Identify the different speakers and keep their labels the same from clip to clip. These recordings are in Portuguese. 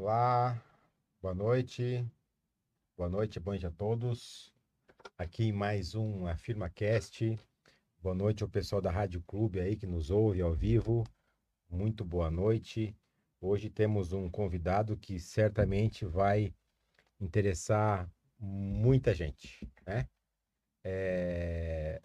Speaker 1: Olá, boa noite. Boa noite, boa noite a todos. Aqui em mais um AfirmaCast. Boa noite ao pessoal da Rádio Clube aí que nos ouve ao vivo. Muito boa noite. Hoje temos um convidado que certamente vai interessar muita gente, né? É...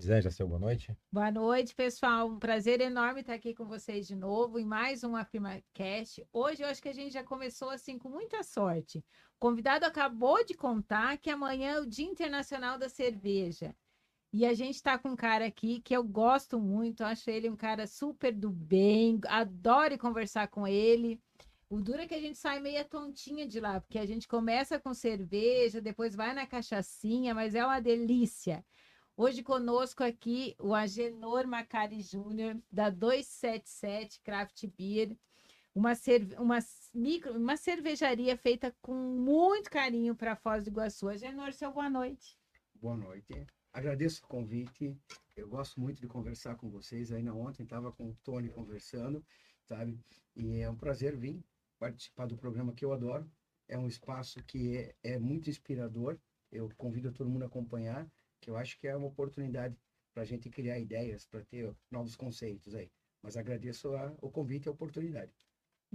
Speaker 1: Zanja, seu boa noite.
Speaker 2: Boa noite, pessoal. Um prazer enorme estar aqui com vocês de novo em mais um AfirmaCast. Hoje eu acho que a gente já começou assim com muita sorte. O convidado acabou de contar que amanhã é o Dia Internacional da Cerveja. E a gente está com um cara aqui que eu gosto muito, acho ele um cara super do bem, adoro conversar com ele. O duro é que a gente sai meia tontinha de lá, porque a gente começa com cerveja, depois vai na cachaçinha, mas é uma delícia. Hoje conosco aqui o Agenor Macari Júnior, da 277 Craft Beer, uma, cerve uma, micro, uma cervejaria feita com muito carinho para Foz do Iguaçu. Agenor, seu boa noite.
Speaker 3: Boa noite. Agradeço o convite. Eu gosto muito de conversar com vocês. Ainda ontem estava com o Tony conversando, sabe? E é um prazer vir participar do programa que eu adoro. É um espaço que é, é muito inspirador. Eu convido todo mundo a acompanhar que eu acho que é uma oportunidade para a gente criar ideias, para ter novos conceitos aí. Mas agradeço a, o convite e a oportunidade.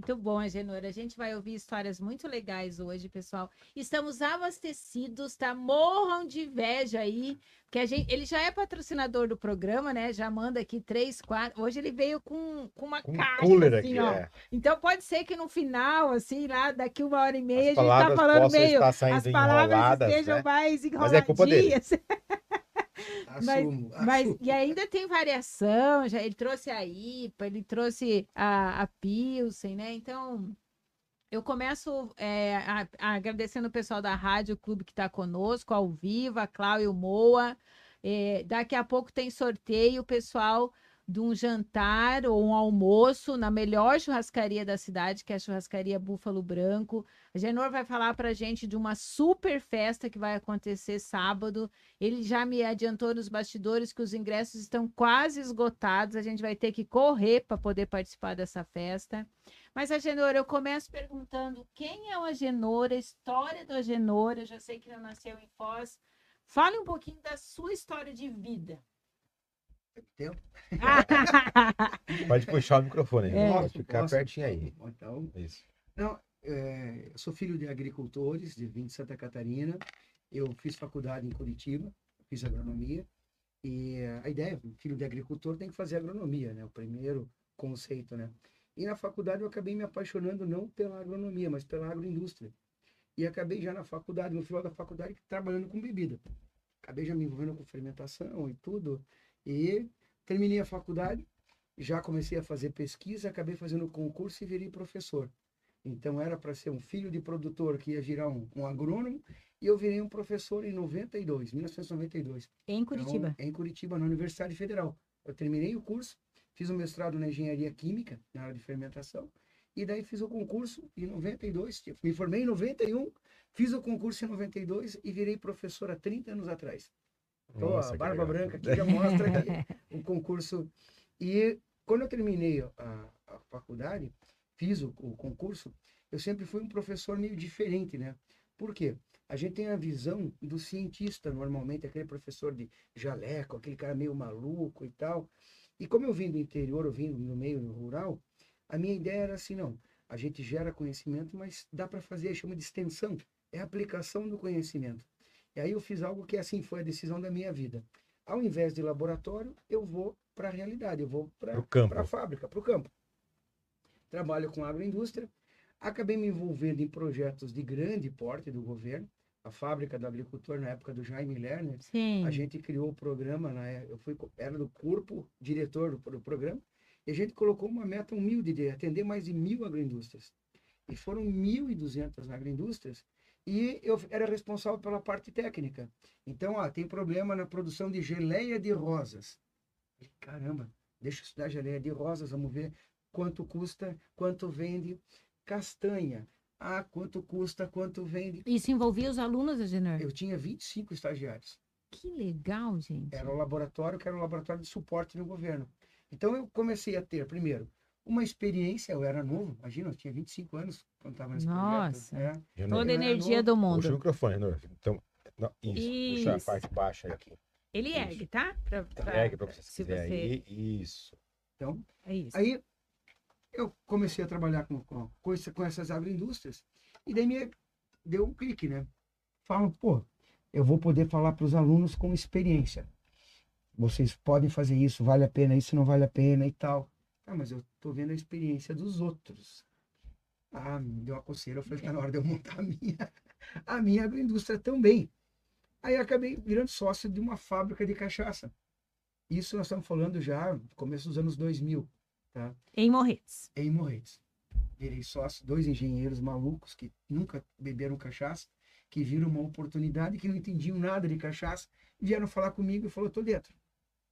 Speaker 2: Muito bom, Agenor. A gente vai ouvir histórias muito legais hoje, pessoal. Estamos abastecidos, tá? Morram de inveja aí, porque a gente, ele já é patrocinador do programa, né? Já manda aqui três, quatro. Hoje ele veio com, com uma com caixa,
Speaker 1: cooler
Speaker 2: assim,
Speaker 1: aqui,
Speaker 2: ó.
Speaker 1: É.
Speaker 2: Então pode ser que no final, assim, lá daqui uma hora e meia, a gente tá falando meio. As palavras estejam
Speaker 1: né?
Speaker 2: mais
Speaker 1: Mas é culpa dele.
Speaker 3: Assumo,
Speaker 2: Mas, mas e ainda tem variação, já ele trouxe a IPA, ele trouxe a, a Pilsen, né? Então, eu começo é, a- a- agradecendo o pessoal da Rádio Clube que está conosco, ao vivo, a Cláudia e o Moa. É, daqui a pouco tem sorteio, pessoal, de um jantar ou um almoço na melhor churrascaria da cidade, que é a churrascaria Búfalo Branco. A Genor vai falar para gente de uma super festa que vai acontecer sábado. Ele já me adiantou nos bastidores que os ingressos estão quase esgotados. A gente vai ter que correr para poder participar dessa festa. Mas, Agenor, eu começo perguntando quem é o Agenor, a história do Agenor. Eu já sei que ele nasceu em Foz. Fale um pouquinho da sua história de vida.
Speaker 3: Tempo?
Speaker 1: Pode puxar o microfone,
Speaker 2: É.
Speaker 1: pode ficar
Speaker 3: Posso?
Speaker 1: pertinho aí.
Speaker 3: Então,
Speaker 1: Isso.
Speaker 3: Não, é, eu sou filho de agricultores, de vim de Santa Catarina. Eu fiz faculdade em Curitiba, fiz agronomia. E a ideia, filho de agricultor tem que fazer agronomia, né? O primeiro conceito, né? E na faculdade eu acabei me apaixonando não pela agronomia, mas pela agroindústria. E acabei já na faculdade, no final da faculdade, trabalhando com bebida. Acabei já me envolvendo com fermentação e tudo. E terminei a faculdade, já comecei a fazer pesquisa, acabei fazendo concurso e virei professor. Então era para ser um filho de produtor que ia virar um, um agrônomo e eu virei um professor em 92, 1992.
Speaker 2: Em Curitiba.
Speaker 3: Então, em Curitiba, na Universidade Federal. Eu terminei o curso, fiz o mestrado na engenharia química, na área de fermentação, e daí fiz o concurso em 92, tipo, me formei em 91, fiz o concurso em 92 e virei professor há 30 anos atrás. Então,
Speaker 1: Nossa,
Speaker 3: a barba branca aqui já mostra que o concurso. E quando eu terminei a, a faculdade, fiz o, o concurso, eu sempre fui um professor meio diferente, né? Por quê? A gente tem a visão do cientista, normalmente, aquele professor de jaleco, aquele cara meio maluco e tal. E como eu vim do interior, eu vim no meio rural, a minha ideia era assim, não, a gente gera conhecimento, mas dá para fazer, chama de extensão, é a aplicação do conhecimento. E aí eu fiz algo que assim foi a decisão da minha vida. Ao invés de laboratório, eu vou para a realidade, eu vou para a fábrica, para o campo. Trabalho com agroindústria, acabei me envolvendo em projetos de grande porte do governo, a fábrica do agricultor na época do Jaime Lerner,
Speaker 2: Sim.
Speaker 3: a gente criou o programa, né? eu fui, era do corpo diretor do, do programa, e a gente colocou uma meta humilde de atender mais de mil agroindústrias. E foram 1.200 agroindústrias, e eu era responsável pela parte técnica. Então, ó, tem problema na produção de geleia de rosas. Falei, Caramba, deixa eu estudar geleia de rosas, vamos ver quanto custa, quanto vende. Castanha, ah, quanto custa, quanto vende.
Speaker 2: Isso envolvia os alunos, Agenor?
Speaker 3: Eu tinha 25 estagiários.
Speaker 2: Que legal, gente.
Speaker 3: Era o laboratório que era o laboratório de suporte no governo. Então eu comecei a ter, primeiro, uma experiência, eu era novo, imagina, eu tinha 25 anos quando estava nesse
Speaker 2: Nossa.
Speaker 3: projeto. né?
Speaker 1: Eu não-
Speaker 2: Toda
Speaker 3: era
Speaker 2: energia
Speaker 3: novo.
Speaker 2: do
Speaker 1: Puxa o
Speaker 2: mundo.
Speaker 1: microfone, Nor. Então, não, isso. Puxa a
Speaker 2: Isso.
Speaker 1: parte baixa aqui.
Speaker 2: Ele
Speaker 1: Isso.
Speaker 2: ergue, tá? Pra, pra-
Speaker 1: Pega pra você se quiser
Speaker 2: você-
Speaker 1: aí. Isso.
Speaker 3: Então,
Speaker 2: É isso.
Speaker 3: Aí eu comecei a trabalhar com, com, com, essa- com essas agroindústrias e daí me deu um clique, né? Falam, pô, eu vou poder falar para os alunos com experiência. Vocês podem fazer isso, vale a pena, isso não vale a pena e tal. Ah, mas eu tô vendo a experiência dos outros. Ah, me deu uma coceira, eu falei, tá na hora de eu montar a minha, a minha agroindústria também. Aí eu acabei virando sócio de uma fábrica de cachaça. Isso nós estamos falando já no começo dos anos 2000 tá?
Speaker 2: Em Morretes.
Speaker 3: em Morretes. Virei sócio, dois engenheiros malucos que nunca beberam cachaça, que viram uma oportunidade, que não entendiam nada de cachaça, vieram falar comigo e falou, tô dentro.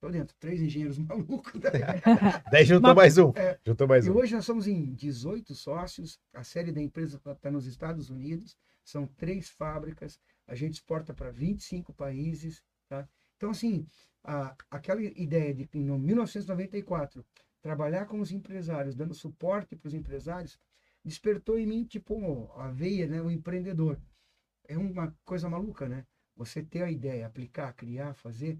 Speaker 3: Tô dentro. Três engenheiros malucos.
Speaker 1: Daí juntou
Speaker 2: Mas-
Speaker 1: mais um.
Speaker 3: É.
Speaker 1: Juntou mais
Speaker 3: E
Speaker 1: um.
Speaker 3: hoje nós somos em 18 sócios, a série da empresa está nos Estados Unidos, são três fábricas, a gente exporta para 25 países. Tá? Então, assim, a, aquela ideia de que em 1994 trabalhar com os empresários, dando suporte para os empresários, despertou em mim, tipo, a veia, né, o empreendedor. É uma coisa maluca, né? Você ter a ideia, aplicar, criar, fazer.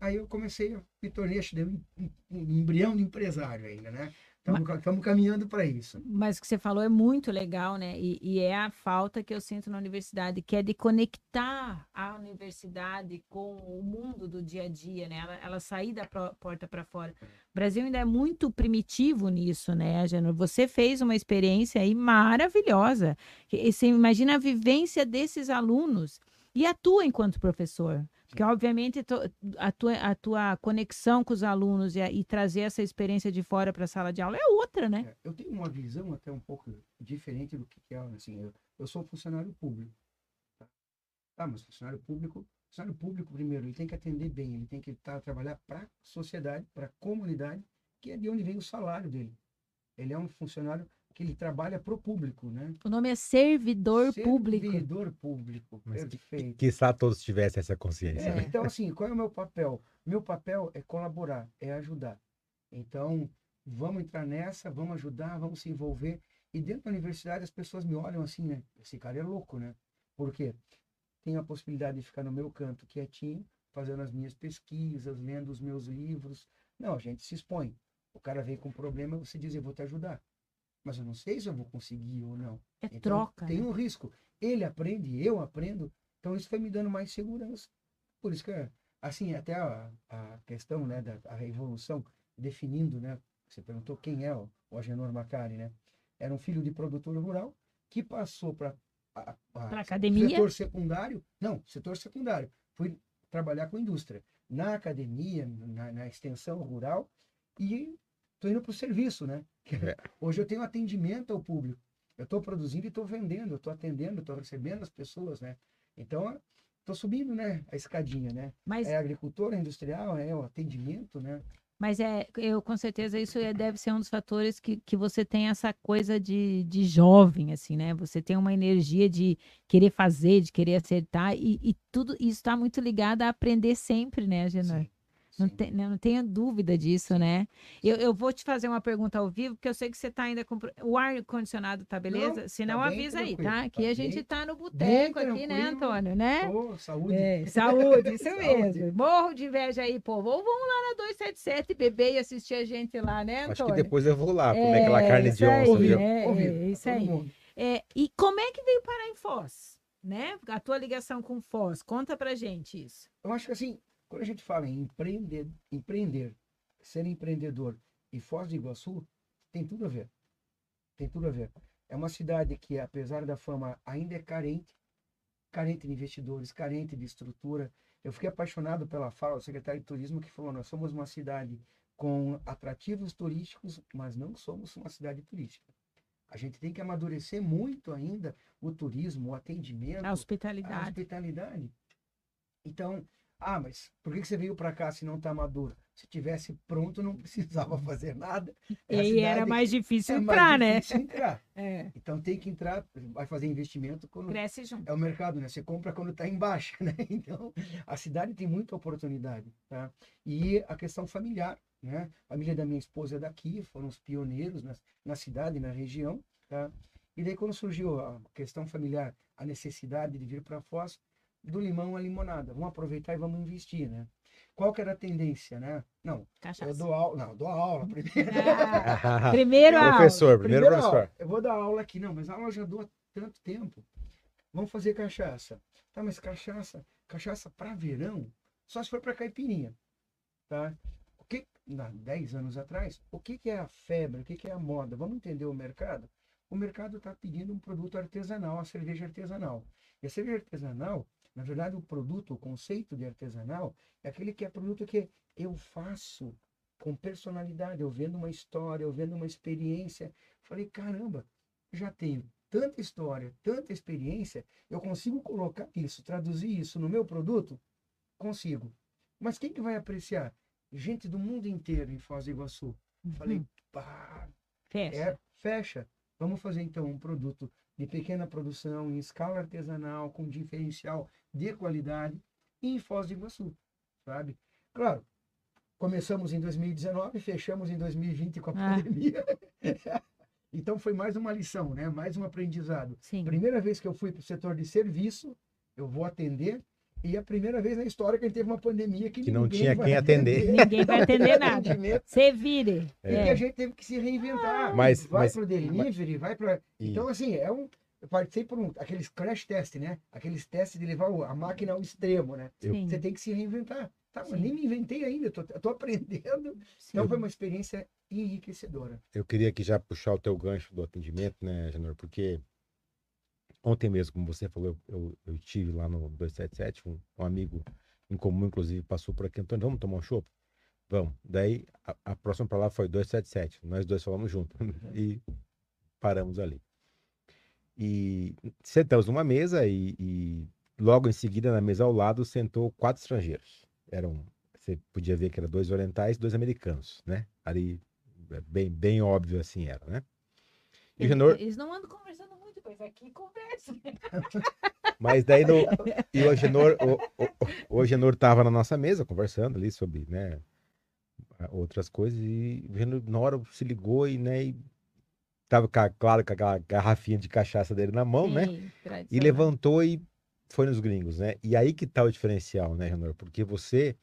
Speaker 3: Aí eu comecei, a me tornei acho, que um, um, um embrião de empresário ainda, né? Estamos caminhando para isso.
Speaker 2: Mas o que você falou é muito legal, né? E, e é a falta que eu sinto na universidade, que é de conectar a universidade com o mundo do dia a dia, né? Ela, ela sair da porta para fora. O Brasil ainda é muito primitivo nisso, né? Você fez uma experiência aí maravilhosa. E Você imagina a vivência desses alunos e a tua enquanto professor. Porque, obviamente, a tua, a tua conexão com os alunos e, a- e trazer essa experiência de fora para a sala de aula é outra, né?
Speaker 3: É, eu tenho uma visão até um pouco diferente do que é, assim, eu, eu sou funcionário público. Tá? Tá, mas funcionário público, funcionário público primeiro, ele tem que atender bem, ele tem que tá, trabalhar para a sociedade, para a comunidade, que é de onde vem o salário dele. Ele é um funcionário que ele trabalha para o público, né?
Speaker 2: O nome é servidor público.
Speaker 3: Servidor público,
Speaker 1: Mas que-
Speaker 3: perfeito.
Speaker 1: Quizá todos tivessem essa consciência.
Speaker 3: É,
Speaker 1: né?
Speaker 3: então, assim, qual é o meu papel? Meu papel é colaborar, é ajudar. Então, vamos entrar nessa, vamos ajudar, vamos se envolver. E dentro da universidade as pessoas me olham assim, né? Esse cara é louco, né? Por quê? Tenho a possibilidade de ficar no meu canto quietinho, fazendo as minhas pesquisas, lendo os meus livros. Não, a gente se expõe. O cara vem com um problema, você diz, eu vou te ajudar. Mas eu não sei se eu vou conseguir ou não.
Speaker 2: É
Speaker 3: Então,
Speaker 2: troca.
Speaker 3: Tem
Speaker 2: né?
Speaker 3: um risco. Ele aprende, eu aprendo. Então, isso foi me dando mais segurança. Por isso que, assim, até a, a questão né, da a revolução, definindo, né? Você perguntou quem é o, o Agenor Macari, né? Era um filho de produtor rural que passou para
Speaker 2: Pra academia?
Speaker 3: setor secundário. Não, setor secundário. Fui trabalhar com indústria. Na academia, na, na extensão rural e estou indo para o serviço, né?
Speaker 1: É.
Speaker 3: Hoje eu tenho atendimento ao público. Eu estou produzindo e estou vendendo, eu estou atendendo, estou recebendo as pessoas, né? Então, estou subindo, né? A escadinha, né?
Speaker 2: Mas,
Speaker 3: É agricultor, é industrial, é o atendimento, né?
Speaker 2: mas é, eu com certeza isso é- deve ser um dos fatores que, que você tem essa coisa de, de jovem, assim, né? Você tem uma energia de querer fazer, de querer acertar, e, e tudo isso está muito ligado a aprender sempre, né, Genor?
Speaker 3: Sim,
Speaker 2: Não,
Speaker 3: sim.
Speaker 2: tem, não tenha dúvida disso, né? Eu, eu vou te fazer uma pergunta ao vivo, porque eu sei que você está ainda com. O ar condicionado tá beleza? Se não,
Speaker 3: tá
Speaker 2: avisa aí, tá?
Speaker 3: tá
Speaker 2: Aqui a gente tá no boteco aqui, né. Antônio, né?
Speaker 3: Saúde.
Speaker 2: É, saúde, isso
Speaker 3: Saúde.
Speaker 2: mesmo. Morro de inveja aí, povo. Ou vamos lá na 277 beber e assistir a gente lá, né,
Speaker 1: Acho
Speaker 2: Antônio?
Speaker 1: que depois eu vou lá comer aquela
Speaker 2: É,
Speaker 1: carne
Speaker 2: isso
Speaker 1: de onça,
Speaker 2: aí,
Speaker 1: viu?
Speaker 2: É, é, isso aí. É, e como é que veio parar em Foz? Né? A tua ligação com Foz. Conta pra gente isso.
Speaker 3: Eu acho que assim, quando a gente fala em empreender, empreender, ser empreendedor e Foz do Iguaçu, tem tudo a ver. Tem tudo a ver. É uma cidade que, apesar da fama, ainda é carente, carente de investidores, carente de estrutura. Eu fiquei apaixonado pela fala do secretário de turismo que falou: nós somos uma cidade com atrativos turísticos, mas não somos uma cidade turística. A gente tem que amadurecer muito ainda o turismo, o atendimento,
Speaker 2: A
Speaker 3: a
Speaker 2: hospitalidade.
Speaker 3: hospitalidade. Então, ah, mas por que você veio para cá se não está maduro? Se tivesse pronto, não precisava fazer nada.
Speaker 2: E era mais difícil
Speaker 3: é mais
Speaker 2: entrar, né?
Speaker 3: difícil entrar.
Speaker 2: É,
Speaker 3: Então tem que entrar, vai fazer investimento quando
Speaker 2: cresce junto.
Speaker 3: é o mercado, né? Você compra quando está em baixa, né? Então a cidade tem muita oportunidade, tá? E a questão familiar, né? A família da minha esposa é daqui, foram os pioneiros na, na cidade, na região, tá? E daí quando surgiu a questão familiar, a necessidade de vir para Foz, do limão à limonada, vamos aproveitar e vamos investir, né? Qual que era a tendência, né? Não,
Speaker 2: Cachaça.
Speaker 3: eu dou aula, não, eu dou aula primeiro.
Speaker 2: Ah, primeiro a aula.
Speaker 1: professor, primeiro,
Speaker 3: Primeiro
Speaker 1: professor.
Speaker 3: aula. Eu vou dar aula aqui, não, mas a aula já dou há tanto tempo. Vamos fazer cachaça. Tá, mas cachaça, cachaça para verão, só se for para caipirinha, tá? O que, há 10 anos atrás, o que, que é a febre, o que, que é a moda? Vamos entender o mercado? O mercado está pedindo um produto artesanal, a cerveja artesanal. E a cerveja artesanal, na verdade, o produto, o conceito de artesanal, é aquele que é produto que eu faço com personalidade, eu vendo uma história, eu vendo uma experiência. Falei, caramba, já tenho tanta história, tanta experiência, eu consigo colocar isso, traduzir isso no meu produto? Consigo. Mas quem que vai apreciar? Gente do mundo inteiro em Foz do Iguaçu. Falei,
Speaker 2: Uhum.
Speaker 3: pá,
Speaker 2: Fecha.
Speaker 3: é, fecha. Vamos fazer então um produto de pequena produção, em escala artesanal, com diferencial de qualidade em Foz do Iguaçu, sabe? Claro, começamos em 2019, fechamos em 2020 com a
Speaker 2: Ah.
Speaker 3: pandemia. então foi mais uma lição, né? Mais um aprendizado.
Speaker 2: Sim.
Speaker 3: Primeira vez que eu fui para o setor de serviço, eu vou atender. E a primeira vez na história que a gente teve uma pandemia que,
Speaker 1: Que não
Speaker 3: ninguém
Speaker 1: tinha
Speaker 3: vai
Speaker 1: quem atender.
Speaker 2: Ninguém vai atender nada. Você vire.
Speaker 3: E
Speaker 2: É.
Speaker 3: a gente teve que se reinventar.
Speaker 1: Mas-
Speaker 3: vai
Speaker 1: mas-
Speaker 3: para o delivery, vai para.
Speaker 1: E-
Speaker 3: Então, assim, é um. Eu participei por um, aqueles crash test, né? Aqueles testes de levar a máquina ao extremo, né?
Speaker 2: Sim.
Speaker 3: Você tem que se reinventar. Tá, mas
Speaker 2: Sim.
Speaker 3: nem me inventei ainda, eu tô, tô aprendendo. Então foi uma experiência enriquecedora.
Speaker 1: Eu queria aqui já puxar o teu gancho do atendimento, né, Janor? Porque ontem mesmo, como você falou, eu, eu, eu estive lá no 277, um, um amigo em comum, inclusive, passou por aqui. Antônio, vamos tomar um chopp? Vamos. Daí, a, a próxima palavra foi 277. Nós dois falamos junto. e paramos ali. E sentamos numa mesa e, e logo em seguida, na mesa ao lado, sentou quatro estrangeiros. Eram, você podia ver que eram dois orientais e dois americanos, né? Ali é bem, bem óbvio assim era, né? E o
Speaker 2: Eles,
Speaker 1: Genor,
Speaker 2: eles não andam conversando muito, pois aqui conversa.
Speaker 1: mas daí no, e o Agenor, o, o, o Agenor tava na nossa mesa conversando ali sobre, né, outras coisas e o Agenor na hora se ligou e, né, e tava, com a- claro, com aquela garrafinha de cachaça dele na mão, né?
Speaker 2: Sim,
Speaker 1: E
Speaker 2: tradicional.
Speaker 1: levantou e foi nos gringos, né? E aí que tá o diferencial, né, Renor? Porque você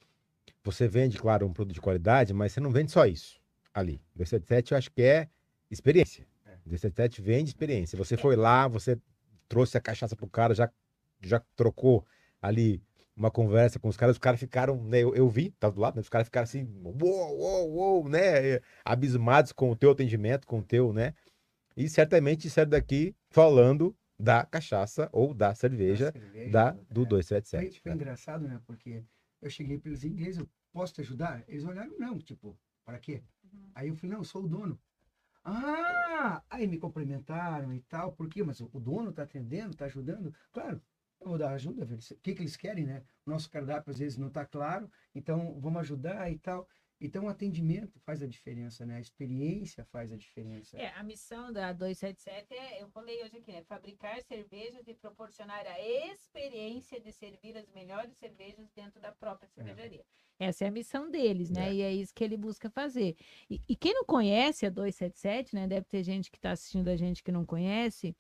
Speaker 1: você vende, claro, um produto de qualidade, mas você não vende só isso ali. 277 eu acho que é experiência. 277 vende experiência. Você foi lá, você trouxe a cachaça pro cara, já, já trocou ali uma conversa com os caras, os caras ficaram, né? Eu, eu vi, tava do lado, né? Os caras ficaram assim, uou, uou, uou, né? Abismados com o teu atendimento, com o teu, né? E certamente saíram daqui falando da cachaça ou da cerveja
Speaker 3: cerveja,
Speaker 1: da,
Speaker 3: é.
Speaker 1: do
Speaker 3: Foi,
Speaker 1: 277.
Speaker 3: foi
Speaker 1: né?
Speaker 3: engraçado, né? Porque eu cheguei para eles em inglês, eu posso te ajudar? Eles olharam, não, tipo, para quê?
Speaker 2: Uhum.
Speaker 3: Aí eu falei, não, eu sou o dono. Ah! Aí me cumprimentaram e tal, por quê? Mas o dono tá atendendo, tá ajudando? Claro, eu vou dar ajuda, o que, que eles querem, né? O nosso cardápio às vezes não tá claro, então vamos ajudar e tal. Então o atendimento faz a diferença, né? A experiência faz a diferença.
Speaker 2: É, a missão da 277 é, eu falei hoje aqui, né? Fabricar cervejas e proporcionar a experiência de servir as melhores cervejas dentro da própria cervejaria. Essa é a missão deles, né?
Speaker 1: É.
Speaker 2: E é isso que ele busca fazer. E, e quem não conhece a 277, né? Deve ter gente que está assistindo a gente que não conhece.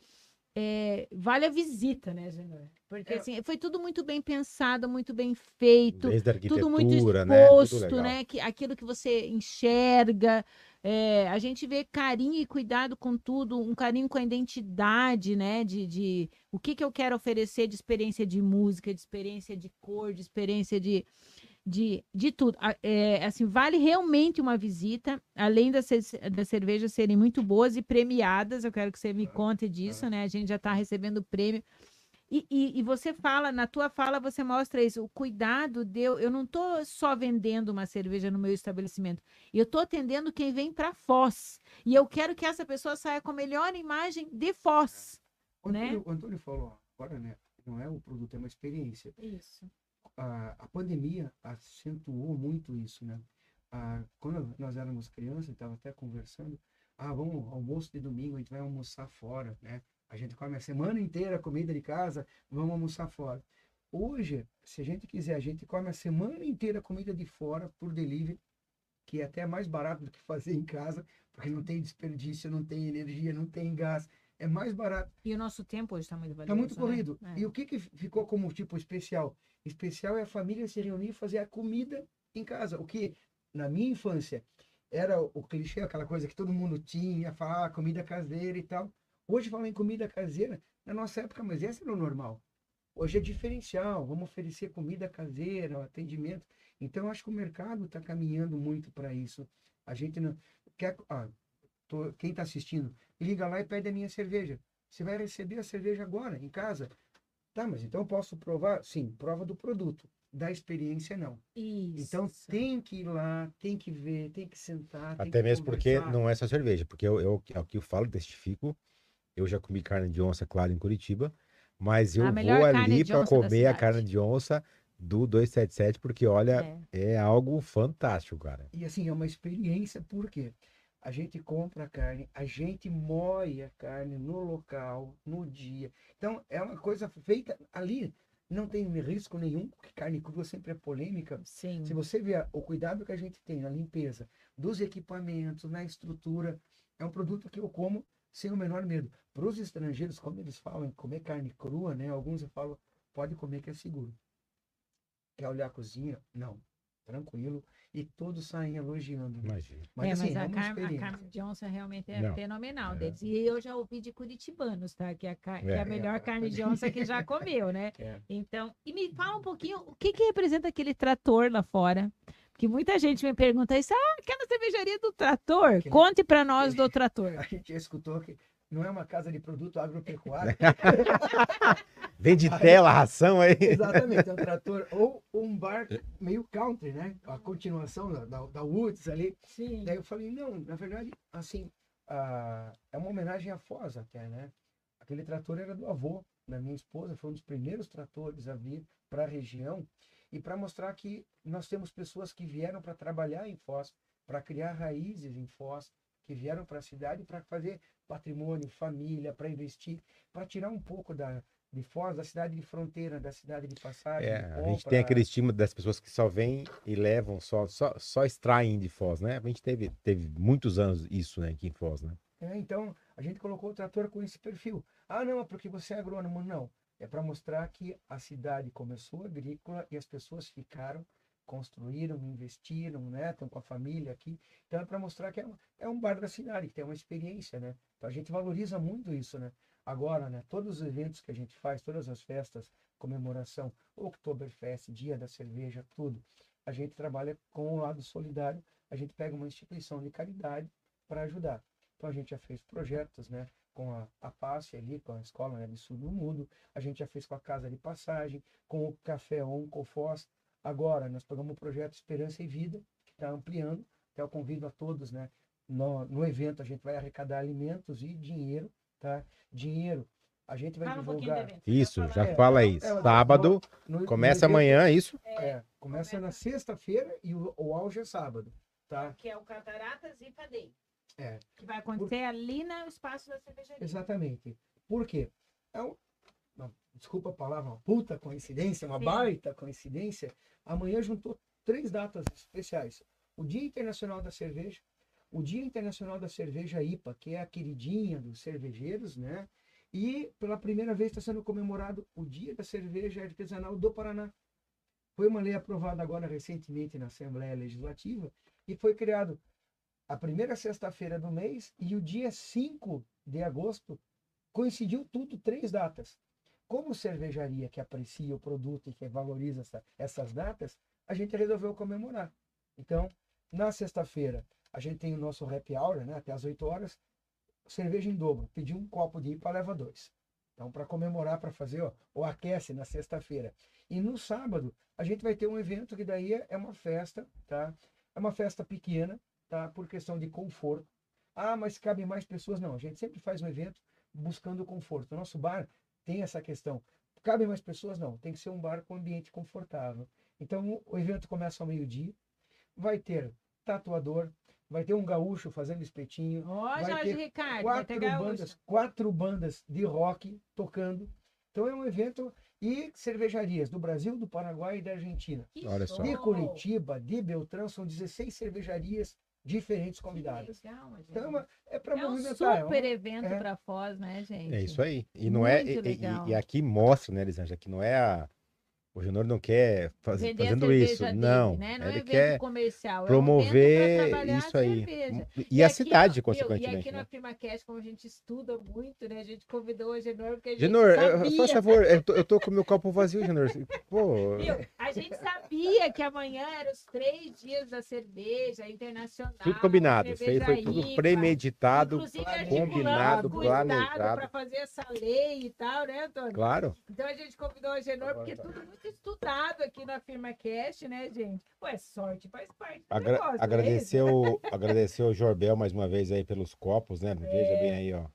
Speaker 2: É, vale a visita, né, Genor? Porque
Speaker 3: É.
Speaker 2: assim, foi tudo muito bem pensado, muito bem feito tudo muito
Speaker 1: arquitetura, né? Tudo
Speaker 2: exposto, né? Que, aquilo que você enxerga. é, a gente vê carinho e cuidado com tudo, um carinho com a identidade, né? De, de o que, que eu quero oferecer de experiência de música, de experiência de cor, de experiência de, de, de tudo. É, assim, vale realmente uma visita, além das, das cervejas serem muito boas e premiadas. Eu quero que você me conte disso, né? A gente já está recebendo prêmio. E, e, e você fala, na tua fala, você mostra isso, o cuidado de eu, não estou só vendendo uma cerveja no meu estabelecimento, eu estou atendendo quem vem para Foz. E eu quero que essa pessoa saia com a melhor imagem de Foz.
Speaker 3: O
Speaker 2: né?
Speaker 3: Antônio, o Antônio falou agora, né? Não é o produto, é uma experiência.
Speaker 2: Isso.
Speaker 3: A, a pandemia acentuou muito isso, né? Ah, quando nós éramos crianças, estava até conversando, ah, vamos almoço de domingo, a gente vai almoçar fora, né? A gente come a semana inteira comida de casa, vamos almoçar fora. Hoje, se a gente quiser, a gente come a semana inteira comida de fora por delivery que é até mais barato do que fazer em casa, porque não tem desperdício, não tem energia, não tem gás. É mais barato.
Speaker 2: E o nosso tempo hoje está muito valioso.
Speaker 3: Está muito
Speaker 2: né?
Speaker 3: corrido.
Speaker 2: É.
Speaker 3: E o que, que ficou como tipo especial? Especial é a família se reunir e fazer a comida em casa. O que, na minha infância, era o clichê, aquela coisa que todo mundo tinha, falar ah, comida caseira e tal. Hoje falam em comida caseira, na nossa época, mas esse era o normal. Hoje é diferencial, vamos oferecer comida caseira, atendimento. Então, eu acho que o mercado está caminhando muito para isso. A gente não quer. Ah, tô- quem está assistindo, liga lá e pede a minha cerveja. Você vai receber a cerveja agora, em casa. Tá, mas então eu posso provar? Sim, prova do produto. Da experiência, não.
Speaker 2: Isso.
Speaker 3: Então tem que ir lá, tem que ver, tem que sentar. tem
Speaker 1: Até
Speaker 3: que
Speaker 1: mesmo porque
Speaker 3: conversar.
Speaker 1: não é só cerveja, porque eu, eu, é o que eu falo, testifico. Eu já comi carne de onça, claro, em Curitiba, mas eu vou ali para comer a carne de onça do 277, porque olha,
Speaker 2: É.
Speaker 1: é algo fantástico, cara.
Speaker 3: E assim, é uma experiência, porque a gente compra a carne, a gente moe a carne no local, no dia. Então, é uma coisa feita ali, não tem risco nenhum, porque carne crua sempre é polêmica.
Speaker 2: Sim.
Speaker 3: Se você ver o cuidado que a gente tem na limpeza dos equipamentos, na estrutura, é um produto que eu como sem o menor medo. Para os estrangeiros, como eles falam em comer carne crua, né? Alguns eu falo, pode comer que é seguro. Quer olhar a cozinha? Não. Tranquilo. E todos saem elogiando.
Speaker 1: Imagina.
Speaker 3: Mas,
Speaker 2: é,
Speaker 3: assim,
Speaker 2: mas
Speaker 3: é
Speaker 2: a,
Speaker 3: uma
Speaker 2: carne, a de onça realmente é
Speaker 1: Não.
Speaker 2: fenomenal
Speaker 1: É.
Speaker 2: deles. E eu já ouvi de curitibanos, tá? Que é a, que é
Speaker 1: É.
Speaker 2: a melhor carne de onça que já comeu, né?
Speaker 3: É.
Speaker 2: Então, e me fala um pouquinho, o que que representa aquele trator lá fora? Porque muita gente me pergunta isso, ah, aquela cervejaria do trator.
Speaker 3: Aquele-
Speaker 2: Conte pra nós do trator.
Speaker 3: A gente já escutou que não é uma casa de produto agropecuário.
Speaker 1: Vende
Speaker 3: Aí-
Speaker 1: tela, ração aí.
Speaker 3: Exatamente, é um trator ou um bar meio country, né? A continuação da, da, da Woods ali.
Speaker 2: Sim.
Speaker 3: Daí eu falei, não, na verdade, assim, ah, é uma homenagem à Foz até, né? Aquele trator era do avô da minha esposa, foi um dos primeiros tratores a vir para a região e para mostrar que nós temos pessoas que vieram para trabalhar em Foz, para criar raízes em Foz, que vieram para a cidade para fazer patrimônio, família, para investir, para tirar um pouco da de Foz, da cidade de fronteira, da cidade de passagem.
Speaker 1: É,
Speaker 3: de
Speaker 1: a gente
Speaker 3: compra.
Speaker 1: tem aquele estigma das pessoas que só vêm e levam, só, só, só extraem de Foz, né? A gente teve, teve muitos anos isso, né, aqui em Foz, né?
Speaker 3: É, então, a gente colocou o trator com esse perfil. Ah, não, é porque você é agrônomo. Não. É para mostrar que a cidade começou agrícola e as pessoas ficaram, construíram, investiram, né? Estão com a família aqui. Então, é para mostrar que é, um- é um bar da cidade, que tem uma experiência, né? Então, a gente valoriza muito isso, né? Agora, né? Todos os eventos que a gente faz, todas as festas, comemoração, Oktoberfest, Dia da Cerveja, tudo. A gente trabalha com o lado solidário. A gente pega uma instituição de caridade para ajudar. Então a gente já fez projetos, né? Com a, a PASSE ali, com a Escola né, de Surdo Mudo. A gente já fez com a Casa de Passagem, com o Café On, Cofós. Agora nós pegamos o projeto Esperança e Vida, que está ampliando. Então eu convido a todos, né? No, no evento a gente vai arrecadar alimentos e dinheiro, tá? Dinheiro. A gente vai
Speaker 2: um
Speaker 3: divulgar.
Speaker 2: evento.
Speaker 1: Isso, já.
Speaker 3: É,
Speaker 1: fala aí.
Speaker 3: é,
Speaker 1: Sábado,
Speaker 3: no- no
Speaker 1: começa
Speaker 3: evento-
Speaker 1: amanhã, isso?
Speaker 3: É, começa na sexta-feira e o, o auge é sábado, tá?
Speaker 2: Que é o Cataratas e Padei.
Speaker 3: É.
Speaker 2: Que vai acontecer ali no espaço da cervejaria.
Speaker 3: Exatamente. Por quê? É um, desculpa a palavra, uma puta coincidência, uma
Speaker 2: Sim.
Speaker 3: baita coincidência. Amanhã juntou três datas especiais. O Dia Internacional da Cerveja, o Dia Internacional da Cerveja IPA, que é a queridinha dos cervejeiros, né? E pela primeira vez está sendo comemorado o Dia da Cerveja Artesanal do Paraná. Foi uma lei aprovada agora recentemente na Assembleia Legislativa e foi criado a primeira sexta-feira do mês e o dia 5 de agosto coincidiu tudo, três datas. Como cervejaria que aprecia o produto e que valoriza essa- essas datas, a gente resolveu comemorar. Então, na sexta-feira, a gente tem o nosso happy hour, né, até as 8 horas, cerveja em dobro. Pedir um copo de IPA, leva dois. Então, para comemorar, para fazer ó, o aquece na sexta-feira. E no sábado, a gente vai ter um evento que daí é é uma festa, tá? É uma festa pequena, tá? Por questão de conforto. Ah, mas cabem mais pessoas? Não, a gente sempre faz um evento buscando conforto. O nosso bar tem essa questão. Cabem mais pessoas? Não, tem que ser um bar com ambiente confortável. Então, o evento começa ao meio-dia. Vai ter tatuador, vai ter um gaúcho fazendo espetinho,
Speaker 2: Ó,
Speaker 3: Vai
Speaker 2: Jorge
Speaker 3: ter
Speaker 2: Ricardo, vai
Speaker 3: quatro
Speaker 2: ter
Speaker 3: bandas, quatro bandas de rock tocando, Então é um evento e cervejarias do Brasil, do Paraguai e da Argentina.
Speaker 2: Que
Speaker 1: Olha só.
Speaker 3: De! Curitiba, de Beltrão, são 16 cervejarias diferentes convidadas.
Speaker 2: Que legal, gente.
Speaker 3: Então é é para
Speaker 2: É um
Speaker 3: movimentar. é
Speaker 2: super
Speaker 3: uma-
Speaker 2: evento
Speaker 3: é.
Speaker 2: para Foz, né, gente?
Speaker 1: É isso aí. E não é.
Speaker 2: Muito
Speaker 1: E, e-
Speaker 2: legal.
Speaker 1: e aqui mostra, né, Elisângela, que não é a. O Genor não quer fazer,
Speaker 2: Vender
Speaker 1: fazendo isso.
Speaker 2: dele,
Speaker 1: não.
Speaker 2: né? Não é
Speaker 1: ele
Speaker 2: evento
Speaker 1: quer
Speaker 2: comercial, é
Speaker 1: promover
Speaker 2: a
Speaker 1: isso aí.
Speaker 2: cerveja.
Speaker 1: E, a
Speaker 2: aqui,
Speaker 1: cidade,
Speaker 2: ó, meu,
Speaker 1: consequentemente.
Speaker 2: E aqui
Speaker 1: né?
Speaker 2: na FirmaCast, como a gente estuda muito, né? A gente convidou o Genor porque a gente
Speaker 1: Genor, eu-
Speaker 2: sabia...
Speaker 1: faz favor, eu tô, eu tô com o meu copo vazio, Genor. Pô?
Speaker 2: A gente sabia que amanhã eram os três dias da cerveja internacional.
Speaker 1: tudo combinado. Isso aí foi tudo premeditado, combinado, planejado.
Speaker 2: para fazer essa lei e tal, né, Antônio?
Speaker 1: Claro.
Speaker 2: Então a gente convidou o Genor, porque é tudo muito estudado aqui na FirmaCast, né, gente? Ué, sorte faz parte do
Speaker 1: Agra
Speaker 2: negócio, não é
Speaker 1: agradecer, o, agradecer o Jorbel mais uma vez aí pelos copos, né? Veja bem aí, ó.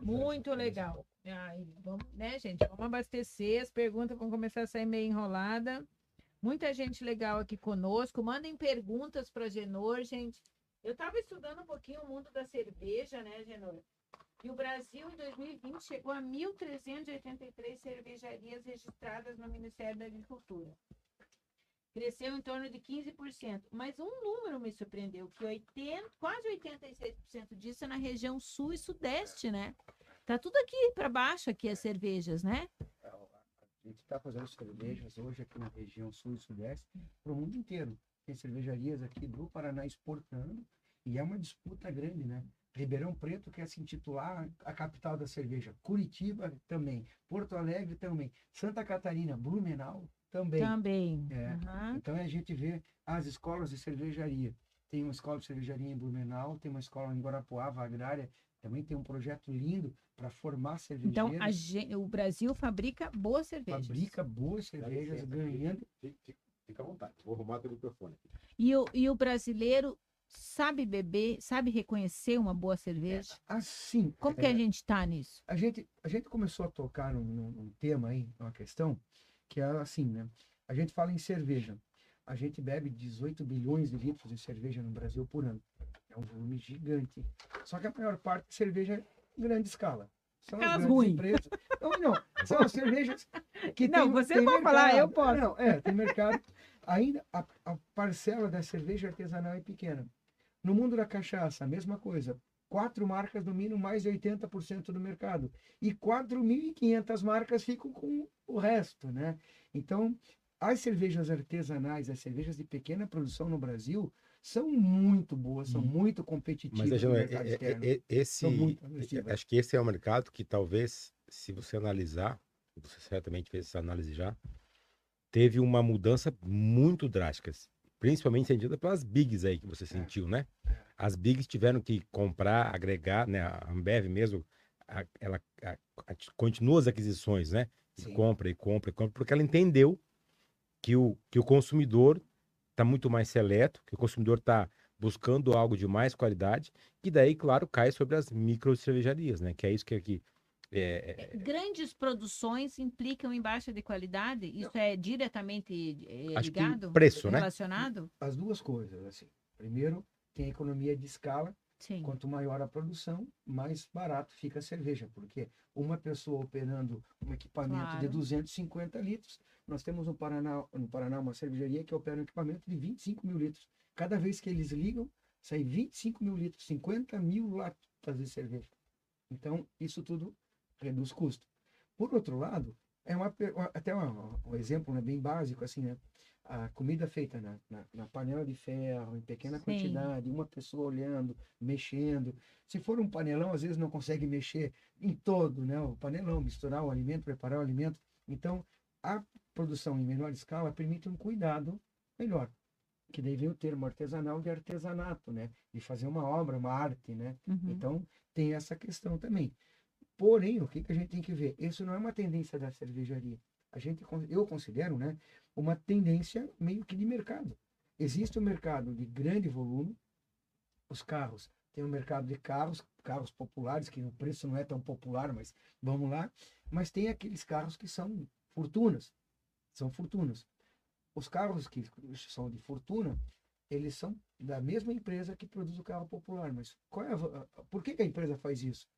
Speaker 2: Muito legal. Ai, vamos, né, gente? Vamos abastecer. As perguntas vão começar a sair meio enrolada. Muita gente legal aqui conosco. Mandem perguntas para Genor, gente. Eu estava estudando um pouquinho o mundo da cerveja, né, Genor? E o Brasil, em 2020, chegou a 1.383 cervejarias registradas no Ministério da Agricultura. Cresceu em torno de 15%. Mas um número me surpreendeu, que 80, quase 86% disso é na região sul e sudeste, né? Tá tudo aqui para baixo, aqui as cervejas, né?
Speaker 3: A gente está fazendo cervejas hoje aqui na região sul e sudeste para o mundo inteiro. Tem cervejarias aqui do Paraná exportando e é uma disputa grande, né? Ribeirão Preto quer se intitular a capital da cerveja. Curitiba também. Porto Alegre também. Santa Catarina, Blumenau também.
Speaker 2: Também.
Speaker 3: É.
Speaker 2: Aham.
Speaker 3: Então a gente vê as escolas de cervejaria. Tem uma escola de cervejaria em Blumenau, tem uma escola em Guarapuava, agrária. Também tem um projeto lindo para formar
Speaker 2: Então,
Speaker 3: cervejeiros.
Speaker 2: a gen- o Brasil fabrica boas cervejas.
Speaker 3: fabrica boas cervejas, ganhando
Speaker 1: Fica à vontade. Vou arrumar teu microfone.
Speaker 2: E o, e o brasileiro sabe beber, sabe reconhecer uma boa cerveja?
Speaker 3: assim.
Speaker 2: Como que
Speaker 3: é,
Speaker 2: a gente tá nisso?
Speaker 3: a gente a gente começou a tocar num, num- tema aí, uma questão que é assim, né? A gente fala em cerveja. A gente bebe 18 bilhões de litros de cerveja no Brasil por ano. É um volume gigante. Só que a maior parte de cerveja é em grande escala. São as
Speaker 2: Aquelas
Speaker 3: grandes
Speaker 2: ruim.
Speaker 3: empresas. Não, não. São as cervejas que
Speaker 2: Não,
Speaker 3: tem,
Speaker 2: você
Speaker 3: tem
Speaker 2: pode falar,
Speaker 3: mercado.
Speaker 2: eu posso.
Speaker 3: Não, é, tem mercado. Ainda a, a parcela da cerveja artesanal é pequena. No mundo da cachaça, a mesma coisa. Quatro marcas dominam mais de 80% do mercado. E 4.500 marcas ficam com o resto, né? Então, as cervejas artesanais, as cervejas de pequena produção no Brasil, são muito boas, são
Speaker 1: Uhum.
Speaker 3: muito competitivas
Speaker 1: Mas,
Speaker 3: mercado
Speaker 1: é- é-
Speaker 3: externo.
Speaker 1: é- esse. Acho que esse é um mercado que talvez, se você analisar, você certamente fez essa análise já, teve uma mudança muito drástica, principalmente sentida pelas bigs aí que você sentiu, né? As bigs tiveram que comprar, agregar, né? A Ambev mesmo, a- ela a- a- continua as aquisições, né? E
Speaker 3: Sim.
Speaker 1: compra e compra e compra, porque ela entendeu que o, que o consumidor está muito mais seleto, que o consumidor está buscando algo de mais qualidade, que daí, claro, cai sobre as micro cervejarias, né? Que é isso que aqui. É, é-
Speaker 2: Grandes produções implicam em baixa de qualidade? Isso é diretamente eh,
Speaker 1: Acho que
Speaker 2: ligado?
Speaker 1: preço, né?
Speaker 2: Relacionado?
Speaker 3: As duas coisas, assim. Primeiro, tem a economia de escala.
Speaker 2: Sim.
Speaker 3: Quanto maior a produção, mais barato fica a cerveja, porque uma pessoa operando um equipamento de
Speaker 2: Claro.
Speaker 3: 250 litros, nós temos no Paraná, no Paraná uma cervejaria que opera um equipamento de 25 mil litros. Cada vez que eles ligam, sai 25 mil litros, 50 mil latas de cerveja. Então, isso tudo reduz custo. Por outro lado, é uma, até uma- um exemplo né, bem básico, assim, né? A comida feita na, na, na panela de ferro, em pequena
Speaker 2: Sim.
Speaker 3: quantidade, uma pessoa olhando, mexendo. Se for um panelão, às vezes não consegue mexer em todo, né? O panelão, misturar o alimento, preparar o alimento. Então, a produção em menor escala permite um cuidado melhor. Que daí vem o termo artesanal de artesanato, né? De fazer uma obra, uma arte, né?
Speaker 2: Uhum.
Speaker 3: Então, tem essa questão também. Porém, o que, que a gente tem que ver? Isso não é uma tendência da cervejaria. A gente, eu considero, né, uma tendência meio que de mercado. Existe o mercado de grande volume, os carros. Tem o mercado de carros, carros populares, que o preço não é tão popular, mas vamos lá. Mas tem aqueles carros que são fortunas. São fortunas. Os carros que são de fortuna, eles são da mesma empresa que produz o carro popular. Mas qual é a por que a empresa faz isso?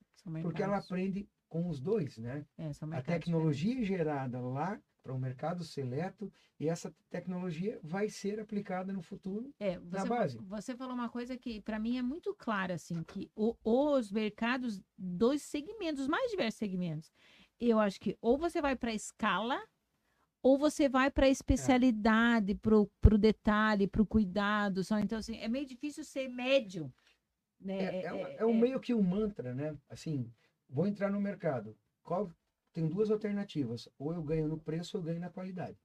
Speaker 3: Porque ela aprende com os dois, né?
Speaker 2: É,
Speaker 3: A tecnologia é gerada lá para o mercado seleto e essa tecnologia vai ser aplicada no futuro.
Speaker 2: É,
Speaker 3: na
Speaker 2: você,
Speaker 3: base.
Speaker 2: você falou uma coisa que para mim é muito clara, assim, que o- os mercados dos segmentos, os mais diversos segmentos, eu acho que ou você vai para escala ou você vai para especialidade, pro, pro detalhe, pro cuidado, só então assim, é meio difícil ser médio, né?
Speaker 3: É, é, um- é um meio que um mantra, né? Assim, vou entrar no mercado. Qual tem duas alternativas, ou eu ganho no preço ou eu ganho na qualidade.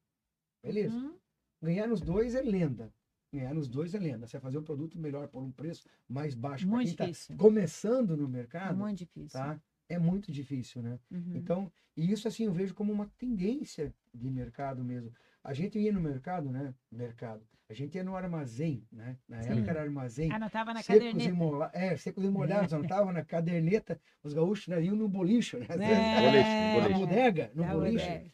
Speaker 3: Beleza?
Speaker 2: Uhum.
Speaker 3: Ganhar nos dois é lenda. Ganhar nos dois é lenda. Você vai fazer um produto melhor por um preço mais baixo para quem está começando no mercado,
Speaker 2: Muito difícil.
Speaker 3: tá? É muito difícil, né?
Speaker 2: Uhum.
Speaker 3: Então, e isso assim eu vejo como uma tendência de mercado mesmo. A gente ia no mercado, né? Mercado. A gente ia no armazém, né? Na
Speaker 2: Sim.
Speaker 3: época era armazém.
Speaker 2: Anotava na
Speaker 3: secos e
Speaker 2: caderneta.
Speaker 3: molhados. É, secos e molhados. Anotava na caderneta. Os gaúchos né, iam no bolicho, né?
Speaker 2: É,
Speaker 1: Boliche,
Speaker 3: Na
Speaker 1: boliche.
Speaker 3: bodega, no
Speaker 2: na
Speaker 3: boliche.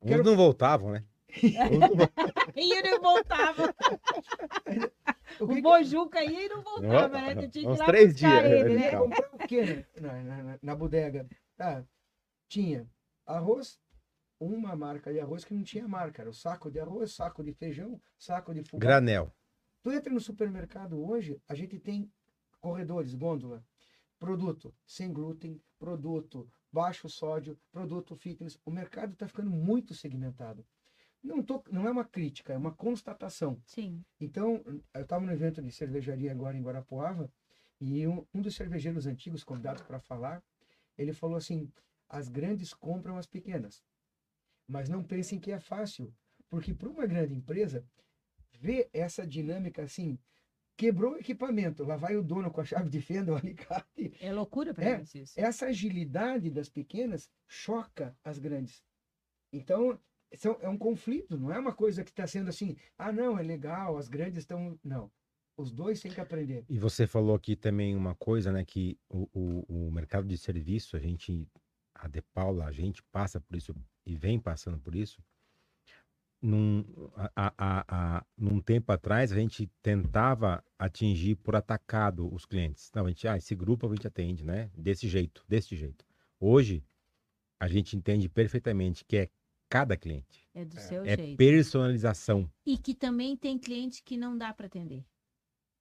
Speaker 1: Uns
Speaker 3: Quero-
Speaker 1: não voltavam, né? Não.
Speaker 2: E ele voltava.
Speaker 3: O
Speaker 2: O
Speaker 3: que que-
Speaker 2: Bojuca ia e não voltava, né? Tu tinha que ir lá
Speaker 1: três dias,
Speaker 2: ele,
Speaker 1: né,
Speaker 2: né?
Speaker 3: Comprar o quê, né? Na, na, na- na bodega. Tá, tinha arroz, uma marca de arroz que não tinha marca. Era o saco de arroz, saco de feijão, saco de fubá.
Speaker 1: Granel.
Speaker 3: Tu entra no supermercado hoje, a gente tem corredores, gôndola, produto sem glúten, produto baixo sódio, produto fitness. O mercado está ficando muito segmentado. Não, tô, não é uma crítica, é uma constatação.
Speaker 2: Sim.
Speaker 3: Então, eu estava no evento de cervejaria agora em Guarapuava e um, um dos cervejeiros antigos convidados para falar, ele falou assim: as grandes compram as pequenas, mas não pensem que é fácil, porque para uma grande empresa ver essa dinâmica assim, quebrou o equipamento, lá vai o dono com a chave de fenda, o alicate.
Speaker 2: É loucura pra
Speaker 3: É,
Speaker 2: eles isso.
Speaker 3: Essa agilidade das pequenas choca as grandes. Então, são- é um conflito, não é uma coisa que está sendo assim, ah, não, é legal, as grandes estão. Não. Os dois têm que aprender.
Speaker 1: E você falou aqui também uma coisa, né? Que o, o, o mercado de serviço, a gente, a De Paula, a gente passa por isso e vem passando por isso. Num, a, a, a- num tempo atrás, a gente tentava atingir por atacado os clientes. Não, a gente, ah, esse grupo a gente atende, né? Desse jeito, desse jeito. Hoje, a gente entende perfeitamente que é cada cliente.
Speaker 2: É do seu
Speaker 1: É
Speaker 2: jeito.
Speaker 1: personalização.
Speaker 2: E que também tem cliente que não dá pra atender.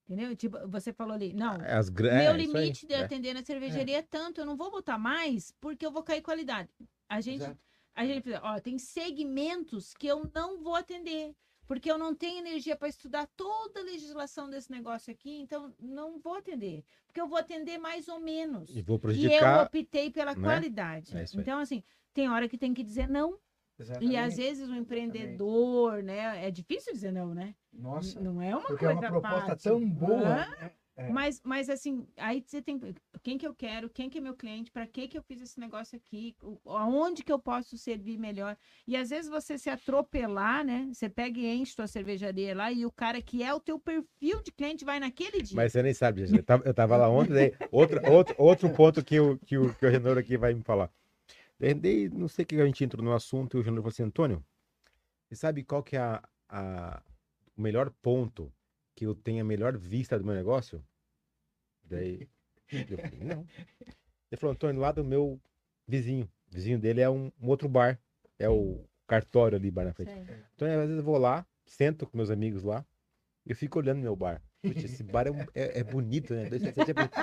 Speaker 2: Entendeu? Tipo, você falou ali, não,
Speaker 1: As, gra-
Speaker 2: meu
Speaker 1: é, isso aí,
Speaker 2: limite de
Speaker 1: né?
Speaker 2: atender na cervejaria é. tanto, eu não vou botar mais porque eu vou cair qualidade. A gente,
Speaker 3: Exato.
Speaker 2: A gente, ó, tem segmentos que eu não vou atender. Porque eu não tenho energia para estudar toda a legislação desse negócio aqui, então não vou atender. Porque eu vou atender mais ou menos.
Speaker 1: E vou
Speaker 2: E eu
Speaker 1: prejudicar.
Speaker 2: optei pela
Speaker 1: né?
Speaker 2: qualidade.
Speaker 1: É.
Speaker 2: Então, assim, tem hora que tem que dizer não. E
Speaker 3: Exatamente.
Speaker 2: às vezes o empreendedor, né? É difícil dizer não, né?
Speaker 3: Nossa,
Speaker 2: Não é uma
Speaker 3: porque é
Speaker 2: coisa
Speaker 3: uma proposta
Speaker 2: fácil.
Speaker 3: tão boa.
Speaker 2: Hã?
Speaker 3: né? É.
Speaker 2: Mas, mas assim, aí você tem quem que eu quero, quem que é meu cliente, para que que eu fiz esse negócio aqui, aonde que eu posso servir melhor. E às vezes você se atropelar, né? Você pega e enche tua cervejaria lá e o cara que é o teu perfil de cliente vai naquele dia.
Speaker 1: Mas você nem sabe, gente. Eu tava, eu tava lá ontem, daí, outro, outro, outro ponto que o, que, o, que o Renor aqui vai me falar. Daí, não sei o que a gente entrou no assunto e o Renor falou assim, Antônio, você sabe qual que é a, a- o melhor ponto que eu tenho a melhor vista do meu negócio? Daí, eu falei, não. Ele falou, Antônio, lá do meu vizinho. O vizinho dele é um, um outro bar. É o cartório ali, bar na frente.
Speaker 2: Sei.
Speaker 1: Então, às vezes eu vou lá, sento com meus amigos lá, e eu fico olhando meu bar. Puxa, esse bar é, um- é- é bonito, né? 267 é bonito.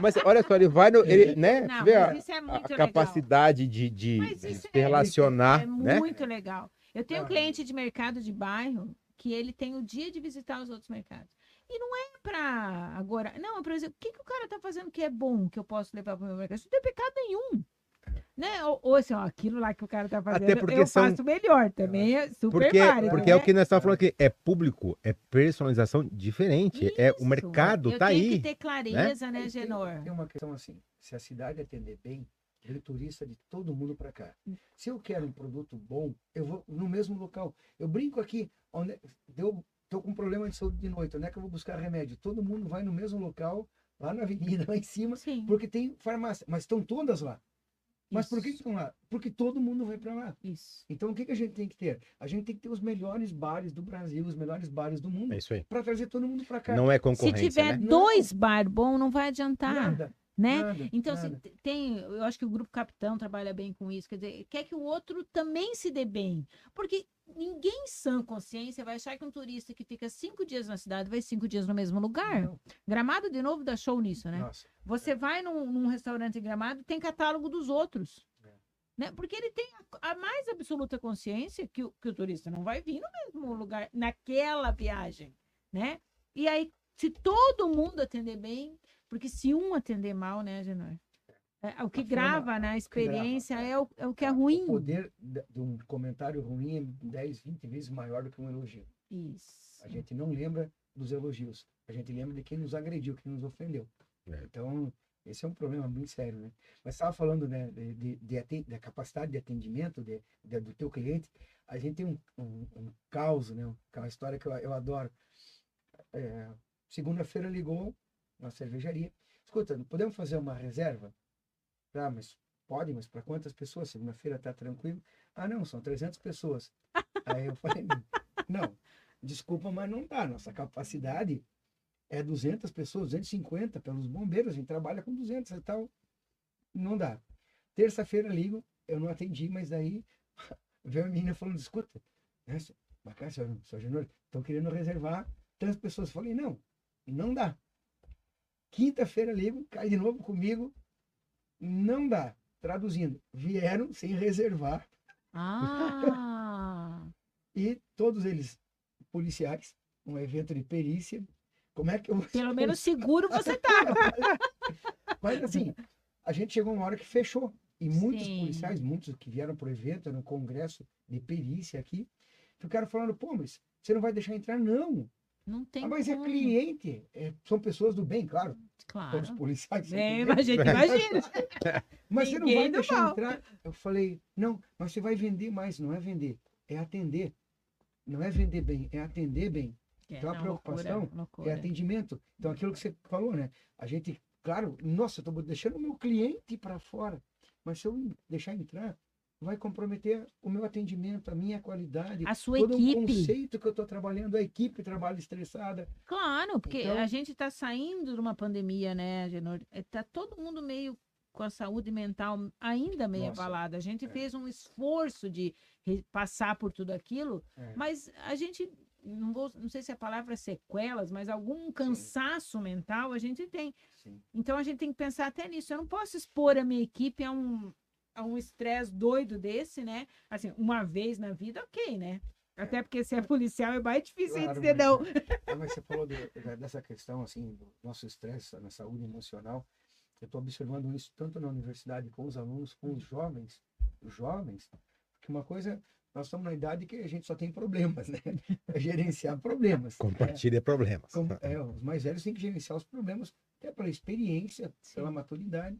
Speaker 1: Mas olha só, ele vai no. Ele, né?
Speaker 2: Não,
Speaker 1: vê a,
Speaker 2: mas isso é
Speaker 1: a
Speaker 2: muito legal.
Speaker 1: capacidade de, de, se
Speaker 2: é-
Speaker 1: relacionar,
Speaker 2: É
Speaker 1: né?
Speaker 2: muito legal. Eu tenho um
Speaker 3: Ah.
Speaker 2: cliente de mercado de bairro que ele tem o dia de visitar os outros mercados. E não é pra agora. Não, por exemplo, o que, que o cara tá fazendo que é bom que eu posso levar pro meu mercado? Isso não tem pecado nenhum. Né? Ou, ou assim, ó, aquilo lá que o cara tá fazendo,
Speaker 1: porque
Speaker 2: eu
Speaker 1: são-
Speaker 2: faço melhor também. É super
Speaker 1: Porque,
Speaker 2: válido,
Speaker 1: porque é
Speaker 2: né?
Speaker 1: o que nós estamos falando aqui. É público, é personalização diferente. É, o
Speaker 2: Isso.
Speaker 1: mercado
Speaker 2: eu
Speaker 1: tá aí.
Speaker 2: que ter clareza, né,
Speaker 3: Tem-
Speaker 2: Genor?
Speaker 3: Tem uma questão assim, se a cidade atender bem, vem turista de todo mundo para cá.
Speaker 2: Hum.
Speaker 3: Se eu quero um produto bom, eu vou no mesmo local. Eu brinco aqui, onde é, deu, tô com um problema de saúde de noite, onde é que eu vou buscar remédio? Todo mundo vai no mesmo local, lá na avenida, lá em cima,
Speaker 2: Sim.
Speaker 3: porque tem farmácia, mas estão todas lá. Mas por que
Speaker 2: Isso.
Speaker 3: estão lá? Porque todo mundo vai para lá.
Speaker 2: Isso.
Speaker 3: Então o que, que a gente tem que ter? A gente tem que ter os melhores bares do Brasil, os melhores bares do mundo,
Speaker 1: É isso aí.
Speaker 3: para trazer todo mundo para cá.
Speaker 1: Não é
Speaker 2: Se
Speaker 1: concorrência,
Speaker 2: tiver
Speaker 1: né?
Speaker 3: Não.
Speaker 2: dois bar bom, não vai adiantar.
Speaker 3: Nada.
Speaker 2: Né?
Speaker 3: Nada,
Speaker 2: Então, assim,
Speaker 3: nada.
Speaker 2: te- tem, eu acho que o grupo Capitão trabalha bem com isso, quer dizer, quer que o outro também se dê bem. Porque ninguém em sã consciência vai achar que um turista que fica cinco dias na cidade vai cinco dias no mesmo lugar.
Speaker 3: Não,
Speaker 2: Gramado, de novo, dá show nisso, né?
Speaker 3: Nossa,
Speaker 2: Você vai num, num restaurante em Gramado, tem catálogo dos outros.
Speaker 3: É.
Speaker 2: Né? Porque ele tem a, a mais absoluta consciência que o, que o turista não vai vir no mesmo lugar, naquela viagem, né? E aí, se todo mundo atender bem, porque se um atender mal, né, Genor? É, o que
Speaker 3: A forma-
Speaker 2: grava na experiência é, o, é o que é ruim.
Speaker 3: O poder de um comentário ruim é 10, 20 vezes maior do que um elogio.
Speaker 2: Isso.
Speaker 3: A gente não lembra dos elogios. A gente lembra de quem nos agrediu, quem nos ofendeu.
Speaker 1: É.
Speaker 3: Então, esse é um problema muito sério, né? Mas estava falando né, de, de, da capacidade de atendimento de, de- do teu cliente. A gente tem um, um, um caos, né? Aquela história que eu, eu adoro. É, Segunda-feira ligou na cervejaria. Escuta, podemos fazer uma reserva? Ah, mas pode, mas para quantas pessoas? Segunda-feira tá tranquilo? Ah, não, são 300 pessoas. Aí eu falei, não, desculpa, mas não dá. Nossa capacidade é 200 pessoas, 250 pelos bombeiros, a gente trabalha com 200 e tal. Não dá. Terça-feira ligo, eu não atendi, mas daí veio a menina falando, escuta, né, cá, senhor, senhor Genor, estão querendo reservar tantas pessoas. Eu falei, não, não dá. Quinta-feira ligo, cai de novo comigo, não dá. Traduzindo, vieram sem reservar
Speaker 2: Ah!
Speaker 3: e todos eles policiais, um evento de perícia. Como é que eu
Speaker 2: Pelo menos seguro você tá.
Speaker 3: Mas assim, a gente chegou uma hora que fechou. E muitos
Speaker 2: Sim.
Speaker 3: policiais, muitos que vieram para o evento, no congresso de perícia aqui, ficaram falando, pô, mas você não vai deixar entrar? Não.
Speaker 2: Não tem
Speaker 3: Ah, mas é
Speaker 2: como.
Speaker 3: cliente. É, são pessoas do bem, claro. Todos os
Speaker 2: Claro.
Speaker 3: policiais
Speaker 2: É,
Speaker 3: bem.
Speaker 2: a gente imagina.
Speaker 3: Mas você não
Speaker 2: ninguém
Speaker 3: vai deixar
Speaker 2: mal.
Speaker 3: entrar? Eu falei, não, mas você vai vender mais. Não é vender, é atender. Não é vender bem, é atender bem.
Speaker 2: É,
Speaker 3: Então, a
Speaker 2: não,
Speaker 3: preocupação
Speaker 2: loucura,
Speaker 3: É atendimento. Então, aquilo que você falou, né? A gente, claro, nossa, eu estou deixando o meu cliente para fora. Mas se eu deixar entrar, vai comprometer o meu atendimento, a minha qualidade.
Speaker 2: A sua
Speaker 3: todo
Speaker 2: equipe.
Speaker 3: conceito que eu estou trabalhando, a equipe trabalha estressada.
Speaker 2: Claro, porque
Speaker 3: Então-
Speaker 2: a gente está saindo de uma pandemia, né, Genor? Está todo mundo meio com a saúde mental ainda meio
Speaker 3: Nossa,
Speaker 2: abalada. A gente
Speaker 3: é.
Speaker 2: fez um esforço de passar por tudo aquilo,
Speaker 3: É.
Speaker 2: mas a gente não, vou, não sei se a palavra é sequelas, mas algum cansaço mental a gente tem.
Speaker 3: Sim.
Speaker 2: Então a gente tem que pensar até nisso. Eu não posso expor a minha equipe a um a um estresse doido desse, né? Assim, uma vez na vida, ok, né? Até porque se é policial é mais difícil
Speaker 3: Claro,
Speaker 2: dizer não.
Speaker 3: Ah, mas você falou de- dessa questão, assim, do nosso estresse na saúde emocional. Eu estou observando isso tanto na universidade com os alunos, com os jovens. Os jovens, porque uma coisa, nós estamos na idade que a gente só tem problemas, né? É gerenciar problemas.
Speaker 1: Compartilha problemas.
Speaker 3: Como- é, os mais velhos têm que gerenciar os problemas, até pela experiência, pela
Speaker 2: Sim.
Speaker 3: maturidade.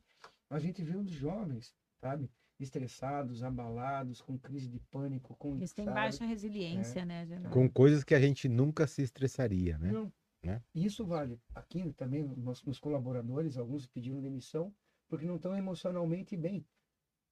Speaker 3: Mas a gente vê os jovens, sabe? Estressados, abalados, com crise de pânico, com.
Speaker 2: Eles têm
Speaker 3: sabe?
Speaker 2: baixa resiliência, né, Genor?
Speaker 1: Com coisas que a gente nunca se estressaria, né?
Speaker 3: Não.
Speaker 1: Né?
Speaker 3: Isso vale. Aqui também, nos, nos colaboradores, alguns pediram demissão porque não estão emocionalmente bem.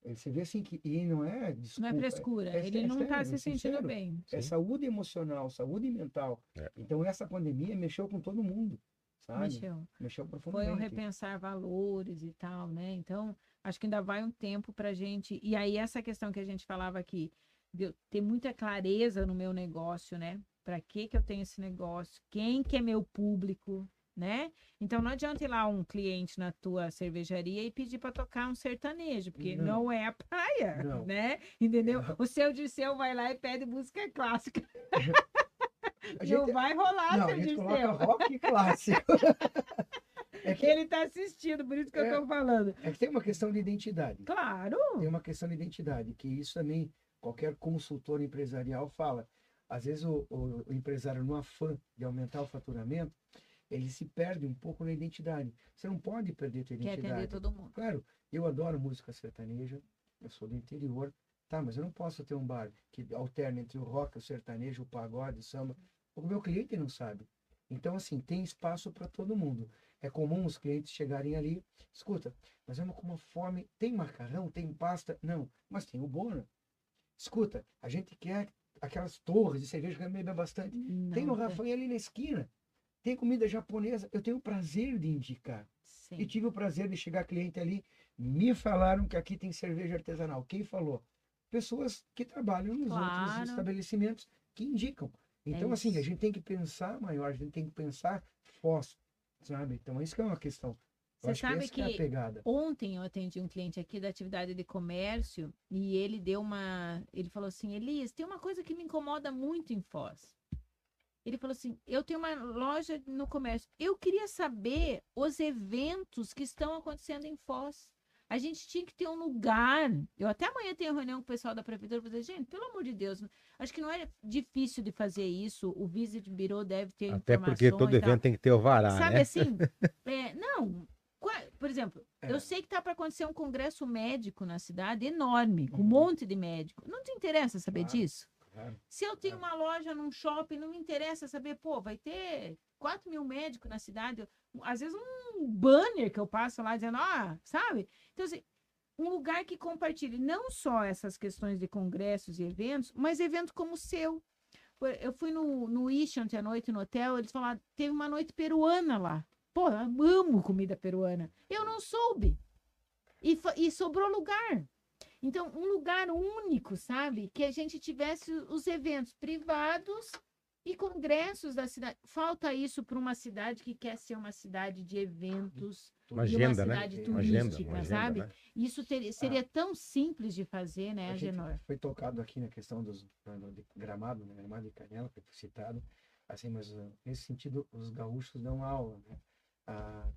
Speaker 3: Eh, Você vê assim que. E não é
Speaker 2: Não
Speaker 3: desculpa.
Speaker 2: é frescura.
Speaker 3: é-
Speaker 2: Ele
Speaker 3: é
Speaker 2: não está se
Speaker 3: é
Speaker 2: sentindo
Speaker 3: sincero.
Speaker 2: bem.
Speaker 3: É
Speaker 1: Sim.
Speaker 3: saúde emocional, saúde mental.
Speaker 1: É.
Speaker 3: Então essa pandemia mexeu com todo mundo, sabe?
Speaker 2: Mexeu.
Speaker 3: Mexeu
Speaker 2: Foi
Speaker 3: profundamente.
Speaker 2: um repensar valores e tal, né? Então, acho que ainda vai um tempo pra gente. E aí, essa questão que a gente falava aqui, de eu ter muita clareza no meu negócio, né? Pra que que eu tenho esse negócio? Quem que é meu público, né? Então, não adianta ir lá um cliente na tua cervejaria e pedir pra tocar um sertanejo, porque não,
Speaker 3: Não.
Speaker 2: é a praia,
Speaker 3: Não.
Speaker 2: né? Entendeu?
Speaker 3: É.
Speaker 2: O seu Dirceu vai lá e pede música clássica.
Speaker 3: A
Speaker 2: Não
Speaker 3: gente,
Speaker 2: vai rolar,
Speaker 3: não, a
Speaker 2: seu
Speaker 3: gente
Speaker 2: Dirceu.
Speaker 3: rock clássico. é, que,
Speaker 2: Ele tá assistindo, por isso que eu
Speaker 3: É.
Speaker 2: tô falando.
Speaker 3: é que tem uma questão de identidade.
Speaker 2: Claro!
Speaker 3: tem uma questão de identidade, que isso também qualquer consultor empresarial fala. Às vezes o, o- o empresário, no afã de aumentar o faturamento, ele se perde um pouco na identidade. Você não pode perder tua
Speaker 2: Quer atender
Speaker 3: identidade.
Speaker 2: todo mundo.
Speaker 3: Claro, eu adoro música sertaneja, eu sou do interior, tá, mas eu não posso ter um bar que alterne entre o rock, o sertanejo, o pagode, o samba. O meu cliente não sabe. Então, assim, tem espaço para todo mundo. É comum os clientes chegarem ali, escuta, nós vamos com uma fome, tem macarrão, tem pasta? Não, mas tem o bono. Escuta, a gente quer aquelas torres de cerveja que bebe bastante. tem o
Speaker 2: Não,
Speaker 3: Rafael ali na esquina. Tem comida japonesa, eu tenho o prazer de indicar. E
Speaker 2: Sim.
Speaker 3: tive o prazer de chegar cliente ali, me falaram que aqui tem cerveja artesanal. Quem falou? Pessoas que trabalham nos
Speaker 2: Claro.
Speaker 3: outros estabelecimentos que indicam. Então, assim, a gente tem que pensar maior, a gente tem que pensar Foz, sabe? Então, isso que é uma questão.
Speaker 2: Você sabe
Speaker 3: que é
Speaker 2: que
Speaker 3: a pegada.
Speaker 2: Ontem eu atendi um cliente aqui da atividade de comércio e ele deu uma. Ele falou assim: Elias, tem uma coisa que me incomoda muito em Foz. Ele falou assim: eu tenho uma loja no comércio. Eu queria saber os eventos que estão acontecendo em Foz. A gente tinha que ter um lugar. Eu até amanhã tenho reunião com o pessoal da prefeitura para dizer, gente, pelo amor de Deus, acho que não é difícil de fazer isso. O Visit Bureau deve ter
Speaker 1: Até porque todo evento tem que ter o vará,
Speaker 2: Sabe
Speaker 1: né?
Speaker 2: assim? é, não. Por exemplo,
Speaker 3: É.
Speaker 2: eu sei que tá para acontecer um congresso médico na cidade enorme, com um
Speaker 3: Uhum.
Speaker 2: monte de médico. Não te interessa saber
Speaker 3: Claro.
Speaker 2: disso?
Speaker 3: Claro.
Speaker 2: Se eu tenho
Speaker 3: Claro.
Speaker 2: uma loja num shopping, não me interessa saber, pô, vai ter 4 mil médicos na cidade. Às vezes um banner que eu passo lá dizendo, ah, sabe? Então, assim, um lugar que compartilhe não só essas questões de congressos e eventos, mas eventos como o seu. Eu fui no, no Ish ontem à noite no hotel, eles falaram, teve uma noite peruana lá. Pô, eu amo comida peruana. Eu não soube. E, e sobrou lugar. Então, um lugar único, sabe? Que a gente tivesse os eventos privados e congressos da cidade. Falta isso para uma cidade que quer ser uma cidade de eventos.
Speaker 1: Uma
Speaker 2: uma
Speaker 1: agenda, né?
Speaker 2: cidade
Speaker 1: Uma agenda,
Speaker 2: turística,
Speaker 1: uma agenda,
Speaker 2: sabe?
Speaker 1: né?
Speaker 2: Isso teria- seria tão simples de fazer, né, Agenor?
Speaker 3: foi tocado aqui na questão dos do- de gramado, né? Gramado de canela, que foi citado. Assim, mas uh, nesse sentido, os gaúchos dão aula, né? Ah,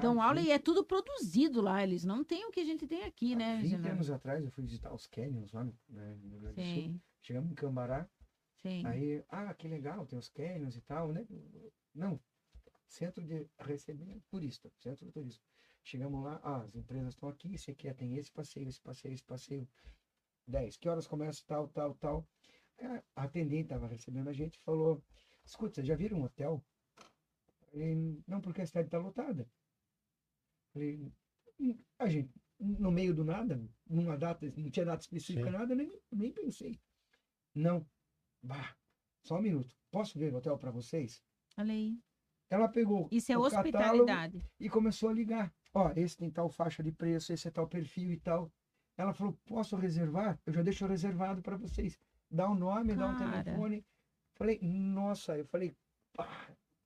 Speaker 2: Dão aula
Speaker 3: 20
Speaker 2: e é tudo produzido lá. Eles não têm o que a gente tem aqui, né,
Speaker 3: 20
Speaker 2: Agenor?
Speaker 3: anos atrás, eu fui visitar os canyons lá no, né, no Rio Grande do Sul.
Speaker 2: Sim,
Speaker 3: Chegamos em Cambará,
Speaker 2: sim.
Speaker 3: aí, ah, que legal, tem os canyons e tal, né? Não, centro de recebimento turista, centro de turismo. Chegamos lá, ah, as empresas estão aqui, esse aqui tem esse passeio, esse passeio, esse passeio. 10, que horas começa tal, tal, tal. A atendente estava recebendo a gente e falou, escuta, vocês já viram um hotel? Falei, não, porque a cidade está lotada. Falei, "Hum, a gente, no meio do nada, numa data, não tinha data específica,
Speaker 1: Sim.
Speaker 3: nada, nem, nem pensei. Não. Bah, só um minuto. Posso ver o hotel para vocês?
Speaker 2: Olha aí.
Speaker 3: Ela pegou
Speaker 2: Isso é hospitalidade.
Speaker 3: e começou a ligar. Ó, esse tem tal faixa de preço, esse é tal perfil e tal. Ela falou, posso reservar? Eu já deixo reservado para vocês. Dá o nome, dá o
Speaker 2: Cara.
Speaker 3: telefone. Falei, nossa, eu falei, pá,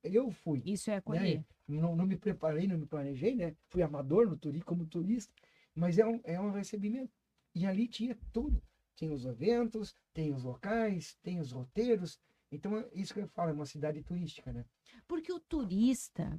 Speaker 3: eu fui.
Speaker 2: Isso é acolher.
Speaker 3: Não, não me preparei, não me planejei, né? Fui amador no turi, como turista, mas é um, é um recebimento. E ali tinha tudo. Tinha os eventos, tem os locais, tem os roteiros. Então, é isso que eu falo, é uma cidade turística, né?
Speaker 2: Porque o turista,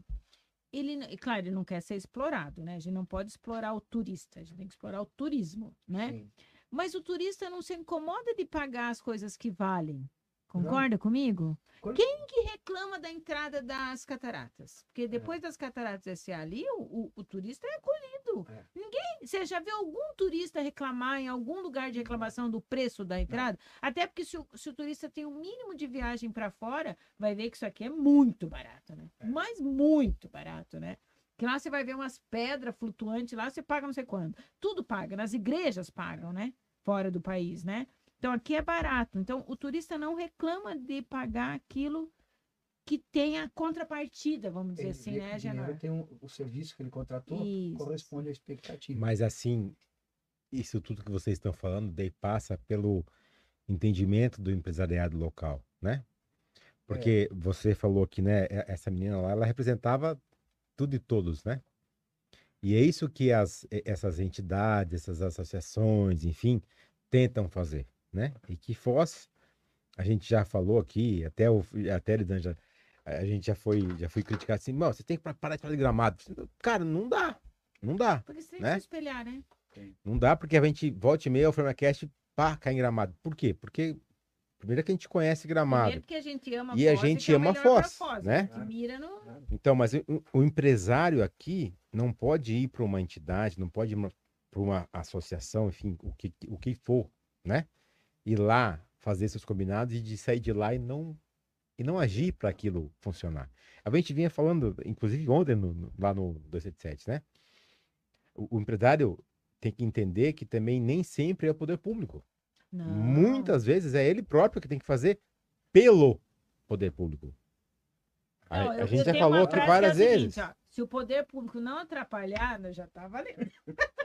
Speaker 2: ele, claro, ele não quer ser explorado, né? A gente não pode explorar o turista, a gente tem que explorar o turismo, né?
Speaker 3: Sim.
Speaker 2: Mas o turista não se incomoda de pagar as coisas que valem. Concorda comigo?
Speaker 3: Quando-
Speaker 2: Quem que reclama da entrada das cataratas? Porque depois das cataratas descer ali, o, o- o turista é acolhido.
Speaker 3: É.
Speaker 2: Ninguém. Você já viu algum turista reclamar em algum lugar de reclamação do preço da entrada? Até porque se o, se o turista tem o mínimo de viagem para fora, vai ver que isso aqui é muito barato, né?
Speaker 3: É.
Speaker 2: Mas muito barato, né? Que lá você vai ver umas pedras flutuantes lá, você paga não sei quanto. Tudo paga, nas igrejas pagam, né? Fora do país, né? Então aqui é barato. Então o turista não reclama de pagar aquilo que tem a contrapartida, vamos dizer
Speaker 3: Ele
Speaker 2: assim,
Speaker 3: vê
Speaker 2: né,
Speaker 3: que o dinheiro
Speaker 2: Genor?
Speaker 3: tem um- o serviço que ele contratou
Speaker 2: Isso.
Speaker 3: corresponde à expectativa.
Speaker 1: Mas assim, isso tudo que vocês estão falando, daí passa pelo entendimento do empresariado local, né? Porque você falou que, né, essa menina lá, ela representava tudo e todos, né? E é isso que as, essas entidades, essas associações, enfim, tentam fazer, né? E que Foz, a gente já falou aqui, até o até Elisângela, a gente já foi, já foi criticado assim, mano, você tem que parar de falar de gramado. Cara, não dá, não dá.
Speaker 2: Porque você tem
Speaker 1: né?
Speaker 2: que se espelhar, né?
Speaker 1: Não dá porque a gente volta e meia o Framacast, pá, cai em gramado. Por quê? Porque primeiro que a gente conhece gramado.
Speaker 2: Primeiro que a gente ama
Speaker 1: E a
Speaker 2: Foz
Speaker 1: gente
Speaker 2: é
Speaker 1: ama
Speaker 2: melhor pra
Speaker 1: Foz,
Speaker 2: né?
Speaker 1: né?
Speaker 2: No...
Speaker 1: Então, mas o, o empresário aqui não pode ir para uma entidade, não pode ir para uma associação, enfim, o que, o que for, né? Ir lá fazer seus combinados e de sair de lá e não e não agir para aquilo funcionar. A gente vinha falando, inclusive ontem no- no- lá no 277, né? O, o empresário tem que entender que também nem sempre é o poder público.
Speaker 2: Não.
Speaker 1: Muitas vezes é ele próprio que tem que fazer pelo poder público. A,
Speaker 2: Não,
Speaker 1: a gente já falou aqui
Speaker 2: é
Speaker 1: várias
Speaker 2: o seguinte,
Speaker 1: vezes.
Speaker 2: ó, Se o poder público não atrapalhar, já tá valendo.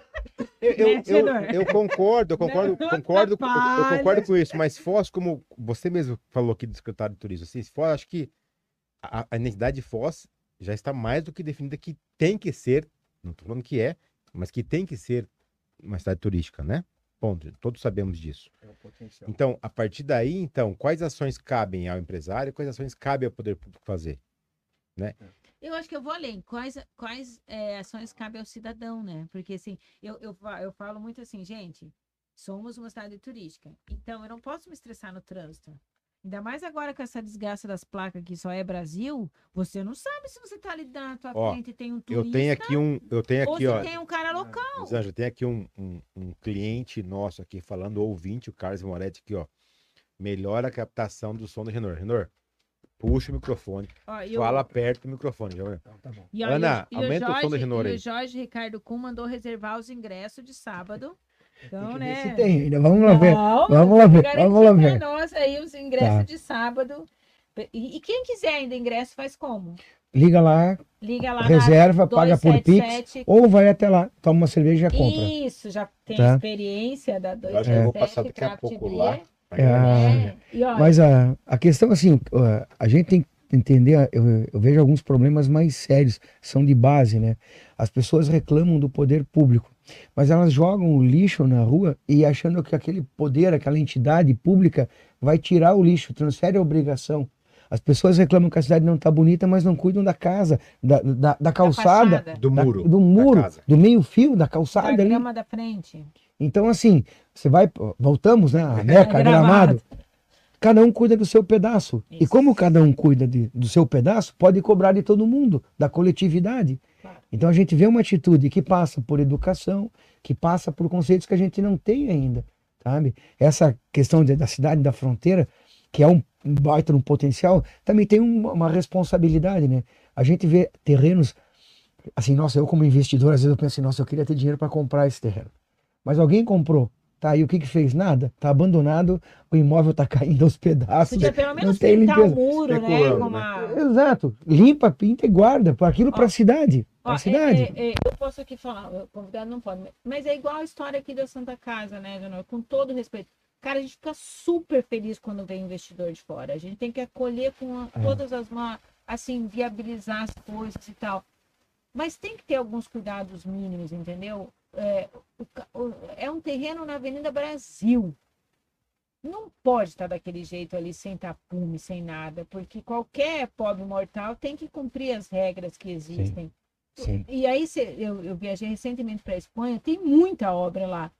Speaker 1: Eu, eu,
Speaker 2: Né,
Speaker 1: eu, eu concordo, eu concordo,
Speaker 2: Não
Speaker 1: concordo, com- eu, eu concordo com isso, mas Foz, como você mesmo falou aqui do secretário de turismo, assim, Foz, acho que a, a identidade de Foz já está mais do que definida que tem que ser, não estou falando que é, mas que tem que ser uma cidade turística, né? Ponto. Todos sabemos disso.
Speaker 3: É o potencial.
Speaker 1: Então, a partir daí, então, quais ações cabem ao empresário e quais ações cabe ao poder público fazer?
Speaker 2: Eu acho que eu vou além. Quais, quais é, ações cabem ao cidadão, né? Porque, assim, eu, eu, eu falo muito assim, gente, somos uma cidade turística. Então, eu não posso me estressar no trânsito. Ainda mais agora com essa desgraça das placas que só é Brasil, você não sabe se você tá ali na tua
Speaker 1: Ó,
Speaker 2: frente e tem um
Speaker 1: Eu
Speaker 2: turista
Speaker 1: tenho aqui um, eu tenho
Speaker 2: ou
Speaker 1: aqui,
Speaker 2: se
Speaker 1: ó,
Speaker 2: tem um cara local.
Speaker 1: Elisângela, tem aqui um, um, um cliente nosso aqui falando, ouvinte, o Carlos Moretti aqui, ó. Melhora a captação do som do Renor. Renor, puxa o microfone,
Speaker 2: Ó, e o-
Speaker 1: fala perto do microfone. já vai.
Speaker 3: Então, tá bom.
Speaker 2: E, ó,
Speaker 1: Ana,
Speaker 2: e o, e
Speaker 1: aumenta o som do
Speaker 2: Jorge-
Speaker 1: Renor
Speaker 2: e
Speaker 1: aí.
Speaker 2: o Jorge Ricardo Kuhn mandou reservar os ingressos de sábado. Então, né?
Speaker 3: ver se tem ainda. Vamos lá ver.
Speaker 2: Não,
Speaker 3: Vamos lá ver, vamos lá ver.
Speaker 2: nós aí os ingressos
Speaker 3: Tá.
Speaker 2: de sábado. E, e quem quiser ainda ingresso faz como?
Speaker 3: Liga lá,
Speaker 2: Liga lá
Speaker 3: reserva, paga por Pix,
Speaker 2: 277.
Speaker 3: ou vai até lá, toma uma cerveja e já compra.
Speaker 2: Isso, já tem
Speaker 3: Tá.
Speaker 2: experiência da
Speaker 1: Eu acho que eu vou
Speaker 2: 277,
Speaker 1: passar daqui a
Speaker 2: Craft
Speaker 1: pouco lá.
Speaker 3: É,
Speaker 2: né?
Speaker 3: Mas a, a questão, assim, a gente tem que entender, eu, eu vejo alguns problemas mais sérios, são de base, né? As pessoas reclamam do poder público, mas elas jogam o lixo na rua e achando que aquele poder, aquela entidade pública vai tirar o lixo, transfere a obrigação. As pessoas reclamam que a cidade não está bonita, mas não cuidam da casa, da, da, da calçada,
Speaker 2: fachada,
Speaker 1: Do
Speaker 3: da-
Speaker 1: muro.
Speaker 3: do
Speaker 1: da
Speaker 3: muro,
Speaker 1: casa.
Speaker 3: do meio-fio, da
Speaker 2: da
Speaker 3: calçada ali.
Speaker 2: grama da frente.
Speaker 3: Então, assim, você vai. Voltamos, né? A Meca,
Speaker 2: É,
Speaker 3: gramado. Cada um cuida do seu pedaço. E
Speaker 2: Isso.
Speaker 3: como cada um cuida de- do seu pedaço, pode cobrar de todo mundo, da coletividade.
Speaker 2: Claro.
Speaker 3: Então a gente vê uma atitude que passa por educação, que passa por conceitos que a gente não tem ainda, sabe? Essa questão de- da cidade da fronteira, que é um baita um potencial, também tem uma, uma responsabilidade, né? A gente vê terrenos, assim, nossa, eu como investidor, às vezes eu penso assim, nossa, eu queria ter dinheiro para comprar esse terreno. Mas alguém comprou, tá? E o que que fez? Nada. Tá abandonado, o imóvel tá caindo aos pedaços.
Speaker 2: Podia pelo menos
Speaker 3: tem
Speaker 2: pintar o
Speaker 3: limpeza.
Speaker 2: muro, né?
Speaker 1: Especulando,
Speaker 2: Com
Speaker 1: né?
Speaker 2: uma...
Speaker 3: Exato. Limpa, pinta e guarda. Para aquilo para a cidade.
Speaker 2: Ó,
Speaker 3: Pra cidade.
Speaker 2: é- é- é, eu posso aqui falar, o convidado não pode, mas é igual a história aqui da Santa Casa, né, Leonor? Com todo respeito. Cara, a gente fica super feliz quando vem investidor de fora. A gente tem que acolher com a-
Speaker 3: É.
Speaker 2: todas as mãos, assim, viabilizar as coisas e tal. Mas tem que ter alguns cuidados mínimos, entendeu? É, é um terreno na Avenida Brasil. Não pode estar daquele jeito ali, sem tapume, sem nada, porque qualquer pobre mortal tem que cumprir as regras que existem.
Speaker 3: Sim.
Speaker 2: E aí cê- eu, eu viajei recentemente para a Espanha, tem muita obra lá.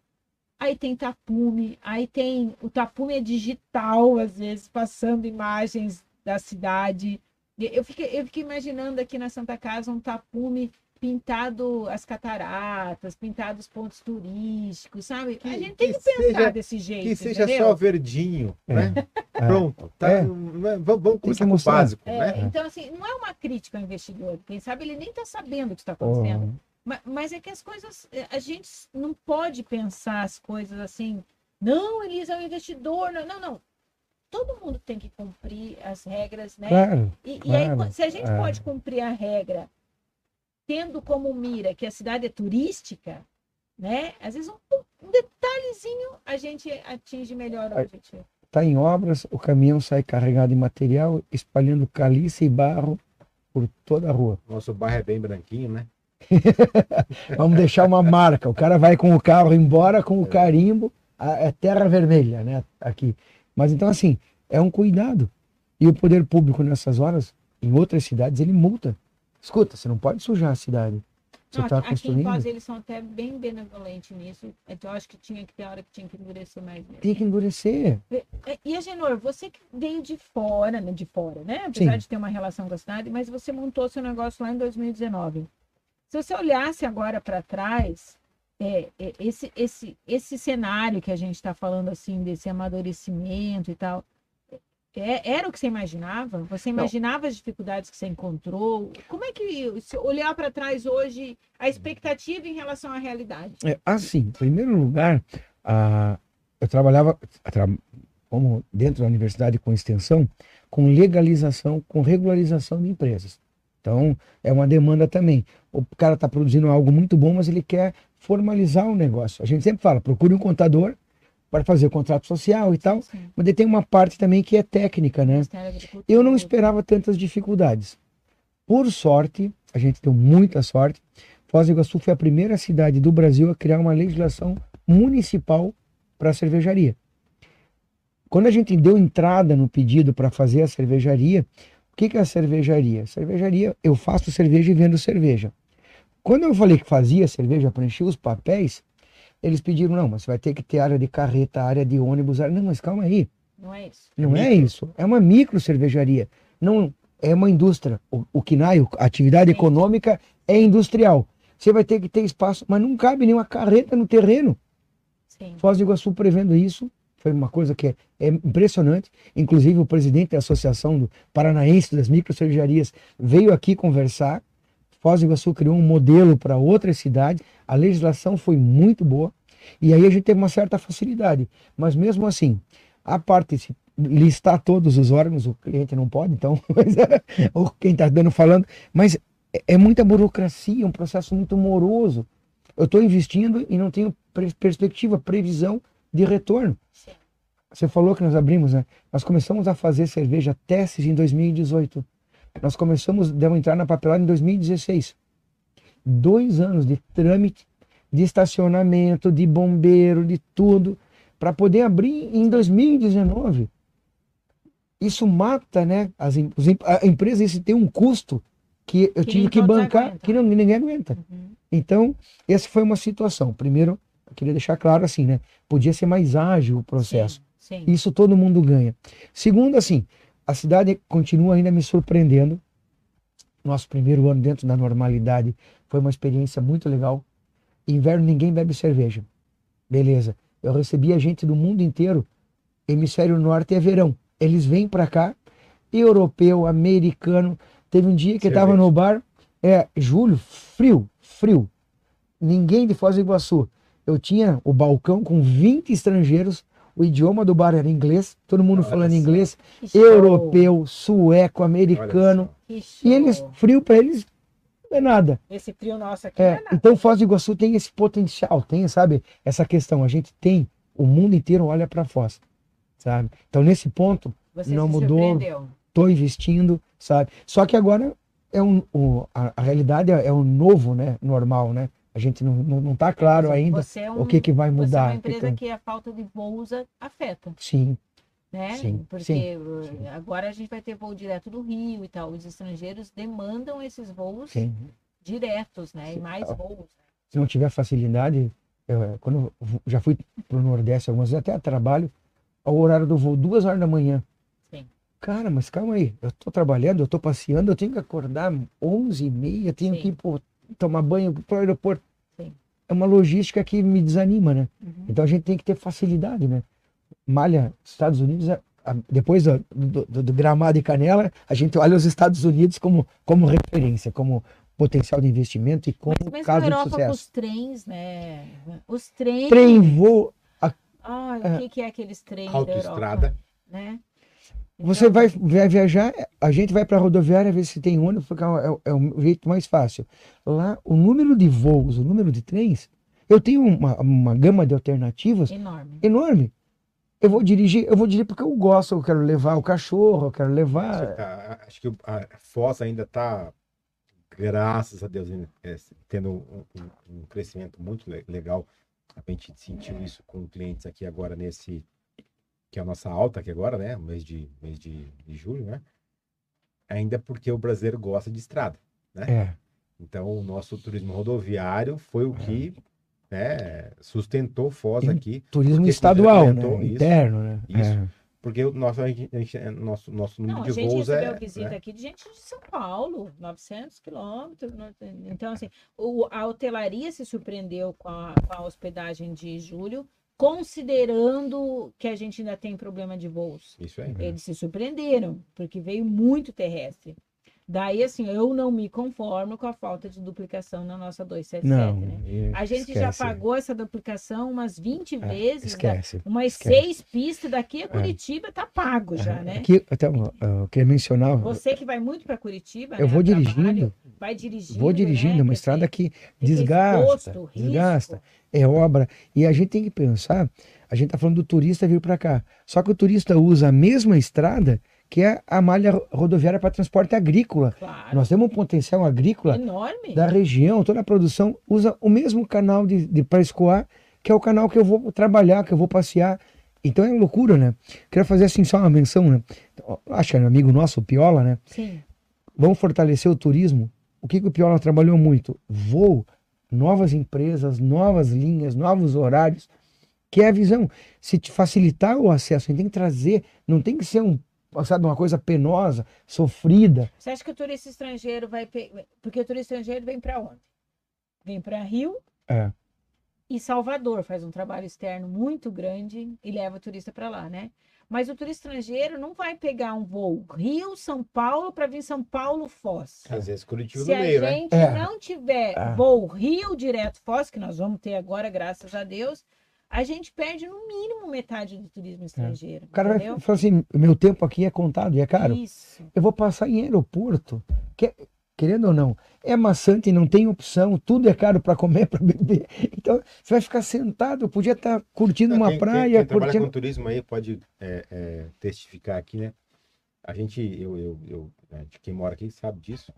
Speaker 2: Aí tem tapume, aí tem. O tapume é digital, às vezes, passando imagens da cidade. E Eu fiquei, eu fiquei imaginando aqui na Santa Casa um tapume pintado as cataratas, pintado os pontos turísticos, sabe?
Speaker 1: Que-
Speaker 2: a gente tem
Speaker 1: que
Speaker 2: que, pensar
Speaker 1: seja-
Speaker 2: desse jeito.
Speaker 1: Que seja
Speaker 2: entendeu?
Speaker 1: só verdinho, né?
Speaker 3: É.
Speaker 1: Pronto. Tá,
Speaker 3: É.
Speaker 1: não é- Vamos, vamos começar com o básico,
Speaker 2: É,
Speaker 1: né?
Speaker 2: Então, assim, não é uma crítica ao investidor. Quem sabe ele nem está sabendo o que está acontecendo.
Speaker 3: Ó,
Speaker 2: Ma- Mas é que as coisas, eh, a gente não pode pensar as coisas assim, não, Elisa é um investidor, não, não, não. Todo mundo tem que cumprir as regras, né?
Speaker 3: claro.
Speaker 2: E, e aí,
Speaker 3: claro,
Speaker 2: se a gente
Speaker 3: é.
Speaker 2: pode cumprir a regra, tendo como mira que a cidade é turística, né? Às vezes um, um detalhezinho a gente atinge melhor o objetivo.
Speaker 3: Está em obras, o caminhão sai carregado de material, espalhando caliça e barro por toda a rua.
Speaker 1: Nosso bairro é bem branquinho, né?
Speaker 3: Vamos deixar uma marca. O cara vai com o carro embora com o carimbo, a, é terra vermelha, né? Aqui. Mas então, assim, é um cuidado. E o poder público nessas horas, em outras cidades, ele multa. Escuta, você não pode sujar a cidade. Você
Speaker 2: Não,
Speaker 3: está
Speaker 2: aqui, aqui em
Speaker 3: construindo.
Speaker 2: Foz eles são até bem benevolentes nisso. Então eu acho que tinha que ter hora que tinha que endurecer mais mesmo.
Speaker 3: Tem que endurecer.
Speaker 2: É, E, Agenor, você que veio de fora, né? De fora, né? Apesar
Speaker 3: Sim.
Speaker 2: de ter uma relação com a cidade, mas você montou seu negócio lá em 2019. Se você olhasse agora para trás, é, é, esse, esse, esse cenário que a gente está falando, assim, desse amadurecimento e tal, é- era o que você imaginava? Você imaginava as dificuldades que você encontrou? Como é que, se olhar para trás hoje, a expectativa em relação à realidade?
Speaker 3: É, assim, em primeiro lugar, a, eu trabalhava tra- como dentro da universidade com extensão, com legalização, com regularização de empresas. Então, é uma demanda também. O cara está produzindo algo muito bom, mas ele quer formalizar o negócio. A gente sempre fala, procure um contador para fazer o contrato social e tal,
Speaker 2: Sim.
Speaker 3: mas tem uma parte também que é técnica, né? Eu não esperava tantas dificuldades. Por sorte, a gente deu muita sorte. Foz do Iguaçu foi a primeira cidade do Brasil a criar uma legislação municipal para a cervejaria. Quando a gente deu entrada no pedido para fazer a cervejaria, o que, que é a cervejaria? Cervejaria, eu faço cerveja e vendo cerveja. Quando eu falei que fazia cerveja, preenchi os papéis, eles pediram, não, mas você vai ter que ter área de carreta, área de ônibus. área-" Não, mas calma aí.
Speaker 2: Não é isso?
Speaker 3: Não é isso. É uma micro cervejaria. Não é uma indústria. O, o KINAI, a atividade
Speaker 2: Sim.
Speaker 3: econômica é industrial. Você vai ter que ter espaço, mas não cabe nenhuma carreta no terreno.
Speaker 2: Sim.
Speaker 3: Foz do Iguaçu prevendo isso. Foi uma coisa que é, é impressionante. Inclusive, o presidente da Associação do Paranaense das Micro Cervejarias veio aqui conversar. Foz do Iguaçu criou um modelo para outras cidades. A legislação foi muito boa. E aí a gente teve uma certa facilidade. Mas mesmo assim, a parte de listar todos os órgãos, o cliente não pode, então, ou quem está dando falando, mas é, é muita burocracia, um processo muito moroso. Eu estou investindo e não tenho perspectiva, previsão de retorno. Você falou que nós abrimos, né? Nós começamos a fazer cerveja testes em 2018. Nós começamos, demos entrar na papelada em 2016. Dois anos de trâmite, de estacionamento, de bombeiro, de tudo, para poder abrir em 2019. Isso mata, né? As, os a empresa isso tem um custo que eu
Speaker 2: Que
Speaker 3: tive que bancar,
Speaker 2: aguentam.
Speaker 3: que não, ninguém aguenta.
Speaker 2: Uhum.
Speaker 3: Então, essa foi uma situação. Primeiro, eu queria deixar claro assim, né? Podia ser mais ágil o processo.
Speaker 2: Sim. sim.
Speaker 3: Isso todo mundo ganha. Segundo, assim, a cidade continua ainda me surpreendendo. Nosso primeiro ano dentro da normalidade foi uma experiência muito legal. Inverno ninguém bebe cerveja. Beleza. Eu recebi a gente do mundo inteiro. Hemisfério norte é verão. Eles vêm para cá, europeu, americano. Teve um dia que eu tava
Speaker 1: Cerveja.
Speaker 3: no bar, é julho, frio, frio. Ninguém de Foz do Iguaçu. Eu tinha o balcão com 20 estrangeiros. O idioma do bar era inglês, todo mundo
Speaker 1: Olha
Speaker 3: falando
Speaker 1: só.
Speaker 3: inglês,
Speaker 2: Que show.
Speaker 3: europeu, sueco, americano. E eles, frio para eles, não é nada.
Speaker 2: Esse frio nosso aqui
Speaker 3: É,
Speaker 2: é nada.
Speaker 3: então Foz do Iguaçu tem esse potencial, tem, sabe, essa questão. A gente tem, o mundo inteiro olha para Foz, sabe? Então nesse ponto,
Speaker 2: Você
Speaker 3: não mudou. tô investindo, sabe? Só que agora é um, o, a, a realidade é, é o novo, né, normal, né? A gente não, não, não tá claro ainda
Speaker 2: é
Speaker 3: o que que vai
Speaker 2: Você é
Speaker 3: mudar.
Speaker 2: uma empresa
Speaker 3: Então,
Speaker 2: que a falta de voos afeta,
Speaker 3: Sim,
Speaker 2: né?
Speaker 3: Sim,
Speaker 2: Porque
Speaker 3: sim,
Speaker 2: uh, agora a gente vai ter voo direto do Rio e tal. Os estrangeiros demandam esses voos
Speaker 3: sim.
Speaker 2: diretos, né? E
Speaker 3: Sim.
Speaker 2: mais voos. né?
Speaker 3: Se não tiver facilidade, eu, é, quando eu já fui pro Nordeste algumas vezes, até trabalho, ao horário do voo, duas horas da manhã.
Speaker 2: Sim.
Speaker 3: Cara, mas calma aí, eu tô trabalhando, eu tô passeando, eu tenho que acordar 11 e meia, tenho
Speaker 2: Sim.
Speaker 3: que ir pô, tomar banho pro aeroporto. É uma logística que me desanima, né?
Speaker 2: Uhum.
Speaker 3: Então a gente tem que ter facilidade, né? Malha, Estados Unidos, a- a- depois do, do- do- do gramado e canela, a gente olha os Estados Unidos como, como referência, como potencial de investimento e como
Speaker 2: Mas mesmo
Speaker 3: caso
Speaker 2: na
Speaker 3: de
Speaker 2: Europa com
Speaker 3: sucesso.
Speaker 2: os trens, né? Os trens.
Speaker 3: Trem, voo,
Speaker 2: Ai,
Speaker 3: É.
Speaker 2: o que, que é aqueles trens da
Speaker 1: Autoestrada.
Speaker 2: Europa, né?
Speaker 3: Você vai, vai viajar, a gente vai para a rodoviária ver se tem ônibus, porque é, o- é o jeito mais fácil. Lá, o número de voos, o número de trens, eu tenho uma, uma gama de alternativas
Speaker 2: Enorme.
Speaker 3: enorme. Eu vou dirigir, eu vou dirigir porque eu gosto, eu quero levar o cachorro, eu quero
Speaker 1: Acho
Speaker 3: levar.
Speaker 1: que tá- Acho que a Foz ainda está, graças a Deus, é, tendo um, um- um crescimento muito le- legal. A gente sentiu isso com clientes aqui agora nesse, que é a nossa alta aqui agora, né? Mês de, mês de, de julho, né? Ainda porque o brasileiro gosta de estrada.
Speaker 3: É,
Speaker 1: Então, o nosso turismo rodoviário foi o que né, sustentou Foz
Speaker 3: Tem
Speaker 1: aqui.
Speaker 3: turismo
Speaker 1: Porque
Speaker 3: estadual, né?
Speaker 1: isso,
Speaker 3: Interno, né?
Speaker 1: isso.
Speaker 3: É.
Speaker 1: Porque o nosso, a gente- a gente- é, nosso, nosso número
Speaker 2: Não, a
Speaker 1: de
Speaker 2: gente
Speaker 1: voos
Speaker 2: recebeu
Speaker 1: é.
Speaker 2: visita
Speaker 1: né?
Speaker 2: aqui de gente de São Paulo, 900 quilômetros. Então, assim, o- a hotelaria se surpreendeu com a, com a hospedagem de julho, considerando que a gente ainda tem problema de voos.
Speaker 1: Isso aí.
Speaker 2: Eles se surpreenderam, porque veio muito terrestre. Daí, assim, eu não me conformo com a falta de duplicação na nossa 277,
Speaker 3: Não,
Speaker 2: né? A gente já
Speaker 3: esquece.
Speaker 2: pagou essa duplicação umas 20
Speaker 3: É,
Speaker 2: vezes, né?
Speaker 3: Esquece.
Speaker 2: umas
Speaker 3: esquece.
Speaker 2: seis pistas daqui a Curitiba tá pago já, né?
Speaker 3: Aqui, até, eu queria mencionar,
Speaker 2: Você que vai muito para Curitiba,
Speaker 3: eu
Speaker 2: né,
Speaker 3: vou
Speaker 2: trabalho,
Speaker 3: dirigindo,
Speaker 2: vai dirigindo,
Speaker 3: vou dirigindo,
Speaker 2: né?
Speaker 3: é uma estrada que desgasta,
Speaker 2: exposto,
Speaker 3: desgasta, é obra. E a gente tem que pensar, a gente tá falando do turista vir para cá. Só que o turista usa a mesma estrada que é a malha rodoviária para transporte agrícola.
Speaker 2: Claro,
Speaker 3: Nós temos um potencial agrícola
Speaker 2: enorme.
Speaker 3: da região, toda a produção usa o mesmo canal de, de para escoar, que é o canal que eu vou trabalhar, que eu vou passear. Então é loucura, né? Queria fazer assim só uma menção, né? Acho que é um amigo nosso, o Piola, né?
Speaker 2: Sim,
Speaker 3: Vamos fortalecer o turismo. O que, que o Piola trabalhou muito? Voo, novas empresas, novas linhas, novos horários, que é a visão. Se te facilitar o acesso, a gente tem que trazer, não tem que ser um, sabe, uma coisa penosa, sofrida.
Speaker 2: Você acha que o turista estrangeiro vai. pe- Porque o turista estrangeiro vem para onde? Vem para Rio
Speaker 3: É.
Speaker 2: e Salvador, faz um trabalho externo muito grande e leva o turista para lá, né? Mas o turista estrangeiro não vai pegar um voo Rio, São Paulo, para vir São Paulo, Foz.
Speaker 1: Às vezes Curitiba
Speaker 2: Se
Speaker 1: no
Speaker 2: a
Speaker 1: meio, né?
Speaker 2: gente
Speaker 3: É.
Speaker 2: não tiver
Speaker 3: É.
Speaker 2: voo Rio direto Foz, que nós vamos ter agora, graças a Deus, a gente perde no mínimo metade do turismo estrangeiro.
Speaker 3: O cara vai
Speaker 2: entendeu?
Speaker 3: falar assim: meu tempo aqui é contado e é caro.
Speaker 2: Isso.
Speaker 3: Eu vou passar em aeroporto, que, querendo ou não, é maçante, não tem opção, tudo é caro para comer, para beber. Então, você vai ficar sentado, podia estar curtindo uma
Speaker 1: Quem- quem-
Speaker 3: praia,
Speaker 1: quem trabalha
Speaker 3: curtindo.
Speaker 1: com turismo aí pode é, é, testificar aqui, né? A gente, eu, eu, eu né, de quem mora aqui sabe disso,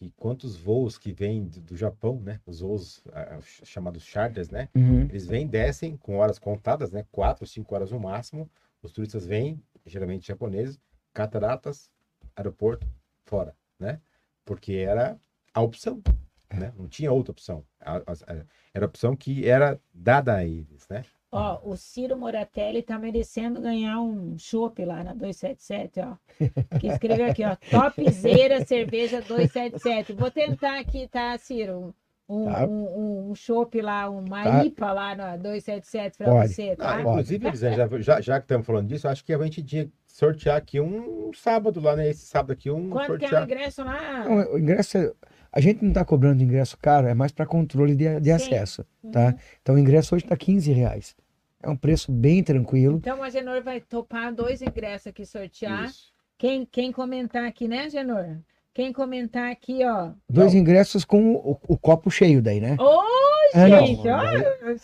Speaker 1: que quantos voos que vêm do, Japão, né? Os voos ch- chamados charters, né?
Speaker 3: Uhum.
Speaker 1: Eles vêm, descem com horas contadas, né? Quatro, cinco horas no máximo. Os turistas vêm, geralmente japoneses, cataratas, aeroporto, fora, né? Porque era a opção, né? Não tinha outra opção. A- a- a- Era a opção que era dada a eles, né?
Speaker 2: Ó, o Ciro Moratelli tá merecendo ganhar um chopp lá na 277, ó. Que escreveu aqui, ó. Topzera cerveja 277. Vou tentar aqui, tá, Ciro? Um,
Speaker 3: Tá.
Speaker 2: um, um, um chopp lá, uma
Speaker 3: Tá.
Speaker 2: IPA lá na 277 pra
Speaker 3: Pode.
Speaker 2: você,
Speaker 1: Ah,
Speaker 2: tá?
Speaker 1: inclusive, Elisane, já, já, que estamos falando disso, acho que a gente tinha que sortear aqui um sábado lá, né? Esse sábado aqui, um
Speaker 2: Quanto que é o
Speaker 1: sortear.
Speaker 2: ingresso lá?
Speaker 3: Não, o ingresso, é- a gente não está cobrando ingresso caro, é mais para controle de, de acesso, tá? Então o ingresso hoje está 15 reais. É um preço bem tranquilo.
Speaker 2: Então a Genor vai topar dois ingressos aqui sortear.
Speaker 1: Isso.
Speaker 2: Quem, quem comentar aqui, né, Genor? Quem comentar aqui, ó.
Speaker 3: Dois ingressos com o, o copo cheio daí, né?
Speaker 2: Ô,
Speaker 3: não.
Speaker 2: gente,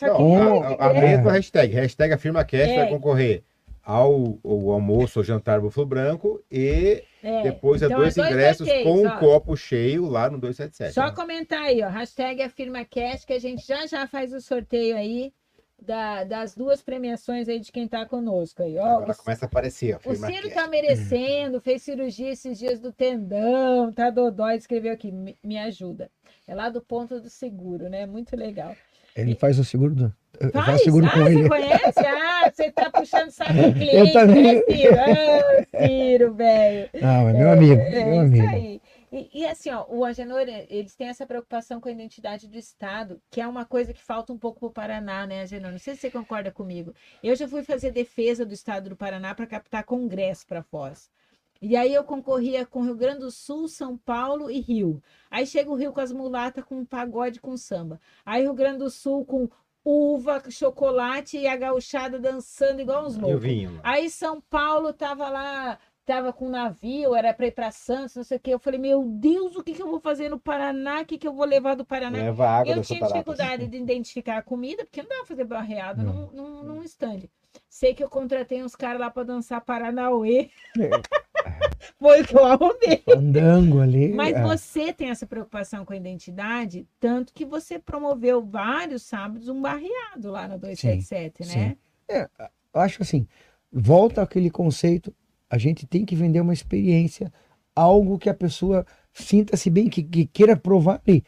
Speaker 1: Não,
Speaker 2: é
Speaker 1: a, a-
Speaker 3: É.
Speaker 1: mesma hashtag, hashtag AfirmaCast
Speaker 2: É.
Speaker 1: vai concorrer ao, ao almoço ou jantar bufalo branco e
Speaker 2: É,
Speaker 1: depois a
Speaker 2: então
Speaker 1: dois
Speaker 2: é dois
Speaker 1: ingressos
Speaker 2: sorteios,
Speaker 1: com um
Speaker 2: ó.
Speaker 1: copo cheio lá no 277.
Speaker 2: Só
Speaker 1: né?
Speaker 2: comentar aí, ó. Hashtag AfirmaCast, que a gente já já faz o sorteio aí da- das duas premiações aí de quem tá conosco aí. Ó,
Speaker 1: Agora
Speaker 2: o,
Speaker 1: começa a aparecer.
Speaker 2: o Ciro tá merecendo, fez cirurgia esses dias do tendão, tá dodói, escreveu aqui, me, me ajuda. É lá do ponto do seguro, né? Muito legal.
Speaker 3: Ele faz o seguro do. Eu
Speaker 2: Faz?
Speaker 3: faço seguro
Speaker 2: ah,
Speaker 3: com
Speaker 2: você
Speaker 3: ele.
Speaker 2: conhece? Ah, você tá puxando saco do cliente,
Speaker 3: também.
Speaker 2: né, Ciro? Ah, Ciro, velho.
Speaker 3: Não, é meu amigo,
Speaker 2: É,
Speaker 3: meu
Speaker 2: isso
Speaker 3: amigo.
Speaker 2: aí. E, e assim, ó, o Agenor, eles têm essa preocupação com a identidade do Estado, que é uma coisa que falta um pouco para o Paraná, né, Agenor? Não sei se você concorda comigo. Eu já fui fazer defesa do Estado do Paraná para captar congresso para Foz. E aí eu concorria com Rio Grande do Sul, São Paulo e Rio. Aí chega o Rio com as mulatas com pagode com samba. Aí Rio Grande do Sul com uva, chocolate e a gauchada dançando igual uns loucos. Aí São Paulo tava lá, tava com navio, era para ir para Santos, não sei o quê. Eu falei, meu Deus, o que, que eu vou fazer no Paraná? O que, que eu vou levar do Paraná?
Speaker 1: Leva água
Speaker 2: eu tinha dificuldade de identificar a comida, porque não dá pra fazer barreada
Speaker 3: Não.
Speaker 2: num, num, num stand. Sei que eu contratei uns caras lá para dançar Paranauê. Foi o que eu arrumei.
Speaker 3: Fandango ali.
Speaker 2: Mas
Speaker 3: é.
Speaker 2: você tem essa preocupação com a identidade, tanto que você promoveu vários sábados um barreado lá no 277, né?
Speaker 3: sim. Eu acho assim, volta aquele conceito, a gente tem que vender uma experiência, algo que a pessoa sinta-se bem, que, que queira provar ali,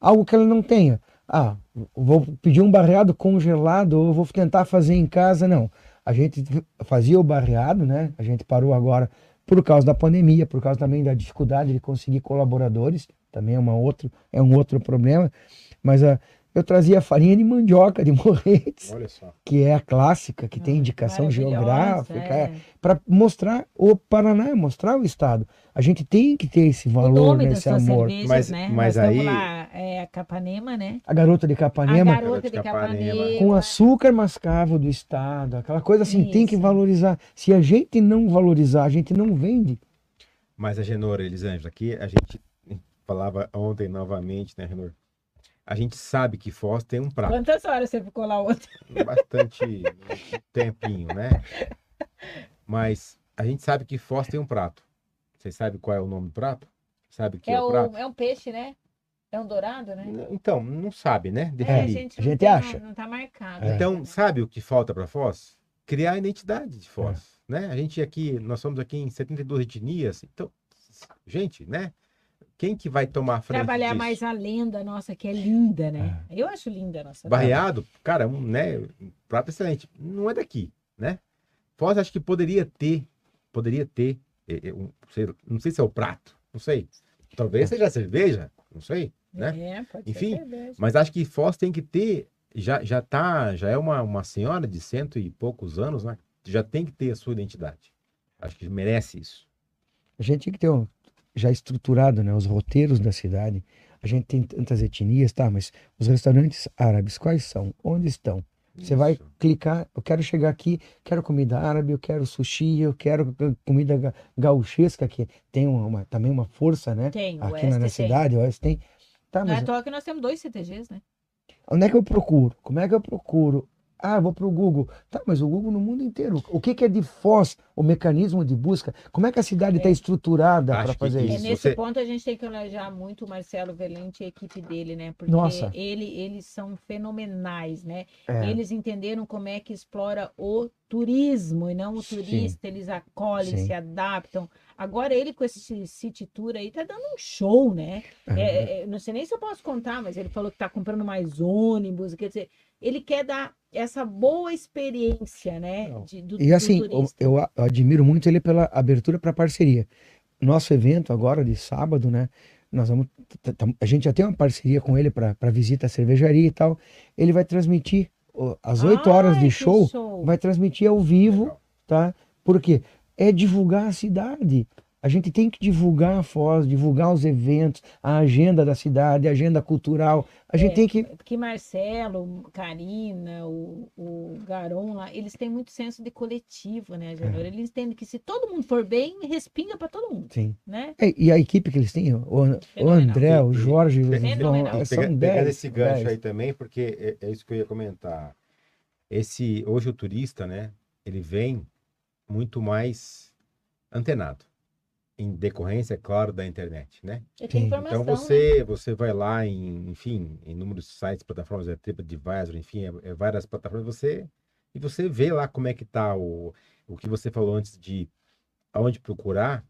Speaker 3: algo que ela não tenha. Ah, vou pedir um barreado congelado ou vou tentar fazer em casa, não. A gente fazia o barreado, né? A gente parou agora por causa da pandemia, por causa também da dificuldade de conseguir colaboradores, também é uma outro, é um outro problema, mas a eu trazia farinha de mandioca de Morretes,
Speaker 1: Olha só.
Speaker 3: que é a clássica, que tem
Speaker 2: Ah,
Speaker 3: indicação geográfica,
Speaker 2: é.
Speaker 3: é, para mostrar o Paraná, mostrar o estado. A gente tem que ter esse valor, esse amor.
Speaker 2: cervejas,
Speaker 1: Mas-
Speaker 2: né?
Speaker 1: mas
Speaker 2: Nós
Speaker 1: aí-
Speaker 2: lá, é a Capanema, né?
Speaker 3: A garota de
Speaker 2: A
Speaker 3: Capanema,
Speaker 2: garota de
Speaker 1: Capanema.
Speaker 3: Com açúcar mascavo do estado, aquela coisa assim, tem que
Speaker 2: Isso.
Speaker 3: valorizar. Se a gente não valorizar, a gente não vende.
Speaker 1: Mas a Genor, Elisângela, aqui a gente falava ontem novamente, né, Genor? A gente sabe que Foz tem um prato.
Speaker 2: Quantas horas você ficou lá ontem?
Speaker 1: bastante tempinho, né? Mas a gente sabe que Foz tem um prato. Vocês sabem qual é o nome do prato? Sabe que é,
Speaker 2: É,
Speaker 1: o
Speaker 2: o-
Speaker 1: prato?
Speaker 2: é um peixe, né? É um dourado, né?
Speaker 1: Então, não sabe, né?
Speaker 2: É, a gente,
Speaker 3: A
Speaker 2: não
Speaker 3: gente
Speaker 2: tem-
Speaker 3: acha.
Speaker 2: Não, não tá marcado.
Speaker 3: É.
Speaker 1: Então, sabe o que falta para Foz? Criar a identidade de Foz,
Speaker 2: É.
Speaker 1: né? A gente aqui, nós somos aqui em 72 etnias, então, gente, né? Quem que vai tomar a frente
Speaker 2: Trabalhar
Speaker 1: disso?
Speaker 2: mais a lenda nossa, que é linda, né? Eu acho linda a nossa.
Speaker 1: Barreado, cara, um, né, um prato excelente. Não é daqui, né? Foz acho que poderia ter, poderia ter, eh, eh, um, sei- não sei se é o prato, não sei. Talvez seja a cerveja, não sei, né?
Speaker 2: É, pode
Speaker 1: Enfim,
Speaker 2: ser cerveja.
Speaker 1: Mas acho que Foz tem que ter, já, já tá, já é uma, uma senhora de cento e poucos anos, né? Já tem que ter a sua identidade. Acho que merece isso.
Speaker 3: A gente tem que ter um, já estruturado né, os roteiros da cidade. A gente tem tantas etnias, tá? Mas os restaurantes árabes, quais são? Onde estão? Você vai
Speaker 1: Isso.
Speaker 3: clicar, eu quero chegar aqui, quero comida árabe, eu quero sushi, eu quero comida ga- gauchesca, que tem uma, uma- também uma força, né?
Speaker 2: Tem, o
Speaker 3: Aqui na, na cidade, o Oeste tem. Tá,
Speaker 2: Não é
Speaker 3: mas
Speaker 2: à toa que nós temos dois CTGs, né?
Speaker 3: onde é que eu procuro? Como é que eu procuro? Ah, vou para o Google. Tá, mas o Google no mundo inteiro. O que, que é de Foz, o mecanismo de busca? Como é que a cidade está estruturada
Speaker 1: Acho
Speaker 3: para fazer
Speaker 2: É,
Speaker 1: isso.
Speaker 3: isso?
Speaker 2: nesse
Speaker 1: você-
Speaker 2: ponto a gente tem que elogiar muito o Marcelo Velente e a equipe dele, né? Porque
Speaker 3: Nossa.
Speaker 2: Ele, eles são fenomenais, né?
Speaker 3: É.
Speaker 2: Eles entenderam como é que explora o turismo e não o
Speaker 3: Sim.
Speaker 2: turista. Eles acolhem,
Speaker 3: Sim.
Speaker 2: se adaptam. Agora ele com esse City Tour aí tá dando um show, né?
Speaker 3: Aham.
Speaker 2: É, é, não sei nem se eu posso contar, mas ele falou que tá comprando mais ônibus, quer dizer, ele quer dar essa boa experiência, né? De- do,
Speaker 3: E assim, eu, eu admiro muito ele pela abertura para parceria. Nosso evento agora de sábado, né? Nós vamos, a gente já tem uma parceria com ele para visita à cervejaria e tal. Ele vai transmitir às 8 horas
Speaker 2: Ai,
Speaker 3: de
Speaker 2: que
Speaker 3: show, vai transmitir ao vivo, tá? Por quê? É divulgar a cidade. A gente tem que divulgar a Foz, divulgar os eventos, a agenda da cidade, a agenda cultural. A gente
Speaker 2: É.
Speaker 3: tem que
Speaker 2: que Marcelo, Karina, o, o Garon lá, eles têm muito senso de coletivo, né, Janor? Eles entendem que se todo mundo for bem, respinga para todo mundo,
Speaker 3: sim.
Speaker 2: né?
Speaker 3: É, e a equipe que eles têm, o, o. André, o Jorge,
Speaker 2: Fenomenal.
Speaker 3: vão-
Speaker 1: E
Speaker 3: são
Speaker 1: pega-
Speaker 3: 10,
Speaker 1: pegando esse gancho
Speaker 3: 10.
Speaker 1: aí também, porque é, é isso que eu ia comentar. Esse, hoje o turista, né, ele vem muito mais antenado. Em decorrência, é claro, da internet, né? Então
Speaker 2: né?
Speaker 1: você, você vai lá em, enfim, em inúmeros sites, plataformas, é TripAdvisor, enfim, é, é várias plataformas, você e você vê lá como é que tá o, o que você falou antes de aonde procurar,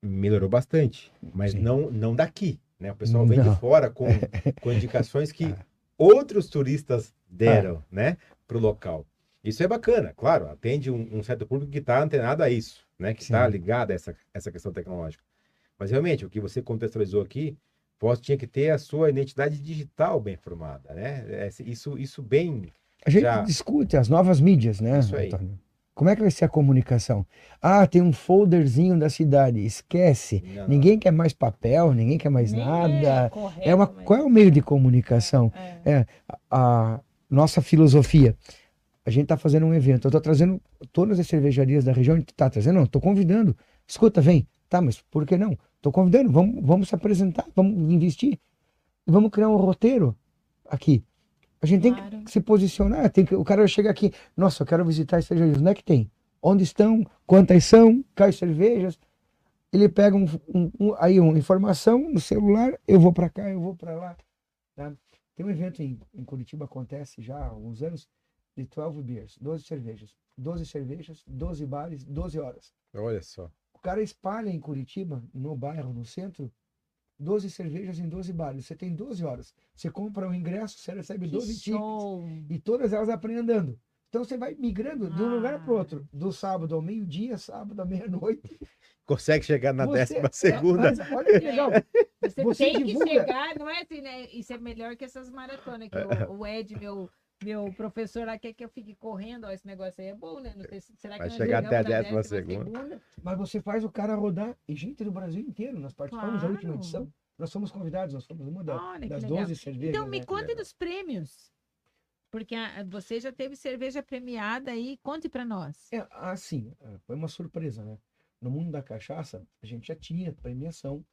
Speaker 1: melhorou bastante, mas
Speaker 3: Sim.
Speaker 1: não não daqui, né? O pessoal vem de
Speaker 3: Não.
Speaker 1: fora com, com indicações que
Speaker 3: É.
Speaker 1: outros turistas deram, né, pro local. Isso é bacana, claro, atende um, um certo público que está antenado a isso, né, que está ligado a essa, essa questão tecnológica. Mas realmente, o que você contextualizou aqui, Foz tinha que ter a sua identidade digital bem formada, né? É, Isso, isso bem.
Speaker 3: A gente
Speaker 1: Já-
Speaker 3: discute as novas mídias, né,
Speaker 1: Isso aí.
Speaker 3: Antônio? Como é que vai ser a comunicação? Ah, tem um folderzinho da cidade, esquece.
Speaker 1: não, não.
Speaker 3: Ninguém quer mais papel, ninguém quer mais
Speaker 2: Nem
Speaker 3: nada.
Speaker 2: correto,
Speaker 3: É uma,
Speaker 2: mas-
Speaker 3: qual é o meio de comunicação?
Speaker 2: É.
Speaker 3: A nossa filosofia. A gente está fazendo um evento. Eu estou trazendo todas as cervejarias da região. Está trazendo? Não, estou convidando. Escuta, vem. Tá, mas por que não? Estou convidando. Vamos, vamos se apresentar, vamos investir. Vamos criar um roteiro aqui. A gente tem
Speaker 2: Claro.
Speaker 3: que se posicionar. Tem que, o cara chega aqui, nossa, eu quero visitar as cervejarias. Onde é que tem? Onde estão? Quantas são? Quais cervejas? Ele pega um, um- um- aí uma informação no celular, eu vou para cá, eu vou para lá. tá? Tem um evento em, em Curitiba, acontece já há alguns anos, de 12 beers, 12 cervejas. 12 cervejas, 12 bares, 12 horas.
Speaker 1: Olha só.
Speaker 3: O cara espalha em Curitiba, no bairro, no centro, 12 cervejas em 12 bares. Você tem 12 horas. Você compra o ingresso, você recebe
Speaker 2: Que
Speaker 3: 12 tickets.
Speaker 2: show.
Speaker 3: E todas elas aprendem andando. Então você vai migrando de um lugar para
Speaker 2: Ah.
Speaker 3: outro, do sábado ao meio-dia, sábado à meia-noite.
Speaker 1: Consegue chegar na
Speaker 3: Você-
Speaker 1: décima segunda.
Speaker 3: Mas olha que legal.
Speaker 2: Você,
Speaker 3: Você
Speaker 2: tem
Speaker 3: divulga.
Speaker 2: que chegar, não é assim, né? Isso é melhor que essas maratonas que
Speaker 1: É.
Speaker 2: o, o Ed, meu, meu professor lá, quer que eu fique correndo. Ó, esse negócio aí é bom, né? Não sei se será que
Speaker 1: Vai
Speaker 2: nós
Speaker 1: chegar até a
Speaker 2: na
Speaker 1: décima
Speaker 2: décima
Speaker 1: segunda.
Speaker 3: Mas você faz o cara rodar e gente do Brasil inteiro. Nós participamos da última
Speaker 2: Claro.
Speaker 3: edição. Nós somos convidados, nós fomos uma da-
Speaker 2: Olha que
Speaker 3: das
Speaker 2: legal.
Speaker 3: 12 cervejas.
Speaker 2: Então, me
Speaker 3: né?
Speaker 2: conte dos prêmios. Porque a- você já teve cerveja premiada aí, conte pra nós.
Speaker 3: É, assim, é, foi uma surpresa, né? No mundo da cachaça, a gente já tinha premiação,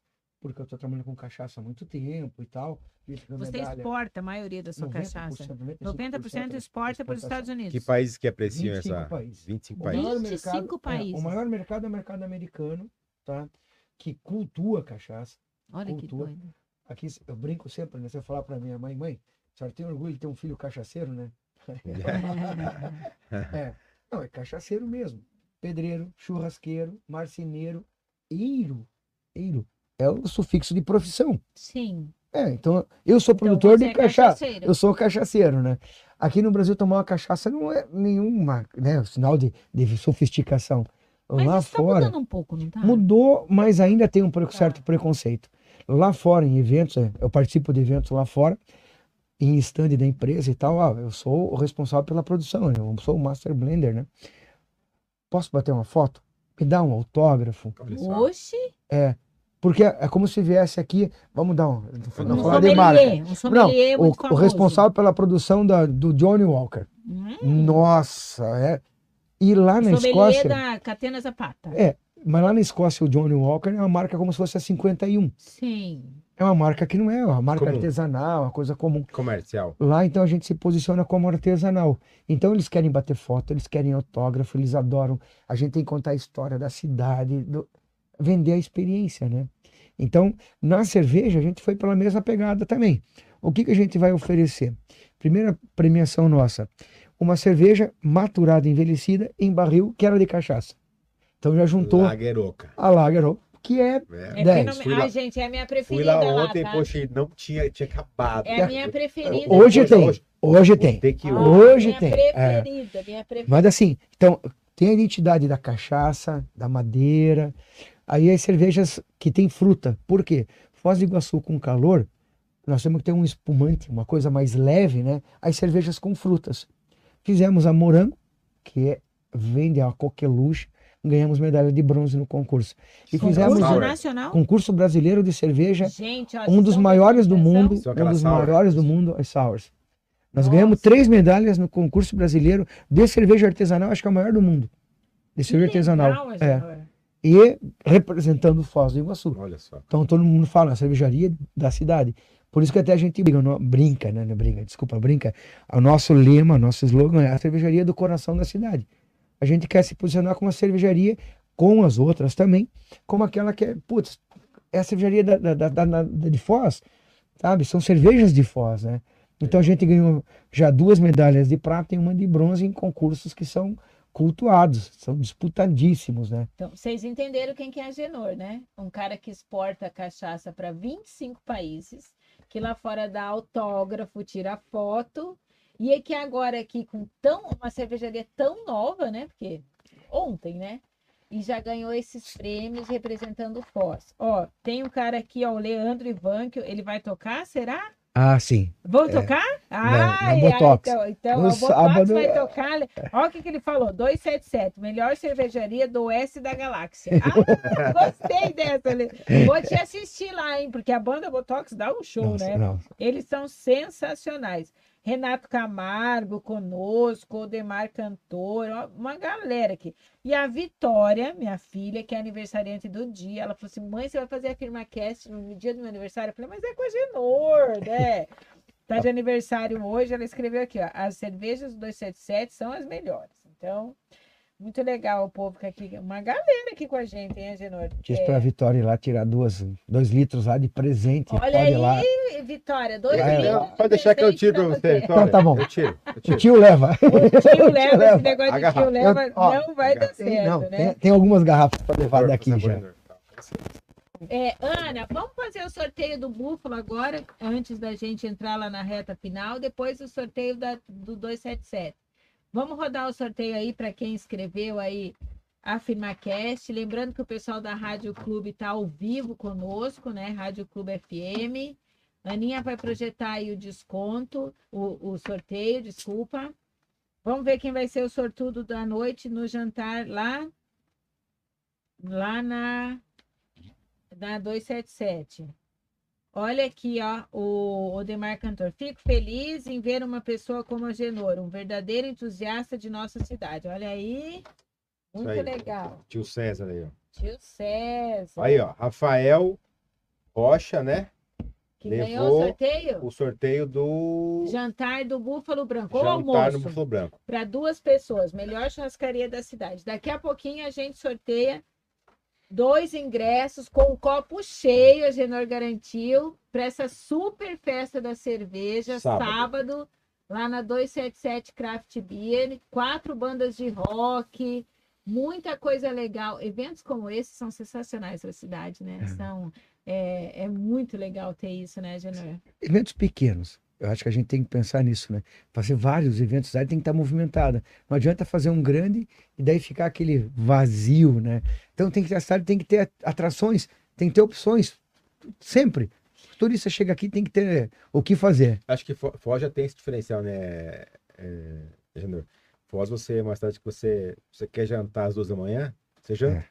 Speaker 3: porque eu estou trabalhando com cachaça há muito tempo e tal.
Speaker 2: Você
Speaker 3: medalha,
Speaker 2: exporta a maioria da sua
Speaker 3: 90%,
Speaker 2: cachaça.
Speaker 3: 95%
Speaker 2: 90% exporta para os Estados Unidos.
Speaker 1: Que países que apreciam
Speaker 3: 25
Speaker 1: essa?
Speaker 3: países.
Speaker 1: 25
Speaker 3: O
Speaker 1: países.
Speaker 3: maior
Speaker 2: 25
Speaker 3: mercado, é,
Speaker 2: países.
Speaker 3: o maior mercado é o mercado americano, tá? Que cultua cachaça.
Speaker 2: Olha que
Speaker 3: cultura.
Speaker 2: doido.
Speaker 3: Aqui eu brinco sempre, né? Se eu falar para minha mãe, mãe, a senhora tem orgulho de ter um filho cachaceiro, né? É. Não, é cachaceiro mesmo. Pedreiro, churrasqueiro, marceneiro, eiro. Eiro é o sufixo de profissão.
Speaker 2: Sim.
Speaker 3: É, então eu sou
Speaker 2: Então,
Speaker 3: produtor
Speaker 2: você
Speaker 3: de
Speaker 2: é
Speaker 3: cachaça.
Speaker 2: cachaceiro.
Speaker 3: Eu sou cachaceiro, né? Aqui no Brasil tomar uma cachaça não é nenhuma, né, sinal de, de sofisticação.
Speaker 2: Mas
Speaker 3: Lá
Speaker 2: isso tá
Speaker 3: fora
Speaker 2: mudando um pouco, não tá?
Speaker 3: mudou, mas ainda tem um
Speaker 2: Tá.
Speaker 3: certo preconceito. Lá fora, em eventos, é, eu participo de eventos lá fora, em stand da empresa e tal, ah, eu sou o responsável pela produção, eu sou o master blender, né? Posso bater uma foto? Me dá um autógrafo?
Speaker 1: Olha só.
Speaker 3: Porque é como se viesse aqui, vamos dar um, não
Speaker 1: Um
Speaker 3: falar de marca.
Speaker 2: sommelier, um
Speaker 3: Não,
Speaker 2: sommelier
Speaker 3: o,
Speaker 2: muito
Speaker 3: o responsável pela produção da, do Johnny Walker.
Speaker 2: Hum,
Speaker 3: Nossa, é. E lá na Escócia,
Speaker 2: da Catena Zapata.
Speaker 3: É. mas lá na Escócia o Johnny Walker é uma marca como se fosse a 51.
Speaker 2: Sim.
Speaker 3: É uma marca que não é uma marca
Speaker 1: Comum.
Speaker 3: artesanal, uma coisa comum.
Speaker 1: Comercial.
Speaker 3: Lá, então, a gente se posiciona como artesanal. Então, eles querem bater foto, eles querem autógrafo, eles adoram. A gente tem que contar a história da cidade, do- vender a experiência, né? Então, na cerveja, a gente foi pela mesma pegada também. O que, que a gente vai oferecer? Primeira premiação nossa, uma cerveja maturada, envelhecida, em barril, que era de cachaça. Então, já juntou
Speaker 1: Lageroca.
Speaker 3: a Lager, que é
Speaker 1: É.
Speaker 2: É.
Speaker 1: Fui lá-
Speaker 2: Ai, gente, é a minha
Speaker 1: Fui
Speaker 2: preferida
Speaker 1: lá
Speaker 2: lá,
Speaker 1: ontem,
Speaker 2: tá?
Speaker 1: poxa, não tinha, tinha acabado.
Speaker 2: É a minha preferida.
Speaker 3: Hoje
Speaker 1: Hoje-
Speaker 3: tem,
Speaker 1: hoje-
Speaker 3: hoje tem.
Speaker 1: Tem que
Speaker 2: Ah,
Speaker 1: hoje.
Speaker 2: Minha
Speaker 3: tem, é.
Speaker 2: preferida, minha preferida.
Speaker 3: Mas assim, então, tem a identidade da cachaça, da madeira, aí as cervejas que tem fruta. Por quê? Foz do Iguaçu com calor, nós temos que ter um espumante, uma coisa mais leve, né? As cervejas com frutas. Fizemos a morango, que é, vende a coqueluche, ganhamos medalha de bronze no concurso. E
Speaker 1: Concurso
Speaker 3: fizemos
Speaker 2: Concurso nacional?
Speaker 3: concurso brasileiro de cerveja,
Speaker 2: Gente, ó,
Speaker 3: um dos maiores do mundo, um dos
Speaker 1: sour.
Speaker 3: maiores do mundo, as sours. Nós
Speaker 2: Nossa.
Speaker 3: ganhamos três medalhas no concurso brasileiro de cerveja artesanal, acho que é o maior do mundo. De
Speaker 2: Que
Speaker 3: cerveja artesanal.
Speaker 2: legal,
Speaker 3: É. E representando Foz do Iguaçu.
Speaker 1: Olha só.
Speaker 3: Então todo mundo fala, a cervejaria da cidade. Por isso que até a gente brinca, não- brinca, né? Não brinca, desculpa, brinca. O nosso lema, nosso slogan é a cervejaria do coração da cidade. A gente quer se posicionar como uma cervejaria, com as outras também, como aquela que é, putz, é a cervejaria da, da- da- da- de Foz, sabe? São cervejas de Foz, né? Então a gente ganhou já duas medalhas de prata e uma de bronze em concursos que são cultuados, são disputadíssimos, né?
Speaker 2: Então, vocês entenderam quem que é Agenor, né? Um cara que exporta cachaça para 25 países, que lá fora dá autógrafo, tira foto, e é que agora aqui com tão uma cervejaria tão nova, né? Porque ontem, né? E já ganhou esses prêmios representando o Foz. Ó, tem um cara aqui, ó, o Leandro Ivanquio, ele vai tocar, será?
Speaker 3: Ah, sim.
Speaker 2: Vão tocar?
Speaker 3: na
Speaker 2: Ai, ai,
Speaker 3: Botox.
Speaker 2: então, então
Speaker 3: No
Speaker 2: o Botox
Speaker 3: sábado-
Speaker 2: vai tocar. Olha o que, que ele falou: 277, melhor cervejaria do oeste da galáxia. Ah, gostei dessa. Lê. Vou te assistir lá, hein? Porque a banda Botox dá um show,
Speaker 3: Nossa,
Speaker 2: né?
Speaker 3: não.
Speaker 2: Eles são sensacionais. Renato Camargo conosco, Odemar Cantor, ó, uma galera aqui. E a Vitória, minha filha, que é aniversariante do dia, ela falou assim: mãe, você vai fazer a FirmaCast no dia do meu aniversário? Eu falei, mas é com a Genor, né? Tá de aniversário hoje, ela escreveu aqui, ó, as cervejas do 277 são as melhores. Então, muito legal o povo que aqui, uma galera aqui com a gente, hein, Agenor?
Speaker 3: Diz
Speaker 2: É,
Speaker 3: pra Vitória ir lá tirar duas, dois litros lá de presente.
Speaker 2: Olha
Speaker 3: pode
Speaker 2: aí,
Speaker 3: lá.
Speaker 2: Vitória, dois litros
Speaker 1: Não, pode deixar que eu tiro
Speaker 2: pra você.
Speaker 1: Vitória.
Speaker 3: Então tá bom.
Speaker 1: Eu tiro. Eu
Speaker 3: O
Speaker 1: tiro.
Speaker 3: tio leva.
Speaker 2: O tio leva,
Speaker 3: leva.
Speaker 2: esse negócio de
Speaker 1: garrafa.
Speaker 2: tio leva,
Speaker 3: Eu- ó,
Speaker 2: não vai dar
Speaker 3: Tem,
Speaker 2: certo,
Speaker 3: não,
Speaker 2: né?
Speaker 3: tem, tem algumas garrafas pra levar daqui já.
Speaker 1: né?
Speaker 2: É, Ana, vamos fazer o sorteio do Búfalo agora, antes da gente entrar lá na reta final, depois o sorteio da, do 277. Vamos rodar o sorteio aí para quem escreveu aí a FirmaCast. Lembrando que o pessoal da Rádio Clube está ao vivo conosco, né? Rádio Clube FM. Aninha vai projetar aí o desconto, o, o sorteio, desculpa. Vamos ver quem vai ser o sortudo da noite no jantar lá, lá na, na 277. Olha aqui, ó, o Odemar Cantor. Fico feliz em ver uma pessoa como a Genor, um verdadeiro entusiasta de nossa cidade. Olha aí, muito
Speaker 1: aí.
Speaker 2: legal.
Speaker 1: Tio César aí, ó.
Speaker 2: Tio César,
Speaker 1: Aí, ó. Rafael Rocha, né?
Speaker 2: que
Speaker 1: levou
Speaker 2: ganhou o sorteio.
Speaker 1: O sorteio do
Speaker 2: Jantar do Búfalo Branco, ou
Speaker 1: jantar
Speaker 2: almoço,
Speaker 1: Búfalo Branco.
Speaker 2: para duas pessoas, melhor churrascaria da cidade. Daqui a pouquinho a gente sorteia dois ingressos com o copo cheio, a Genor garantiu, para essa super festa da cerveja,
Speaker 1: Sábado.
Speaker 2: sábado, lá na 277 Craft Beer, quatro bandas de rock, muita coisa legal. Eventos como esse são sensacionais para a cidade, né? São, é, é muito legal ter isso, né, Genor?
Speaker 3: Eventos pequenos. Eu acho que a gente tem que pensar nisso, né? Fazer vários eventos, a cidade tem que estar movimentada. Não adianta fazer um grande e daí ficar aquele vazio, né? Então tem que a cidade tem que ter atrações, tem que ter opções, sempre. O turista chega aqui tem que ter o que fazer.
Speaker 1: Acho que Fo- Foz já tem esse diferencial, né, é? Foz, você é uma cidade que você, você quer jantar às duas da manhã, você janta,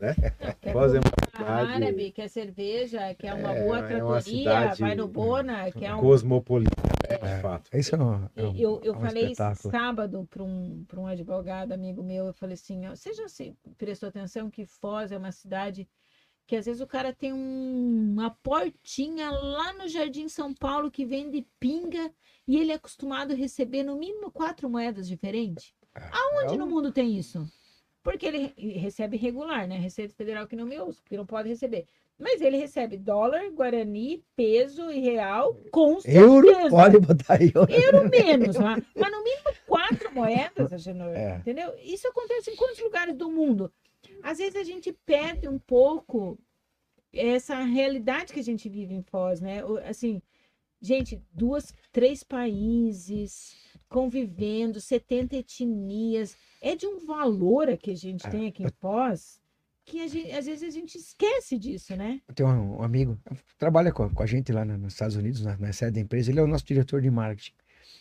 Speaker 1: né?
Speaker 2: Quer
Speaker 1: Foz é uma
Speaker 2: árabe, quer cerveja, quer uma
Speaker 1: É,
Speaker 2: boa
Speaker 1: é uma
Speaker 2: tratoria,
Speaker 1: cidade-
Speaker 2: vai no Bona, quer um
Speaker 1: cosmopolita, né, de fato.
Speaker 3: Isso é um, é um-
Speaker 2: Eu, eu
Speaker 3: é um
Speaker 2: falei
Speaker 3: espetáculo.
Speaker 2: sábado para um, pra um advogado amigo meu, eu falei assim, ó, você já se prestou atenção que Foz é uma cidade que às vezes o cara tem um- uma portinha lá no Jardim São Paulo que vende pinga e ele é acostumado a receber no mínimo quatro moedas diferentes? Aonde
Speaker 3: É
Speaker 2: no mundo tem isso? Porque ele re- recebe regular, né? Receita Federal que não me usa, porque não pode receber. Mas ele recebe dólar, guarani, peso e real com
Speaker 3: Euro,
Speaker 2: certeza
Speaker 3: pode botar euro.
Speaker 2: euro menos, né? mas no mínimo quatro moedas, Agenor,
Speaker 3: É.
Speaker 2: entendeu? Isso acontece em quantos lugares do mundo? Às vezes a gente perde um pouco essa realidade que a gente vive em Foz, né? Assim, gente, duas, três países convivendo, 70 etnias, é de um valor que a gente
Speaker 3: É.
Speaker 2: tem aqui em Foz que a gente- às vezes a gente esquece disso, né?
Speaker 3: Eu tenho um, um amigo, trabalha com, a- com a gente lá nos Estados Unidos, na, na sede da empresa. Ele é o nosso diretor de marketing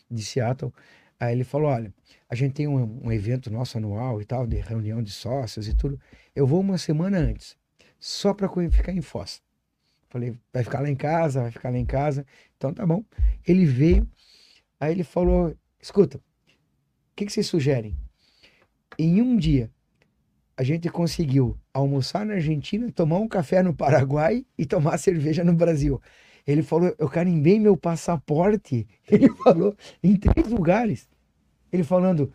Speaker 3: de Seattle. Aí ele falou: Olha, a gente tem um, um evento nosso anual e tal, de reunião de sócios e tudo. Eu vou uma semana antes, só para ficar em Foz. Falei: Vai ficar lá em casa, vai ficar lá em casa. Então tá bom. Ele veio, aí ele falou: Escuta, o que, que vocês sugerem? Em um dia, a gente conseguiu almoçar na Argentina, tomar um café no Paraguai e tomar cerveja no Brasil. Ele falou, eu carimbei meu passaporte. Ele falou em três lugares. Ele falando,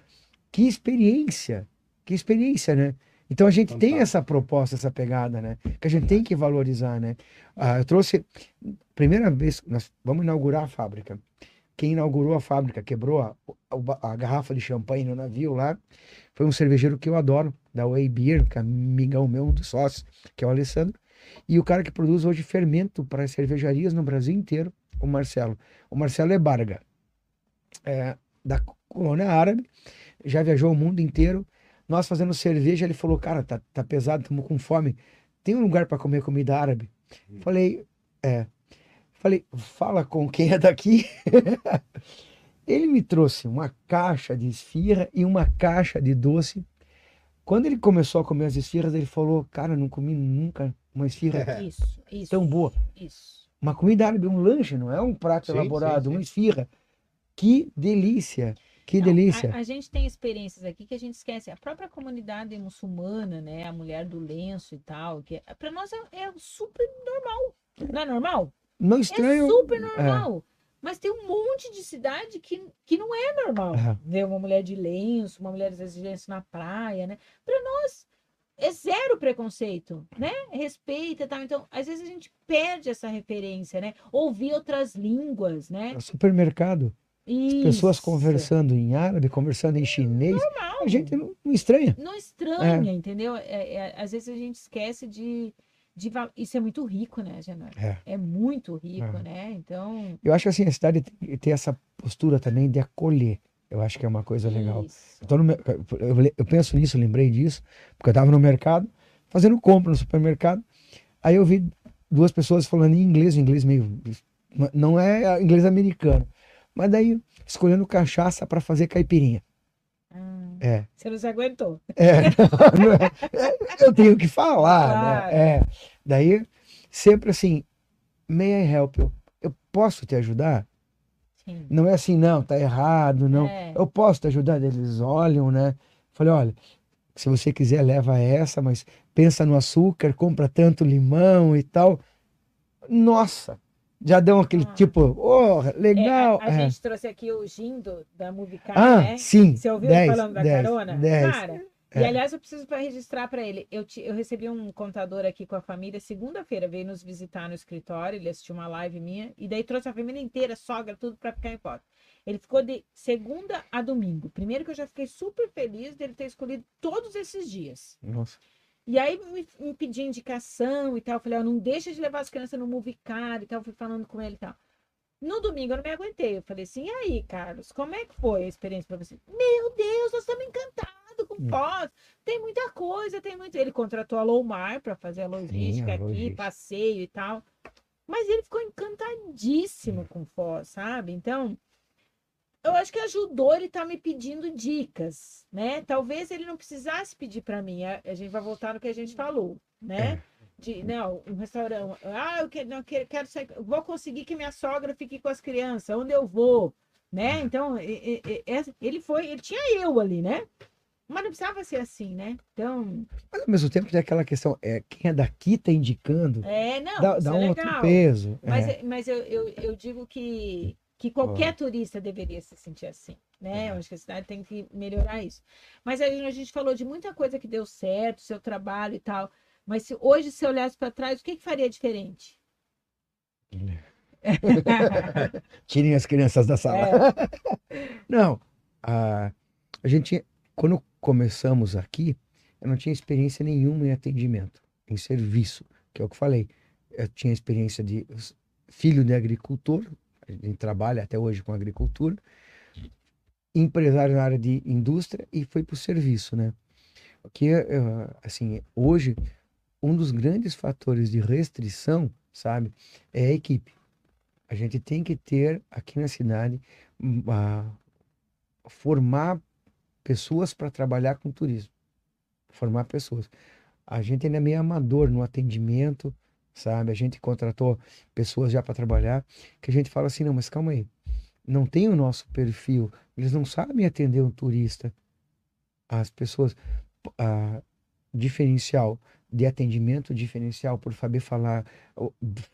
Speaker 3: que experiência, que experiência, né? Então a gente tem
Speaker 1: Fantástico.
Speaker 3: essa proposta, essa pegada, né? Que a gente tem que valorizar, né? Ah, eu trouxe, primeira vez, nós vamos inaugurar a fábrica. Quem inaugurou a fábrica, quebrou a, a, a garrafa de champanhe no navio lá, foi um cervejeiro que eu adoro, da Way Beer, que é amigão meu, um dos sócios, que é o Alessandro. E o cara que produz hoje fermento para as cervejarias no Brasil inteiro, o Marcelo. O Marcelo é Barga, é, da colônia árabe, já viajou o mundo inteiro. Nós fazendo cerveja, ele falou, cara, tá, tá pesado, estamos com fome. Tem um lugar para comer comida árabe? Falei, é. Falei, fala com quem é daqui. ele me trouxe uma caixa de esfirra e uma caixa de doce. Quando ele começou a comer as esfirras, ele falou, cara, não comi nunca uma esfirra
Speaker 2: Isso, isso.
Speaker 3: tão boa.
Speaker 2: Isso.
Speaker 3: Uma comida árabe, um lanche, não é um prato
Speaker 1: Sim,
Speaker 3: elaborado,
Speaker 1: sim,
Speaker 3: uma
Speaker 1: sim.
Speaker 3: esfirra. Que delícia, que
Speaker 2: Não,
Speaker 3: delícia.
Speaker 2: A, a gente tem experiências aqui que a gente esquece. A própria comunidade muçulmana, né? A mulher do lenço e tal, que para nós é, é super normal. Não é normal?
Speaker 3: Não
Speaker 2: É
Speaker 3: estranho.
Speaker 2: super normal. Mas tem um monte de cidade que, que não é normal.
Speaker 3: É.
Speaker 2: Ver uma mulher de lenço, uma mulher às vezes de lenço na praia, né? Para nós é zero preconceito, né? Respeita e tal. Então, às vezes a gente perde essa referência, né? Ouvir outras línguas, né?
Speaker 3: No supermercado, as pessoas
Speaker 2: Isso.
Speaker 3: conversando em árabe, conversando em chinês, a gente não, não estranha.
Speaker 2: não estranha, entendeu? É, é, às vezes a gente esquece de, de isso é muito rico, né, Genor?
Speaker 3: É.
Speaker 2: É muito rico,
Speaker 3: É.
Speaker 2: né? Então,
Speaker 3: Eu acho que assim, a cidade tem essa postura também de acolher. Eu acho que é uma coisa legal.
Speaker 2: Isso.
Speaker 3: Eu, no eu eu penso nisso, lembrei disso, porque eu estava no mercado, fazendo compra no supermercado. Aí eu vi duas pessoas falando em inglês, um inglês meio. Não é inglês americano. Mas daí, escolhendo cachaça para fazer caipirinha.
Speaker 2: Ah,
Speaker 3: É.
Speaker 2: você não se aguentou.
Speaker 3: É, não, não é- é, eu tenho que falar,
Speaker 2: Claro.
Speaker 3: né? É. Daí, sempre assim, may I help you? Eu posso te ajudar?
Speaker 2: Sim.
Speaker 3: Não é assim, não, tá errado, não.
Speaker 2: É.
Speaker 3: Eu posso te ajudar? Eles olham, né? Falei, olha, se você quiser, leva essa, mas pensa no açúcar, compra tanto limão e tal. Nossa, já deu aquele
Speaker 2: Ah.
Speaker 3: tipo, oh, legal.
Speaker 2: É, a, a
Speaker 3: É.
Speaker 2: gente trouxe aqui o Gindo da Movicar,
Speaker 3: Ah,
Speaker 2: né?
Speaker 3: sim.
Speaker 2: Você ouviu
Speaker 3: 10,
Speaker 2: ele falando da
Speaker 3: 10,
Speaker 2: carona?
Speaker 3: 10.
Speaker 2: Cara,
Speaker 3: É.
Speaker 2: e aliás, eu preciso para registrar para ele. Eu, te- eu recebi um contador aqui com a família segunda-feira, veio nos visitar no escritório, ele assistiu uma live minha, e daí trouxe a família inteira, sogra, tudo para ficar em foto. Ele ficou de segunda a domingo. Primeiro que eu já fiquei super feliz dele ter escolhido todos esses dias.
Speaker 3: Nossa.
Speaker 2: E aí me, me pediu indicação e tal. Eu falei, ó, não deixa de levar as crianças no Movicar e tal. Fui falando com ele e tal. No domingo eu não me aguentei. Eu falei assim, e aí, Carlos, como é que foi a experiência para você? Meu Deus, nós estamos encantados com
Speaker 3: Hum.
Speaker 2: Foz. Tem muita coisa, tem muito. Ele contratou a Lowmar para fazer a logística
Speaker 3: a
Speaker 2: aqui,
Speaker 3: logística.
Speaker 2: passeio e tal. Mas ele ficou encantadíssimo com Foz, sabe? Então, eu acho que ajudou ele tá me pedindo dicas, né? Talvez ele não precisasse pedir para mim. A, a gente vai voltar no que a gente falou, né? De, não, um restaurante. Ah, eu quero, não, quero, quero sair. Vou conseguir que minha sogra fique com as crianças. Onde eu vou? Né? Então, ele foi, ele tinha eu ali, né? Mas não precisava ser assim, né? Então,
Speaker 3: Mas ao mesmo tempo tem aquela questão, é, quem é daqui tá indicando,
Speaker 2: é, não,
Speaker 3: dá, dá
Speaker 2: é
Speaker 3: um outro
Speaker 2: legal.
Speaker 3: peso.
Speaker 2: Mas,
Speaker 3: é.
Speaker 2: é- mas eu, eu, eu digo que, que qualquer turista deveria se sentir assim, né? Eu acho que a cidade tem que melhorar isso. Mas aí a gente falou de muita coisa que deu certo, seu trabalho e tal. Mas se hoje se olhasse para trás, o que, que faria diferente?
Speaker 3: Tirem as crianças da sala.
Speaker 2: É,
Speaker 3: Não, a, a gente, quando começamos aqui, eu não tinha experiência nenhuma em atendimento, em serviço, que é o que falei. Eu tinha experiência de filho de agricultor, a gente trabalha até hoje com agricultura, empresário na área de indústria e foi para o serviço, né? Porque, eh, assim, hoje, um dos grandes fatores de restrição, sabe, é a equipe. A gente tem que ter aqui na cidade hum, a- formar pessoas para trabalhar com turismo. Formar pessoas. A gente ainda é meio amador no atendimento, sabe? A gente contratou pessoas já para trabalhar, que a gente fala assim, não, mas calma aí. Não tem o nosso perfil. Eles não sabem atender um turista. As pessoas, a diferencial de atendimento, diferencial por saber falar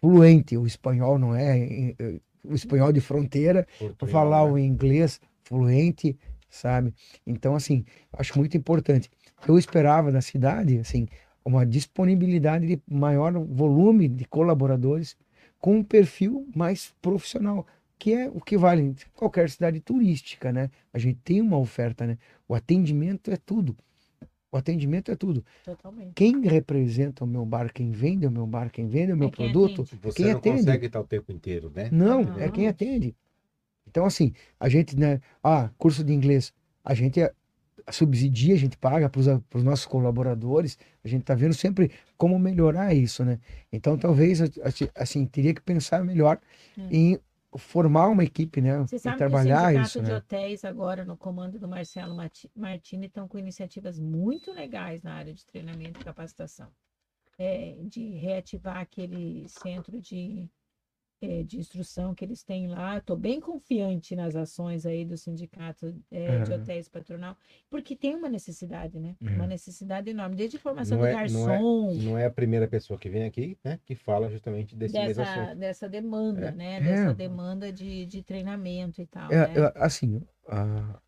Speaker 3: fluente, o espanhol não é eh, eh, o espanhol de fronteira, por falar
Speaker 1: né?
Speaker 3: o inglês fluente, sabe? Então, assim, acho muito importante. Eu esperava da cidade, assim, uma disponibilidade de maior volume de colaboradores com um perfil mais profissional, que é o que vale em qualquer cidade turística, né? A gente tem uma oferta, né? O atendimento é tudo. O atendimento é tudo.
Speaker 2: totalmente.
Speaker 3: Quem representa o meu bar, quem vende o meu bar, quem vende o meu
Speaker 2: É quem
Speaker 3: produto,
Speaker 2: atende.
Speaker 1: Você
Speaker 3: quem
Speaker 1: não
Speaker 3: atende.
Speaker 1: consegue estar o tempo inteiro, né?
Speaker 3: não,
Speaker 2: Ah.
Speaker 3: é quem atende. Então, assim, a gente, né? Ah, curso de inglês. A gente eh, subsidia, a gente paga para os nossos colaboradores. A gente está vendo sempre como melhorar isso, né? Então, talvez, assim, teria que pensar melhor
Speaker 2: Hum.
Speaker 3: em formar uma equipe, né?
Speaker 2: Você
Speaker 3: E
Speaker 2: sabe
Speaker 3: trabalhar
Speaker 2: que o
Speaker 3: isso,
Speaker 2: de
Speaker 3: né?
Speaker 2: Hotéis, agora no comando do Marcelo Martini, estão com iniciativas muito legais na área de treinamento e capacitação. É, de reativar aquele centro de, é, de instrução que eles têm lá. Estou bem confiante nas ações aí do Sindicato é, de. Hotéis Patronal, porque tem uma necessidade, né? Uma necessidade enorme, desde formação
Speaker 1: Não
Speaker 2: do
Speaker 1: é- não é-
Speaker 2: garçom,
Speaker 1: Não é a primeira pessoa que vem aqui, né? Que fala justamente desse
Speaker 2: dessa, dessa demanda,
Speaker 1: É.
Speaker 2: né?
Speaker 3: É.
Speaker 2: Dessa demanda de, de treinamento e tal. Né?
Speaker 3: assim, ah,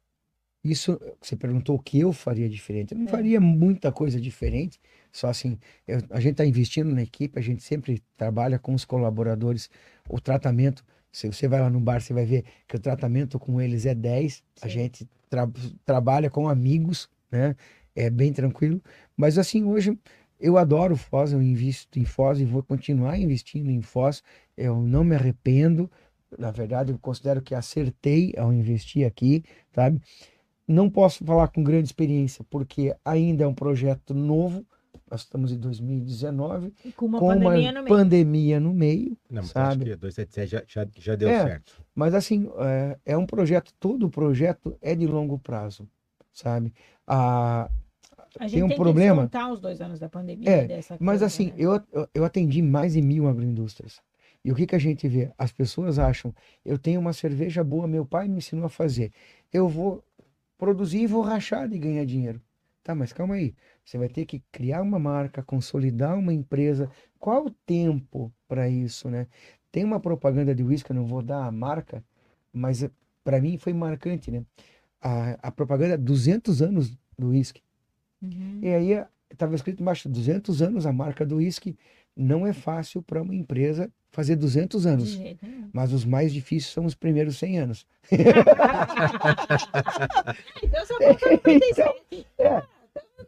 Speaker 3: isso você perguntou o que eu faria diferente. Eu não faria muita coisa diferente, só assim, eu- a gente está investindo na equipe, a gente sempre trabalha com os colaboradores. O tratamento, se você vai lá no bar, você vai ver que o tratamento com eles é 10, a
Speaker 2: Sim.
Speaker 3: gente tra- trabalha com amigos, né? É bem tranquilo. Mas assim, hoje eu adoro Foz, eu invisto em Foz e vou continuar investindo em Foz. Eu não me arrependo Na verdade, eu considero que acertei ao investir aqui, sabe? Não posso falar com grande experiência, porque ainda é um projeto novo. Nós estamos em 2019,
Speaker 2: E com uma
Speaker 3: com
Speaker 2: pandemia
Speaker 3: uma
Speaker 2: no meio.
Speaker 3: pandemia no meio.
Speaker 1: Não, mas
Speaker 3: Sabe?
Speaker 1: acho que 277 já, já, já deu
Speaker 3: É.
Speaker 1: certo.
Speaker 3: Mas assim, é, é um projeto, todo projeto é de longo prazo, sabe? A,
Speaker 2: A gente
Speaker 3: tem um
Speaker 2: tem
Speaker 3: problema.
Speaker 2: que os dois anos da pandemia.
Speaker 3: É,
Speaker 2: dessa
Speaker 3: Mas
Speaker 2: coisa,
Speaker 3: assim,
Speaker 2: né?
Speaker 3: eu, eu- eu atendi mais de mil agroindústrias. E o que, que a gente vê? As pessoas acham, eu tenho uma cerveja boa, meu pai me ensinou a fazer. Eu vou produzir e vou rachar de ganhar dinheiro. Tá, mas calma aí. Você vai ter que criar uma marca, consolidar uma empresa. Qual o tempo para isso, né? Tem uma propaganda de uísque, eu não vou dar a marca, mas para mim foi marcante, né? A, a propaganda 200 anos do uísque.
Speaker 2: Uhum.
Speaker 3: E aí estava escrito embaixo 200 anos a marca do uísque. Não é fácil para uma empresa fazer 200
Speaker 2: De
Speaker 3: anos, mas os mais difíceis são os primeiros 100 anos.
Speaker 2: Então só falta 97.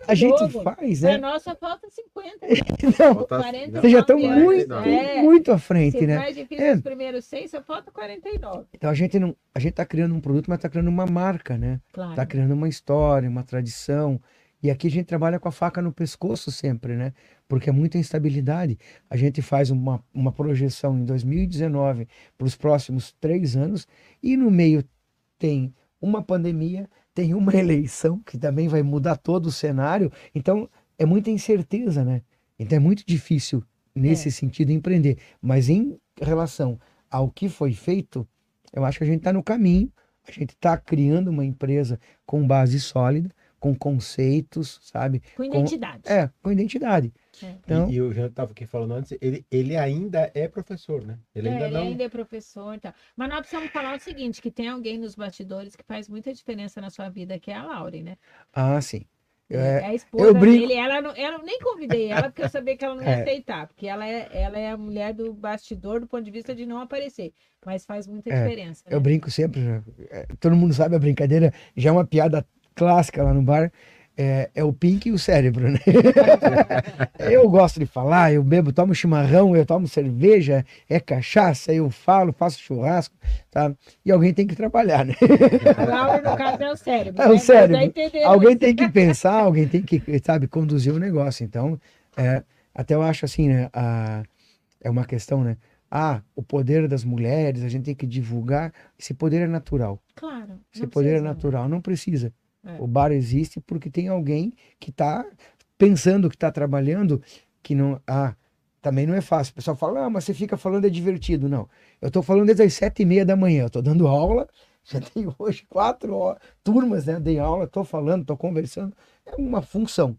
Speaker 3: A gente
Speaker 2: Jogo.
Speaker 3: faz,
Speaker 2: Pra
Speaker 3: né?
Speaker 2: nós só falta 50.
Speaker 3: Não,
Speaker 1: Falta-
Speaker 2: 49
Speaker 3: vocês já estão muito,
Speaker 2: É.
Speaker 3: muito à
Speaker 2: Se
Speaker 3: frente, né?
Speaker 2: mais difícil
Speaker 3: É.
Speaker 2: os primeiros seis, só falta 49.
Speaker 3: Então a gente não, a gente está criando um produto, mas está criando uma marca, né?
Speaker 2: Claro.
Speaker 3: Está criando uma história, uma tradição. E aqui a gente trabalha com a faca no pescoço sempre, né? Porque é muita instabilidade. A gente faz uma, uma projeção em 2019 para os próximos três anos e no meio tem uma pandemia, tem uma eleição que também vai mudar todo o cenário. Então é muita incerteza, né? Então é muito difícil nesse sentido empreender. Mas em relação ao que foi feito, eu acho que a gente está no caminho. A gente está criando uma empresa com base sólida, com conceitos, sabe?
Speaker 2: Com identidade.
Speaker 3: É, com identidade.
Speaker 2: É.
Speaker 3: Então,
Speaker 1: E, e o Jean estava aqui falando antes, ele, ele ainda é professor, né? Ele
Speaker 2: É,
Speaker 1: ainda
Speaker 2: ele
Speaker 1: não.
Speaker 2: ainda é professor e tal. Mas nós precisamos falar o seguinte, que tem alguém nos bastidores que faz muita diferença na sua vida, que é a Lauren, né?
Speaker 3: ah, sim.
Speaker 2: É,
Speaker 3: É,
Speaker 2: a esposa
Speaker 3: eu brinco-
Speaker 2: dele, ela, não, ela eu nem convidei ela, porque eu sabia que ela não ia
Speaker 3: É.
Speaker 2: aceitar, porque ela é, ela é a mulher do bastidor do ponto de vista de não aparecer, mas faz muita
Speaker 3: É,
Speaker 2: diferença.
Speaker 3: eu
Speaker 2: né?
Speaker 3: brinco sempre? É, todo mundo sabe a brincadeira, já é uma piada clássica lá no bar. É, é o pink e o cérebro, né? eu gosto de falar, eu bebo, tomo chimarrão, eu tomo cerveja, é cachaça, eu falo, faço churrasco, tá? E alguém tem que trabalhar, né?
Speaker 2: A Laura, no caso, é o cérebro.
Speaker 3: É o
Speaker 2: né? Mas
Speaker 3: cérebro. Alguém
Speaker 2: isso.
Speaker 3: tem que pensar, alguém tem que, sabe, conduzir o negócio. Então, é, até eu acho assim, né? A, é uma questão, né? Ah, o poder das mulheres, a gente tem que divulgar. Esse poder é natural.
Speaker 2: Claro.
Speaker 3: Esse poder é natural, não precisa.
Speaker 2: É.
Speaker 3: O bar existe porque tem alguém que está pensando, que está trabalhando, que não. Ah, também não é fácil. O pessoal fala, ah, mas você fica falando é divertido. Não. Eu estou falando desde as sete e meia da manhã. Eu estou dando aula, já tenho hoje quatro horas, turmas, né? Dei aula, estou falando, estou conversando. É uma função.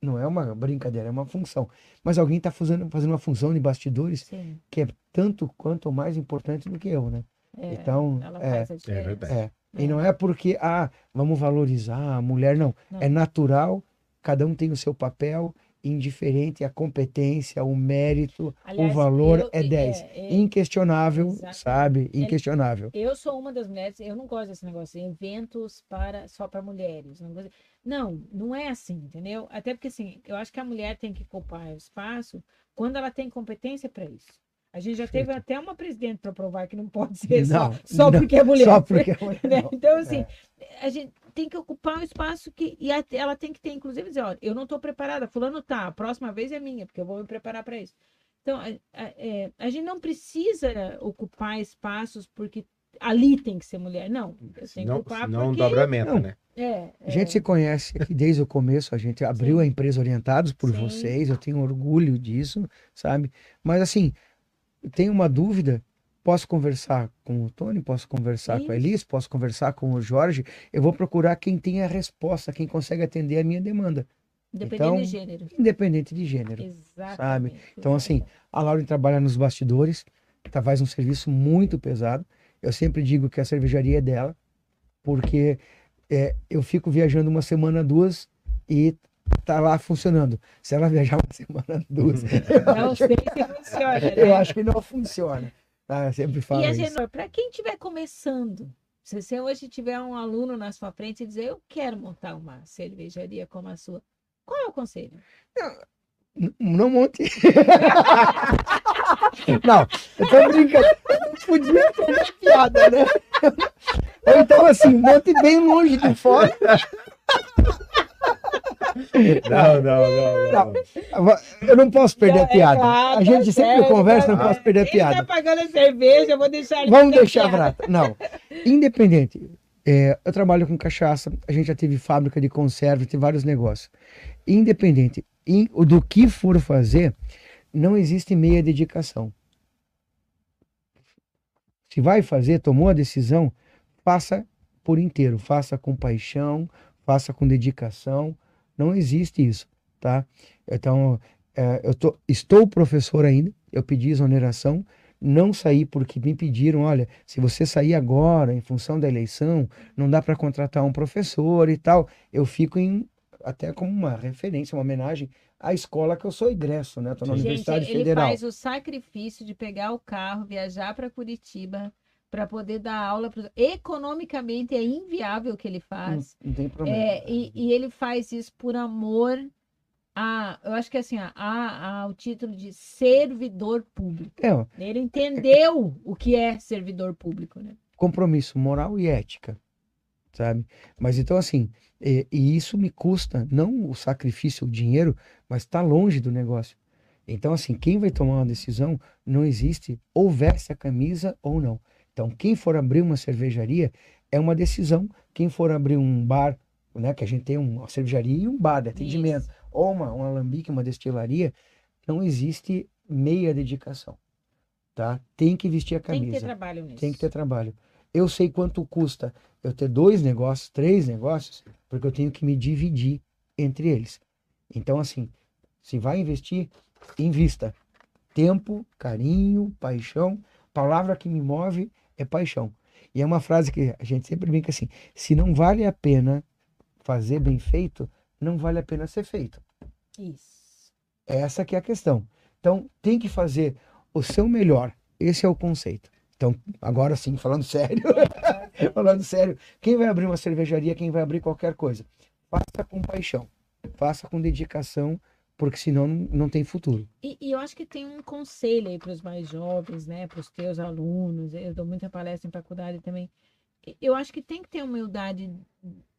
Speaker 3: Não é uma brincadeira, é uma função. Mas alguém está fazendo, fazendo uma função de bastidores
Speaker 2: Sim,
Speaker 3: que é tanto quanto mais importante do que eu, né?
Speaker 2: é,
Speaker 3: então,
Speaker 2: ela
Speaker 3: é,
Speaker 2: faz a diferença.
Speaker 1: verdade.
Speaker 3: É. E não é porque, ah, vamos valorizar a mulher, não.
Speaker 2: Não.
Speaker 3: É natural, cada um tem o seu papel, indiferente à competência, o mérito,
Speaker 2: Aliás,
Speaker 3: o valor
Speaker 2: eu-
Speaker 3: é 10.
Speaker 2: é, é,
Speaker 3: Inquestionável,
Speaker 2: Exatamente.
Speaker 3: sabe? Inquestionável.
Speaker 2: Eu sou uma das mulheres, eu não gosto desse negócio, de eventos para só para mulheres. Não, não, não é assim, entendeu? Até porque assim, eu acho que a mulher tem que ocupar o espaço quando ela tem competência para isso. A gente já teve até uma presidente para provar que não pode ser
Speaker 3: Não,
Speaker 2: só, só
Speaker 3: não,
Speaker 2: porque é mulher.
Speaker 3: Só porque é mulher,
Speaker 2: né?
Speaker 3: não.
Speaker 2: Então, assim, a gente tem que ocupar um espaço que. E a- ela tem que ter, inclusive, dizer, olha, eu não estou preparada, fulano tá, a próxima vez é minha, porque eu vou me preparar para isso. Então, a, a- é, a gente não precisa ocupar espaços porque ali tem que ser mulher. Não, eu tenho que ocupar
Speaker 1: senão um
Speaker 2: porque.
Speaker 1: dobramento,
Speaker 3: Não.
Speaker 1: né?
Speaker 2: É,
Speaker 3: A gente se conhece aqui desde o começo, a gente abriu
Speaker 2: Sim.
Speaker 3: a empresa Orientados por
Speaker 2: Sim.
Speaker 3: vocês, eu tenho orgulho disso, sabe? Mas assim, tenho uma dúvida, posso conversar com o Tony, posso conversar com a. Elis, posso conversar com o Jorge, eu vou procurar quem tem a resposta, quem consegue atender a minha demanda,
Speaker 2: dependendo
Speaker 3: então,
Speaker 2: de gênero.
Speaker 3: independente de gênero.
Speaker 2: Exatamente.
Speaker 3: Então, assim, a Lauren trabalha nos bastidores, tá, faz um serviço muito pesado. Eu sempre digo que a cervejaria é dela, porque é, eu fico viajando uma semana, duas, e tá lá funcionando. Se ela viajar uma semana, duas,
Speaker 2: Não sei se funciona. né?
Speaker 3: eu acho que não funciona. Tá? Eu sempre falo
Speaker 2: E a
Speaker 3: isso.
Speaker 2: Genor, para quem estiver começando, se você hoje tiver um aluno na sua frente e dizer, eu quero montar uma cervejaria como a sua, qual é o conselho?
Speaker 3: N- Não monte. Não, eu tô brincando. Eu não podia ter piada, né? Ou então, assim, bote bem longe de fora.
Speaker 1: Não, não, não, não.
Speaker 3: não. Eu não posso perder a
Speaker 2: É
Speaker 3: piada. A gente
Speaker 2: tá
Speaker 3: sempre
Speaker 2: certo,
Speaker 3: conversa, não posso perder a
Speaker 2: Ele
Speaker 3: piada.
Speaker 2: tá pagando a cerveja, eu vou deixar ele
Speaker 3: Vamos deixar
Speaker 2: piada.
Speaker 3: brata. Não. Independente. é, eu trabalho com cachaça, a gente já teve fábrica de conserva, tem vários negócios. Independente em- do que for fazer, não existe meia dedicação. Se vai fazer, tomou a decisão, faça por inteiro, faça com paixão, faça com dedicação. Não existe isso, tá? Então, é, eu tô, estou professor ainda, eu pedi exoneração, não saí porque me pediram, olha, se você sair agora em função da eleição, não dá para contratar um professor e tal. Eu fico em até como uma referência, uma homenagem à escola que eu sou egresso, né? Estou na.
Speaker 2: Gente,
Speaker 3: Universidade
Speaker 2: ele
Speaker 3: Federal.
Speaker 2: faz o sacrifício de pegar o carro, viajar para Curitiba para poder dar aula. Pros... Economicamente é inviável o que ele
Speaker 3: Não,
Speaker 2: faz.
Speaker 3: não tem problema.
Speaker 2: É, e, e ele faz isso por amor a, eu acho que assim, a, a, ao título de servidor público.
Speaker 3: É, ó,
Speaker 2: Ele entendeu o que é servidor público, né?
Speaker 3: compromisso moral e ética, sabe? Mas então assim, e, e isso me custa não o sacrifício, o dinheiro, mas está longe do negócio. Então assim, quem vai tomar uma decisão não existe ou veste a camisa ou não. Então quem for abrir uma cervejaria é uma decisão. Quem for abrir um bar, né, que a gente tem uma cervejaria e um bar de atendimento,
Speaker 2: Isso.
Speaker 3: ou uma, um alambique, uma destilaria, não existe meia dedicação, tá? Tem que vestir a
Speaker 2: Tem
Speaker 3: camisa.
Speaker 2: que ter trabalho nisso.
Speaker 3: Tem que ter trabalho. Eu sei quanto custa eu ter dois negócios, três negócios, porque eu tenho que me dividir entre eles. Então, assim, se vai investir, invista. Tempo, carinho, paixão. Palavra que me move é paixão. E é uma frase que a gente sempre brinca assim: se não vale a pena fazer bem feito, não vale a pena ser feito.
Speaker 2: Isso.
Speaker 3: Essa que é a questão. Então, tem que fazer o seu melhor. Esse é o conceito. Então, agora sim, falando sério, falando sério, quem vai abrir uma cervejaria, quem vai abrir qualquer coisa, faça com paixão, faça com dedicação, porque senão não, não tem futuro.
Speaker 2: E, e eu acho que tem um conselho aí para os mais jovens, né? Para os teus alunos. Eu dou muita palestra em faculdade também. Eu acho que tem que ter humildade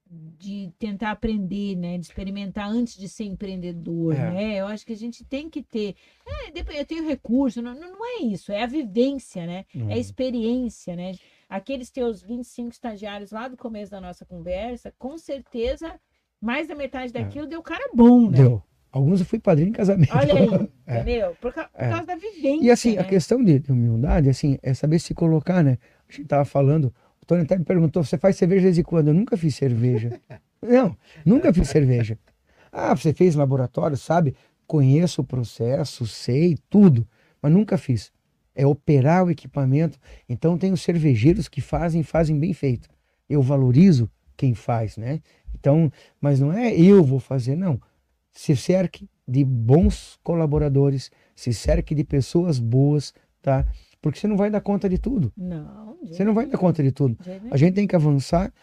Speaker 2: de tentar aprender, né? De experimentar antes de ser empreendedor,
Speaker 3: É.
Speaker 2: né? Eu acho que a gente tem que ter. É, depois eu tenho recurso, não, não é isso, é a vivência, né?
Speaker 3: Uhum.
Speaker 2: É a experiência, né? Aqueles teus 25 estagiários lá do começo da nossa conversa, com certeza, mais da metade daquilo deu cara bom, né?
Speaker 3: É. Deu. Alguns eu fui padrinho em casamento.
Speaker 2: Olha aí,
Speaker 3: É.
Speaker 2: entendeu? Por, ca- por
Speaker 3: É.
Speaker 2: causa da vivência.
Speaker 3: E assim,
Speaker 2: né?
Speaker 3: a questão de, de humildade, assim, é saber se colocar, né? A gente tava falando, o Tony até me perguntou, você faz cerveja desde quando? Eu nunca fiz cerveja. Não, nunca fiz cerveja. Ah, você fez laboratório, sabe? Conheço o processo, sei tudo, mas nunca fiz. É operar o equipamento. Então tem os cervejeiros que fazem, fazem bem feito. Eu valorizo quem faz, né? Então, mas não é eu vou fazer, não. Se cerque de bons colaboradores, se cerque de pessoas boas, tá? Porque você não vai dar conta de tudo.
Speaker 2: Não,
Speaker 3: Você não vai dar conta de tudo. A gente tem que avançar.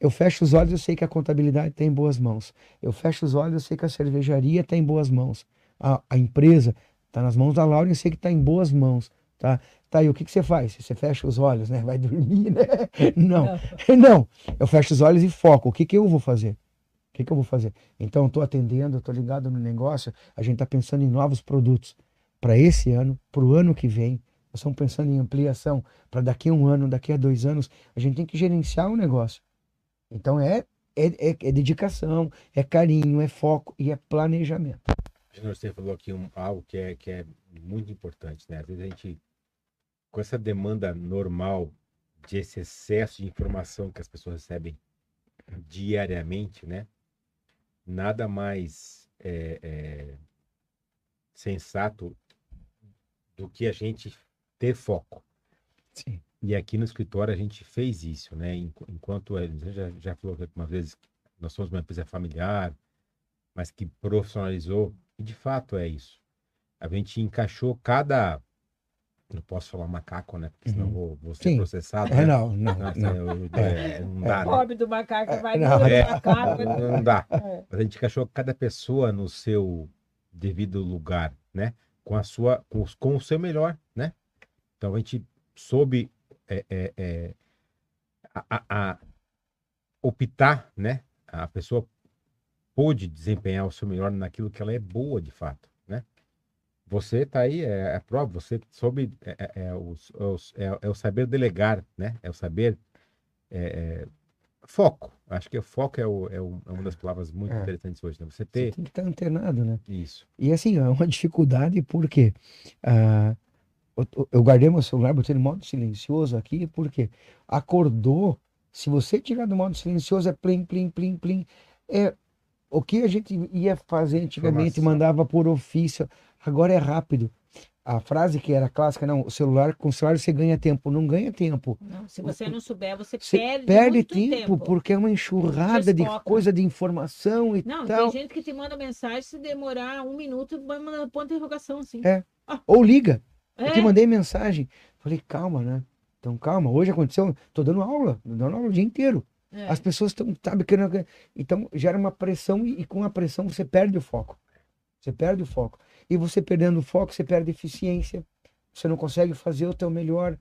Speaker 3: Eu fecho os olhos, eu sei que a contabilidade está em boas mãos. Eu fecho os olhos, eu sei que a cervejaria está em boas mãos. A, a empresa está nas mãos da Laura, eu sei que está em boas mãos. Tá? Tá aí, o que, que você faz? Você fecha os olhos, né? Vai dormir, né? Não. Não. Eu fecho os olhos e foco. O que, que eu vou fazer? O que, que eu vou fazer? Então, estou atendendo, estou ligado no negócio. A gente está pensando em novos produtos para esse ano, para o ano que vem. Nós estamos pensando em ampliação para daqui a um ano, daqui a dois anos. A gente tem que gerenciar o negócio. Então, é, é, é, é dedicação, é carinho, é foco e é planejamento.
Speaker 1: Você falou aqui um, algo que é, que é muito importante, né? Às vezes a gente, com essa demanda normal de esse excesso de informação que as pessoas recebem diariamente, né? Nada mais é, é, sensato do que a gente ter foco.
Speaker 3: Sim.
Speaker 1: E aqui no escritório a gente fez isso, né? Enqu- Enquanto a gente já, já falou algumas vezes que nós somos uma empresa familiar, mas que profissionalizou, e de fato é isso. A gente encaixou cada. Não posso falar macaco, né? Porque senão
Speaker 3: Uhum.
Speaker 1: vou, vou ser
Speaker 3: Sim.
Speaker 1: processado.
Speaker 3: É,
Speaker 1: né?
Speaker 3: não, não,
Speaker 1: Nossa,
Speaker 3: não.
Speaker 1: eu- é, não dá,
Speaker 2: O
Speaker 1: né?
Speaker 2: hobby do macaco vai
Speaker 3: não,
Speaker 1: é.
Speaker 2: macaco.
Speaker 1: Não dá.
Speaker 2: É.
Speaker 1: Mas a gente encaixou cada pessoa no seu devido lugar, né? com a sua, com, com o seu melhor, né? Então a gente soube é, é, é, a- a- a optar, né? A pessoa pôde desempenhar o seu melhor naquilo que ela é boa de fato, né? Você tá aí, é, é a prova, você soube, é, é, é o, é o- é- é o saber delegar, né? É o saber foco. Acho que o foco é, o- é o- é uma das palavras muito
Speaker 3: É.
Speaker 1: interessantes hoje, né? Você
Speaker 3: Você
Speaker 1: ter
Speaker 3: tem que estar antenado, né?
Speaker 1: isso.
Speaker 3: E assim, é uma dificuldade porque ah, eu, eu guardei meu celular, botei no modo silencioso aqui, porque acordou, se você tirar do modo silencioso, é plim, plim, plim, plim. É, o que a gente ia fazer antigamente,
Speaker 1: Informação.
Speaker 3: mandava por ofício, agora é rápido. A frase que era clássica, não, o celular, com o celular você ganha tempo, não ganha tempo.
Speaker 2: Não, se você não souber, você,
Speaker 3: Você
Speaker 2: perde,
Speaker 3: perde
Speaker 2: muito
Speaker 3: tempo, porque é uma enxurrada de coisa de informação e
Speaker 2: Não,
Speaker 3: tal.
Speaker 2: tem gente que te manda mensagem, se demorar um minuto, vai mandando ponto de interrogação, assim.
Speaker 3: É. Ou liga. Eu
Speaker 2: É.
Speaker 3: te mandei mensagem. Falei, calma, né? Então, calma. Hoje aconteceu, tô dando aula, dando aula o dia inteiro.
Speaker 2: É.
Speaker 3: As pessoas estão, sabe, querendo. Então, gera uma pressão e, e com a pressão você perde o foco. Você perde o foco. E você perdendo o foco, você perde eficiência. Você não consegue fazer o teu melhor.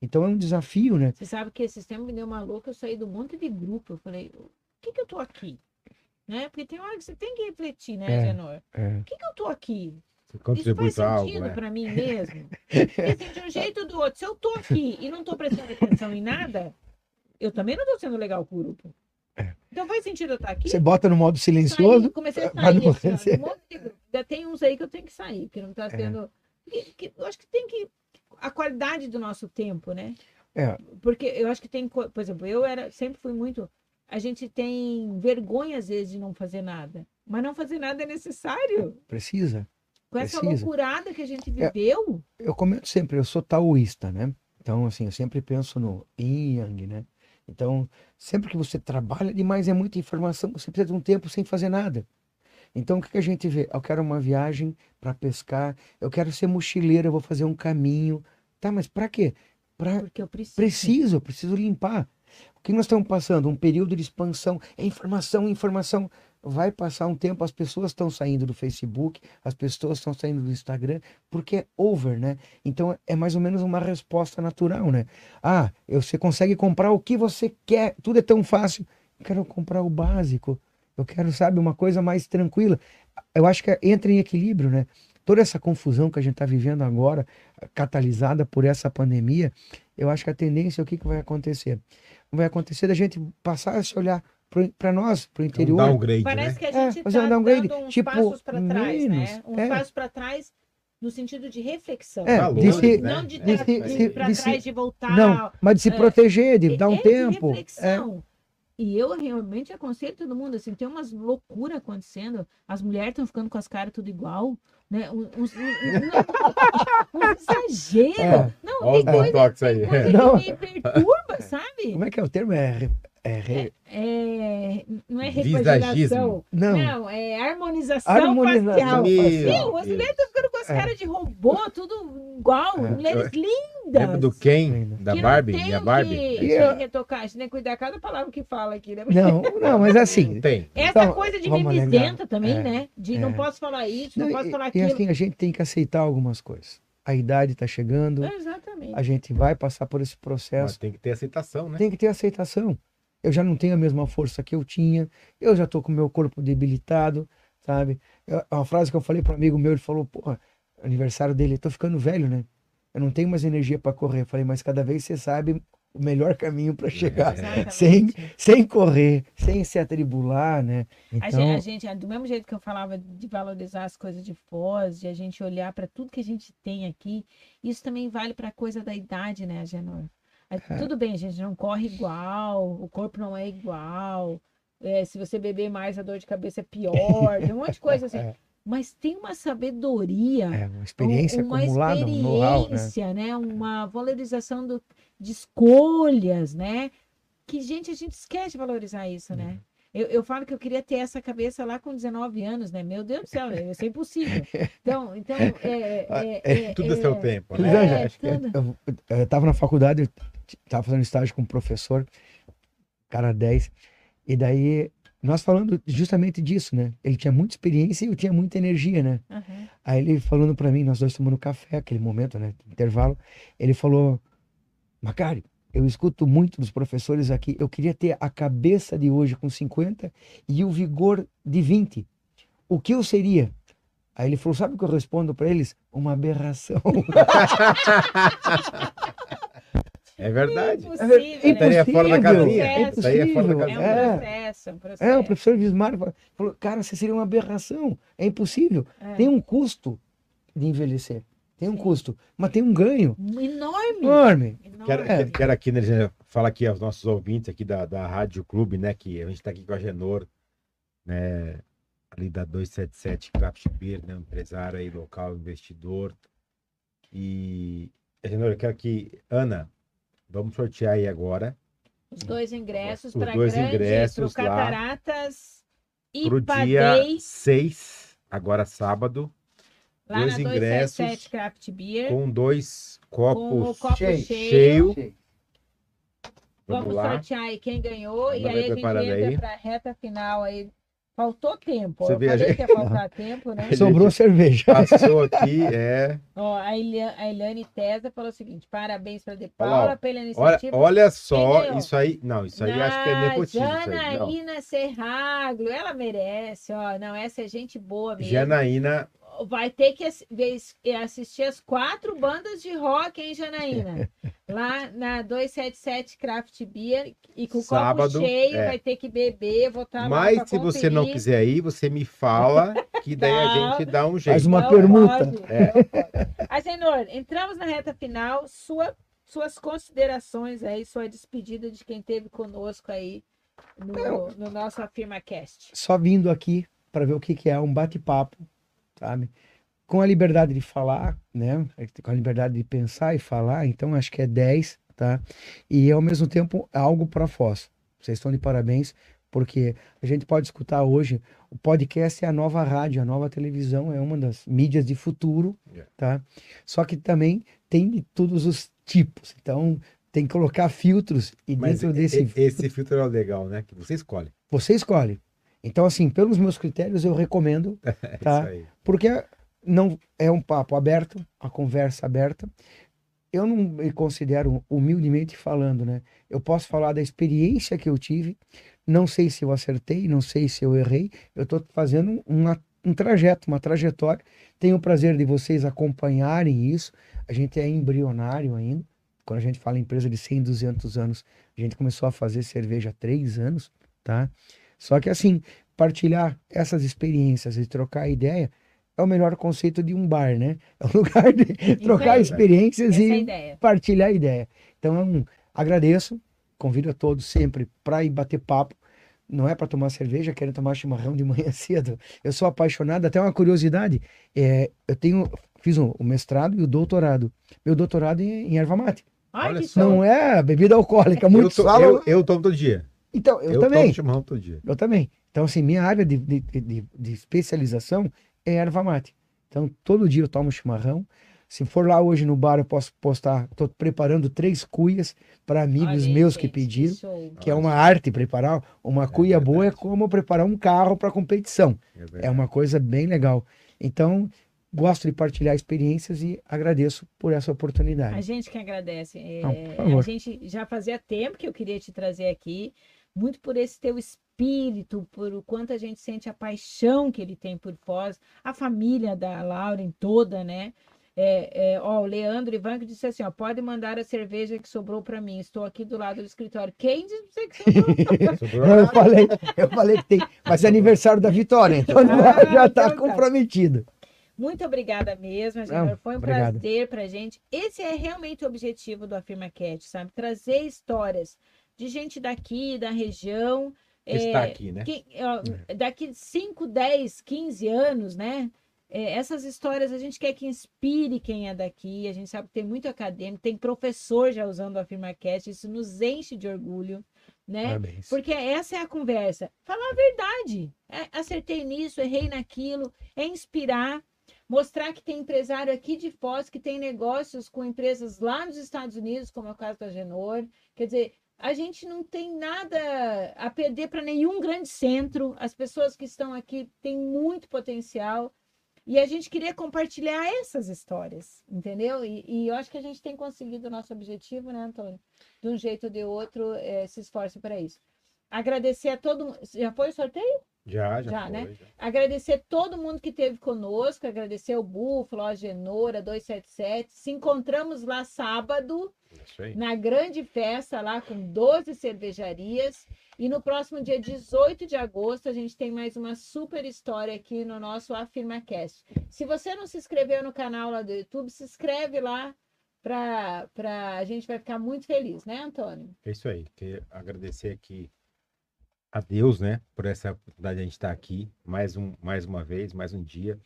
Speaker 3: Então, é um desafio, né?
Speaker 2: Você sabe que esse sistema me deu uma louca, eu saí um monte de grupo. Eu falei, o que que eu tô aqui? Né? Porque tem hora que você tem que refletir, né,
Speaker 3: É.
Speaker 2: Genor?
Speaker 3: É.
Speaker 2: Por que que eu tô aqui?
Speaker 1: Você
Speaker 2: Isso
Speaker 1: contribui
Speaker 2: faz
Speaker 1: para algo,
Speaker 2: sentido
Speaker 1: né?
Speaker 2: pra mim mesmo? Porque assim, de um jeito ou do outro, se eu tô aqui e não tô prestando atenção em nada, eu também não tô sendo legal pro grupo.
Speaker 3: É.
Speaker 2: Então faz sentido eu estar aqui?
Speaker 3: Você bota no modo
Speaker 2: Saí,
Speaker 3: silencioso.
Speaker 2: comecei a sair. Assim, ó, um tem uns aí que eu tenho que sair, que não tá
Speaker 3: É.
Speaker 2: tendo. que- que- eu acho que tem que. A qualidade do nosso tempo, né?
Speaker 3: É.
Speaker 2: Porque eu acho que tem. Por exemplo, eu era, sempre fui muito. A gente tem vergonha, às vezes, de não fazer nada. Mas não fazer nada é necessário.
Speaker 3: Precisa.
Speaker 2: Com essa
Speaker 3: Precisa.
Speaker 2: loucurada que a gente
Speaker 3: É.
Speaker 2: viveu.
Speaker 3: eu comento sempre, eu sou taoísta, né? Então, assim, eu sempre penso no yin yang, né? Então, sempre que você trabalha demais, é muita informação, você precisa de um tempo sem fazer nada. Então, o que, que a gente vê? Eu quero uma viagem para pescar, eu quero ser mochileiro, eu vou fazer um caminho. Tá, mas para quê? Para
Speaker 2: Porque eu preciso.
Speaker 3: preciso, eu preciso limpar. O que nós estamos passando? Um período de expansão, é informação, informação. Vai passar um tempo, as pessoas estão saindo do Facebook, as pessoas estão saindo do Instagram, porque é over, né? Então é mais ou menos uma resposta natural, né? Ah, você consegue comprar o que você quer, tudo é tão fácil. Eu quero comprar o básico, eu quero, sabe, uma coisa mais tranquila. Eu acho que entra em equilíbrio, né? Toda essa confusão que a gente está vivendo agora, catalisada por essa pandemia, eu acho que a tendência, o que, que vai acontecer? Vai acontecer da gente passar a se olhar para nós, para o
Speaker 1: Um
Speaker 3: interior.
Speaker 1: downgrade,
Speaker 2: Parece
Speaker 1: né?
Speaker 2: que a
Speaker 3: É,
Speaker 2: gente
Speaker 3: fazer um
Speaker 2: tá
Speaker 3: downgrade,
Speaker 2: dando uns
Speaker 3: tipo,
Speaker 2: passos para trás,
Speaker 3: menos,
Speaker 2: né? Um
Speaker 3: é.
Speaker 2: passo para trás no sentido de reflexão.
Speaker 3: É,
Speaker 1: Valores,
Speaker 3: de se-
Speaker 1: né?
Speaker 2: Não de,
Speaker 3: de se-
Speaker 2: de ir para
Speaker 3: de se-
Speaker 2: trás, de voltar.
Speaker 3: Não, mas de se
Speaker 2: é,
Speaker 3: proteger, de dar um
Speaker 2: é de
Speaker 3: tempo. É,
Speaker 2: reflexão. E eu realmente aconselho todo mundo, assim, tem umas loucuras acontecendo. As mulheres estão ficando com as caras tudo igual, né? Um, um, um- um exagero.
Speaker 3: É.
Speaker 2: Não,
Speaker 1: Olha os
Speaker 2: tem coisa,
Speaker 1: botox aí.
Speaker 2: coisa
Speaker 3: Não.
Speaker 2: que me perturba, sabe?
Speaker 3: como é que é o termo? É, é re-
Speaker 2: É, não é repaginação.
Speaker 3: Não,
Speaker 2: Não, é harmonização,
Speaker 3: Harmonização
Speaker 2: facial.
Speaker 1: Meu
Speaker 2: Meu, as mulheres estão ficando com as
Speaker 3: É.
Speaker 2: caras de robô, tudo igual.
Speaker 3: É.
Speaker 2: Mulheres lindas.
Speaker 1: Lembra do Ken,
Speaker 3: Ainda.
Speaker 1: da
Speaker 2: que não
Speaker 1: Barbie?
Speaker 2: tem
Speaker 1: E a Barbie?
Speaker 2: Que,
Speaker 3: E
Speaker 2: que
Speaker 3: eu-
Speaker 2: retocar. A gente tem que cuidar cada palavra que fala aqui, né?
Speaker 3: não, não, mas assim.
Speaker 1: Não tem.
Speaker 2: Essa
Speaker 3: Então,
Speaker 2: coisa de mimizenta também,
Speaker 3: É,
Speaker 2: né? De
Speaker 3: é.
Speaker 2: não posso falar isso, não,
Speaker 3: Não,
Speaker 2: posso
Speaker 3: e,
Speaker 2: falar
Speaker 3: e
Speaker 2: aquilo.
Speaker 3: assim, a gente tem que aceitar algumas coisas. A idade está chegando,
Speaker 2: É, Exatamente.
Speaker 3: a gente vai passar por esse
Speaker 1: Mas
Speaker 3: processo.
Speaker 1: tem que ter aceitação, né?
Speaker 3: Tem que ter aceitação. Eu já não tenho a mesma força que eu tinha, eu já estou com o meu corpo debilitado, sabe? Eu- uma frase que eu falei para um amigo meu, ele falou, porra, aniversário dele, eu tô ficando velho, né? Eu não tenho mais energia para correr. Eu falei, mas cada vez você sabe o melhor caminho para chegar.
Speaker 2: Exatamente.
Speaker 3: Sem, sem correr, sem se atribular, né?
Speaker 2: A
Speaker 3: Então,
Speaker 2: gente, a gente- do mesmo jeito que eu falava de valorizar as coisas de Foz, de a gente olhar para tudo que a gente tem aqui, isso também vale para a coisa da idade, né, Genor? É, Tudo bem, gente não corre igual, o corpo não é igual. é, se você beber mais, a dor de cabeça é pior, tem um monte de coisa assim.
Speaker 3: É.
Speaker 2: Mas tem uma sabedoria
Speaker 3: é uma experiência
Speaker 2: um- uma
Speaker 3: acumulada, um né?
Speaker 2: experiência, né? Uma valorização do, de escolhas, né? Que, gente, a gente esquece de valorizar isso, né? Eu, eu falo que eu queria ter essa cabeça lá com 19 anos, né? Meu Deus do céu, né? isso é impossível. Então, então é, é, é,
Speaker 1: Tudo é seu tempo, né?
Speaker 3: é,
Speaker 2: É,
Speaker 1: é-
Speaker 2: tudo.
Speaker 3: Eu, eu, eu tava na faculdade, eu tava fazendo estágio com um professor, cara 10, e daí nós falando justamente disso, né? Ele tinha muita experiência e eu tinha muita energia, né?
Speaker 2: Aham.
Speaker 3: Aí ele falando pra mim, nós dois tomando café, aquele momento, né? Intervalo. Ele falou: Macário, eu escuto muito dos professores aqui. Eu queria ter a cabeça de hoje com 50 e o vigor de 20. O que eu seria? Aí ele falou: Sabe o que eu respondo para eles? Uma aberração.
Speaker 1: É verdade.
Speaker 2: Impossível,
Speaker 3: É
Speaker 2: né?
Speaker 1: Estaria fora da
Speaker 3: impossível,
Speaker 1: casinha.
Speaker 3: é
Speaker 1: Estaria fora da
Speaker 3: impossível.
Speaker 2: É um.
Speaker 3: É.
Speaker 2: processo, é um processo.
Speaker 3: É, o professor Vismar falou- falou: Cara, você seria uma aberração. É impossível.
Speaker 2: É.
Speaker 3: Tem um custo de envelhecer. Tem um custo, mas tem um ganho
Speaker 2: Enorme.
Speaker 3: enorme.
Speaker 1: Quero,
Speaker 3: É.
Speaker 1: quero aqui, né, gente, falar aqui aos nossos ouvintes aqui da, da Rádio Clube, né? Que a gente está aqui com a Genor, né? Ali da 277 Craft Beer, né? um Empresário aí, local, investidor. E, Genor, eu quero que, Ana, vamos sortear aí agora
Speaker 2: Os dois ingressos
Speaker 1: Os
Speaker 2: para
Speaker 1: dois
Speaker 2: grande,
Speaker 1: ingressos
Speaker 2: pro
Speaker 1: lá
Speaker 2: Cataratas e
Speaker 1: pro dia
Speaker 2: Padei,
Speaker 1: 6, agora sábado,
Speaker 2: lá
Speaker 1: dois
Speaker 2: na
Speaker 1: ingressos
Speaker 2: 277 Craft Beer,
Speaker 1: com dois
Speaker 2: com o
Speaker 1: copos.
Speaker 2: copo
Speaker 3: cheio,
Speaker 2: cheio.
Speaker 1: cheio. Vamos
Speaker 2: Vamos sortear aí quem ganhou
Speaker 1: Ana
Speaker 2: e aí a gente entra
Speaker 1: aí.
Speaker 2: para a reta final aí. Faltou tempo.
Speaker 1: Você
Speaker 2: eu
Speaker 1: vê, a
Speaker 2: falei
Speaker 1: gente-
Speaker 2: que ia faltar tempo, né?
Speaker 3: Sobrou cerveja.
Speaker 1: Passou aqui, é.
Speaker 2: Ó, a, Ilia- a Eliane Tesa falou o seguinte: parabéns para De
Speaker 1: Olha lá,
Speaker 2: Paula
Speaker 1: ó.
Speaker 2: pela
Speaker 1: Olha,
Speaker 2: iniciativa.
Speaker 1: olha só,
Speaker 2: ganhou?
Speaker 1: isso aí. Não, isso aí acho que é
Speaker 2: Na
Speaker 1: nepotismo.
Speaker 2: Janaína Serraglo, ela merece, ó. Não, essa é gente boa mesmo.
Speaker 1: Janaína,
Speaker 2: Vai ter que ver- assistir as quatro bandas de rock, hein, Janaína? Lá na 277 Craft Beer e com o
Speaker 1: Sábado,
Speaker 2: copo cheio,
Speaker 1: é.
Speaker 2: vai ter que beber, vou estar lá
Speaker 1: mas se você não quiser ir, você me fala que daí a
Speaker 2: Tá.
Speaker 1: gente dá um
Speaker 3: Faz
Speaker 1: jeito.
Speaker 3: uma
Speaker 2: Não
Speaker 3: permuta.
Speaker 2: pode,
Speaker 1: É.
Speaker 2: entramos na reta final. Sua, suas considerações aí, sua despedida de quem esteve conosco aí no, no nosso AfirmaCast.
Speaker 3: Só vindo aqui para ver o que, que é um bate-papo, sabe? Com a liberdade de falar, né? Com a liberdade de pensar e falar, então acho que é 10, tá? E ao mesmo tempo algo para Foz. Vocês estão de parabéns, porque a gente pode escutar hoje, o podcast é a nova rádio, a nova televisão, é uma das mídias de futuro,
Speaker 1: É.
Speaker 3: tá? Só que também tem de todos os tipos, então tem que colocar filtros e
Speaker 1: Mas
Speaker 3: dentro desse
Speaker 1: esse filtro é o legal, né? Que você escolhe.
Speaker 3: você escolhe. Então, assim, pelos meus critérios, eu recomendo,
Speaker 1: É
Speaker 3: Tá. porque não é um papo aberto, a conversa aberta. Eu não me considero humildemente falando, né? Eu posso falar da experiência que eu tive. Não sei se eu acertei, não sei se eu errei. Eu estou fazendo uma- um trajeto, uma trajetória. Tenho o prazer de vocês acompanharem isso. A gente é embrionário ainda. Quando a gente fala em empresa de 100, 200 anos, a gente começou a fazer cerveja há três anos, tá? Só que assim, partilhar essas experiências e trocar ideia é o melhor conceito de um bar, né? É um lugar de trocar experiências
Speaker 2: Essa é a
Speaker 3: e
Speaker 2: ideia.
Speaker 3: partilhar ideia. Então, agradeço, convido a todos sempre para ir bater papo. Não é para tomar cerveja, quero tomar chimarrão de manhã cedo. Eu sou apaixonado, até uma curiosidade. é, eu tenho, fiz o, o mestrado e o doutorado. Meu doutorado é em erva mate.
Speaker 2: Ai.
Speaker 3: Não é bebida alcoólica.
Speaker 1: Eu,
Speaker 3: Muitos
Speaker 1: to-
Speaker 3: falam.
Speaker 1: eu, eu tomo todo dia.
Speaker 3: Então, eu,
Speaker 1: Eu,
Speaker 3: também.
Speaker 1: tomo chimarrão todo dia.
Speaker 3: Eu também. Então, assim, minha área de, de, de, de especialização é erva mate. Então, todo dia eu tomo chimarrão. Se for lá hoje no bar, eu posso postar. Estou preparando três cuias para amigos
Speaker 2: Olha
Speaker 3: meus que
Speaker 2: gente,
Speaker 3: pediram,
Speaker 2: show.
Speaker 3: que é uma arte preparar. Uma cuia boa é
Speaker 1: verdade.
Speaker 3: como preparar um carro para competição.
Speaker 1: É
Speaker 3: É
Speaker 1: verdade.
Speaker 3: uma coisa bem legal. Então, gosto de partilhar experiências e agradeço por essa
Speaker 2: A
Speaker 3: oportunidade.
Speaker 2: gente que agradece. É,
Speaker 3: Não,
Speaker 2: a gente já fazia tempo que eu queria te trazer aqui, muito por esse teu espírito, por o quanto a gente sente a paixão que ele tem por Foz, a família da Lauren toda, né? É, é, ó, o Leandro Ivanco disse assim: ó, pode mandar a cerveja que sobrou para mim. Estou aqui do lado do escritório. Quem disse pra você que sobrou?
Speaker 1: Sobrou?
Speaker 3: Eu falei, eu falei que tem, mas é aniversário da Vitória, então
Speaker 2: Ah,
Speaker 3: já está
Speaker 2: então tá.
Speaker 3: comprometido.
Speaker 2: Muito obrigada mesmo.
Speaker 3: Não,
Speaker 2: Foi um
Speaker 3: obrigado.
Speaker 2: prazer pra gente. Esse é realmente o objetivo do Afirma Cat, sabe? Trazer histórias de gente daqui, da região.
Speaker 1: Que está
Speaker 2: é,
Speaker 1: aqui, né?
Speaker 2: que, ó, daqui 5, 10, 15 anos, né? É, essas histórias a gente quer que inspire quem é daqui. A gente sabe que tem muito acadêmico, tem professor já usando o AfirmaCast, isso nos enche de orgulho, né?
Speaker 3: Parabéns.
Speaker 2: Porque essa é a conversa. Falar a verdade. É, acertei nisso, errei naquilo. É inspirar. Mostrar que tem empresário aqui de Foz que tem negócios com empresas lá nos Estados Unidos, como é o caso da Genor. Quer dizer, a gente não tem nada a perder para nenhum grande centro. As pessoas que estão aqui têm muito potencial. E a gente queria compartilhar essas histórias, entendeu? E, e eu acho que a gente tem conseguido o nosso objetivo, né, Antônio? De um jeito ou de outro, eh, se esforce para isso. Agradecer a todo mundo. Já foi o sorteio?
Speaker 1: Já, já,
Speaker 2: Já,
Speaker 1: foi,
Speaker 2: né?
Speaker 1: já.
Speaker 2: Agradecer todo mundo que esteve conosco, agradecer o Búfalo, a Genora, 277. Se encontramos lá sábado, na grande festa lá com 12 cervejarias. E no próximo dia 18 de agosto, a gente tem mais uma super história aqui no nosso AfirmaCast. Se você não se inscreveu no canal lá do YouTube, se inscreve lá para pra... a gente vai ficar muito feliz, né, Antônio?
Speaker 1: É isso aí. Queria agradecer aqui a Deus, né, por essa oportunidade de a gente estar aqui mais, um, mais uma vez, mais um dia.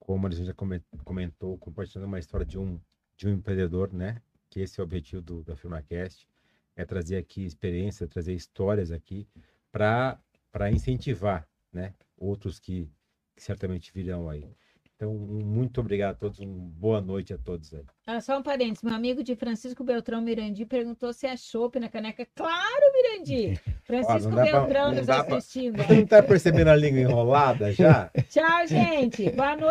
Speaker 1: Como a gente já comen- comentou, compartilhando uma história de um, de um empreendedor, né? Que esse é o objetivo do, da FirmaCast, é trazer aqui experiência, trazer histórias aqui para incentivar, né? Outros que, que certamente virão aí. Então, muito obrigado a todos, uma boa noite a todos aí.
Speaker 2: Ah, só um parênteses, meu amigo de Francisco Beltrão Mirandi perguntou se é chopp na caneca. Claro, Mirandi! Francisco
Speaker 1: pra-
Speaker 2: Beltrão
Speaker 1: não
Speaker 2: nos
Speaker 1: dá pra-
Speaker 2: assistindo.
Speaker 1: Você não tá percebendo a língua enrolada já?
Speaker 2: Tchau, gente! Boa noite!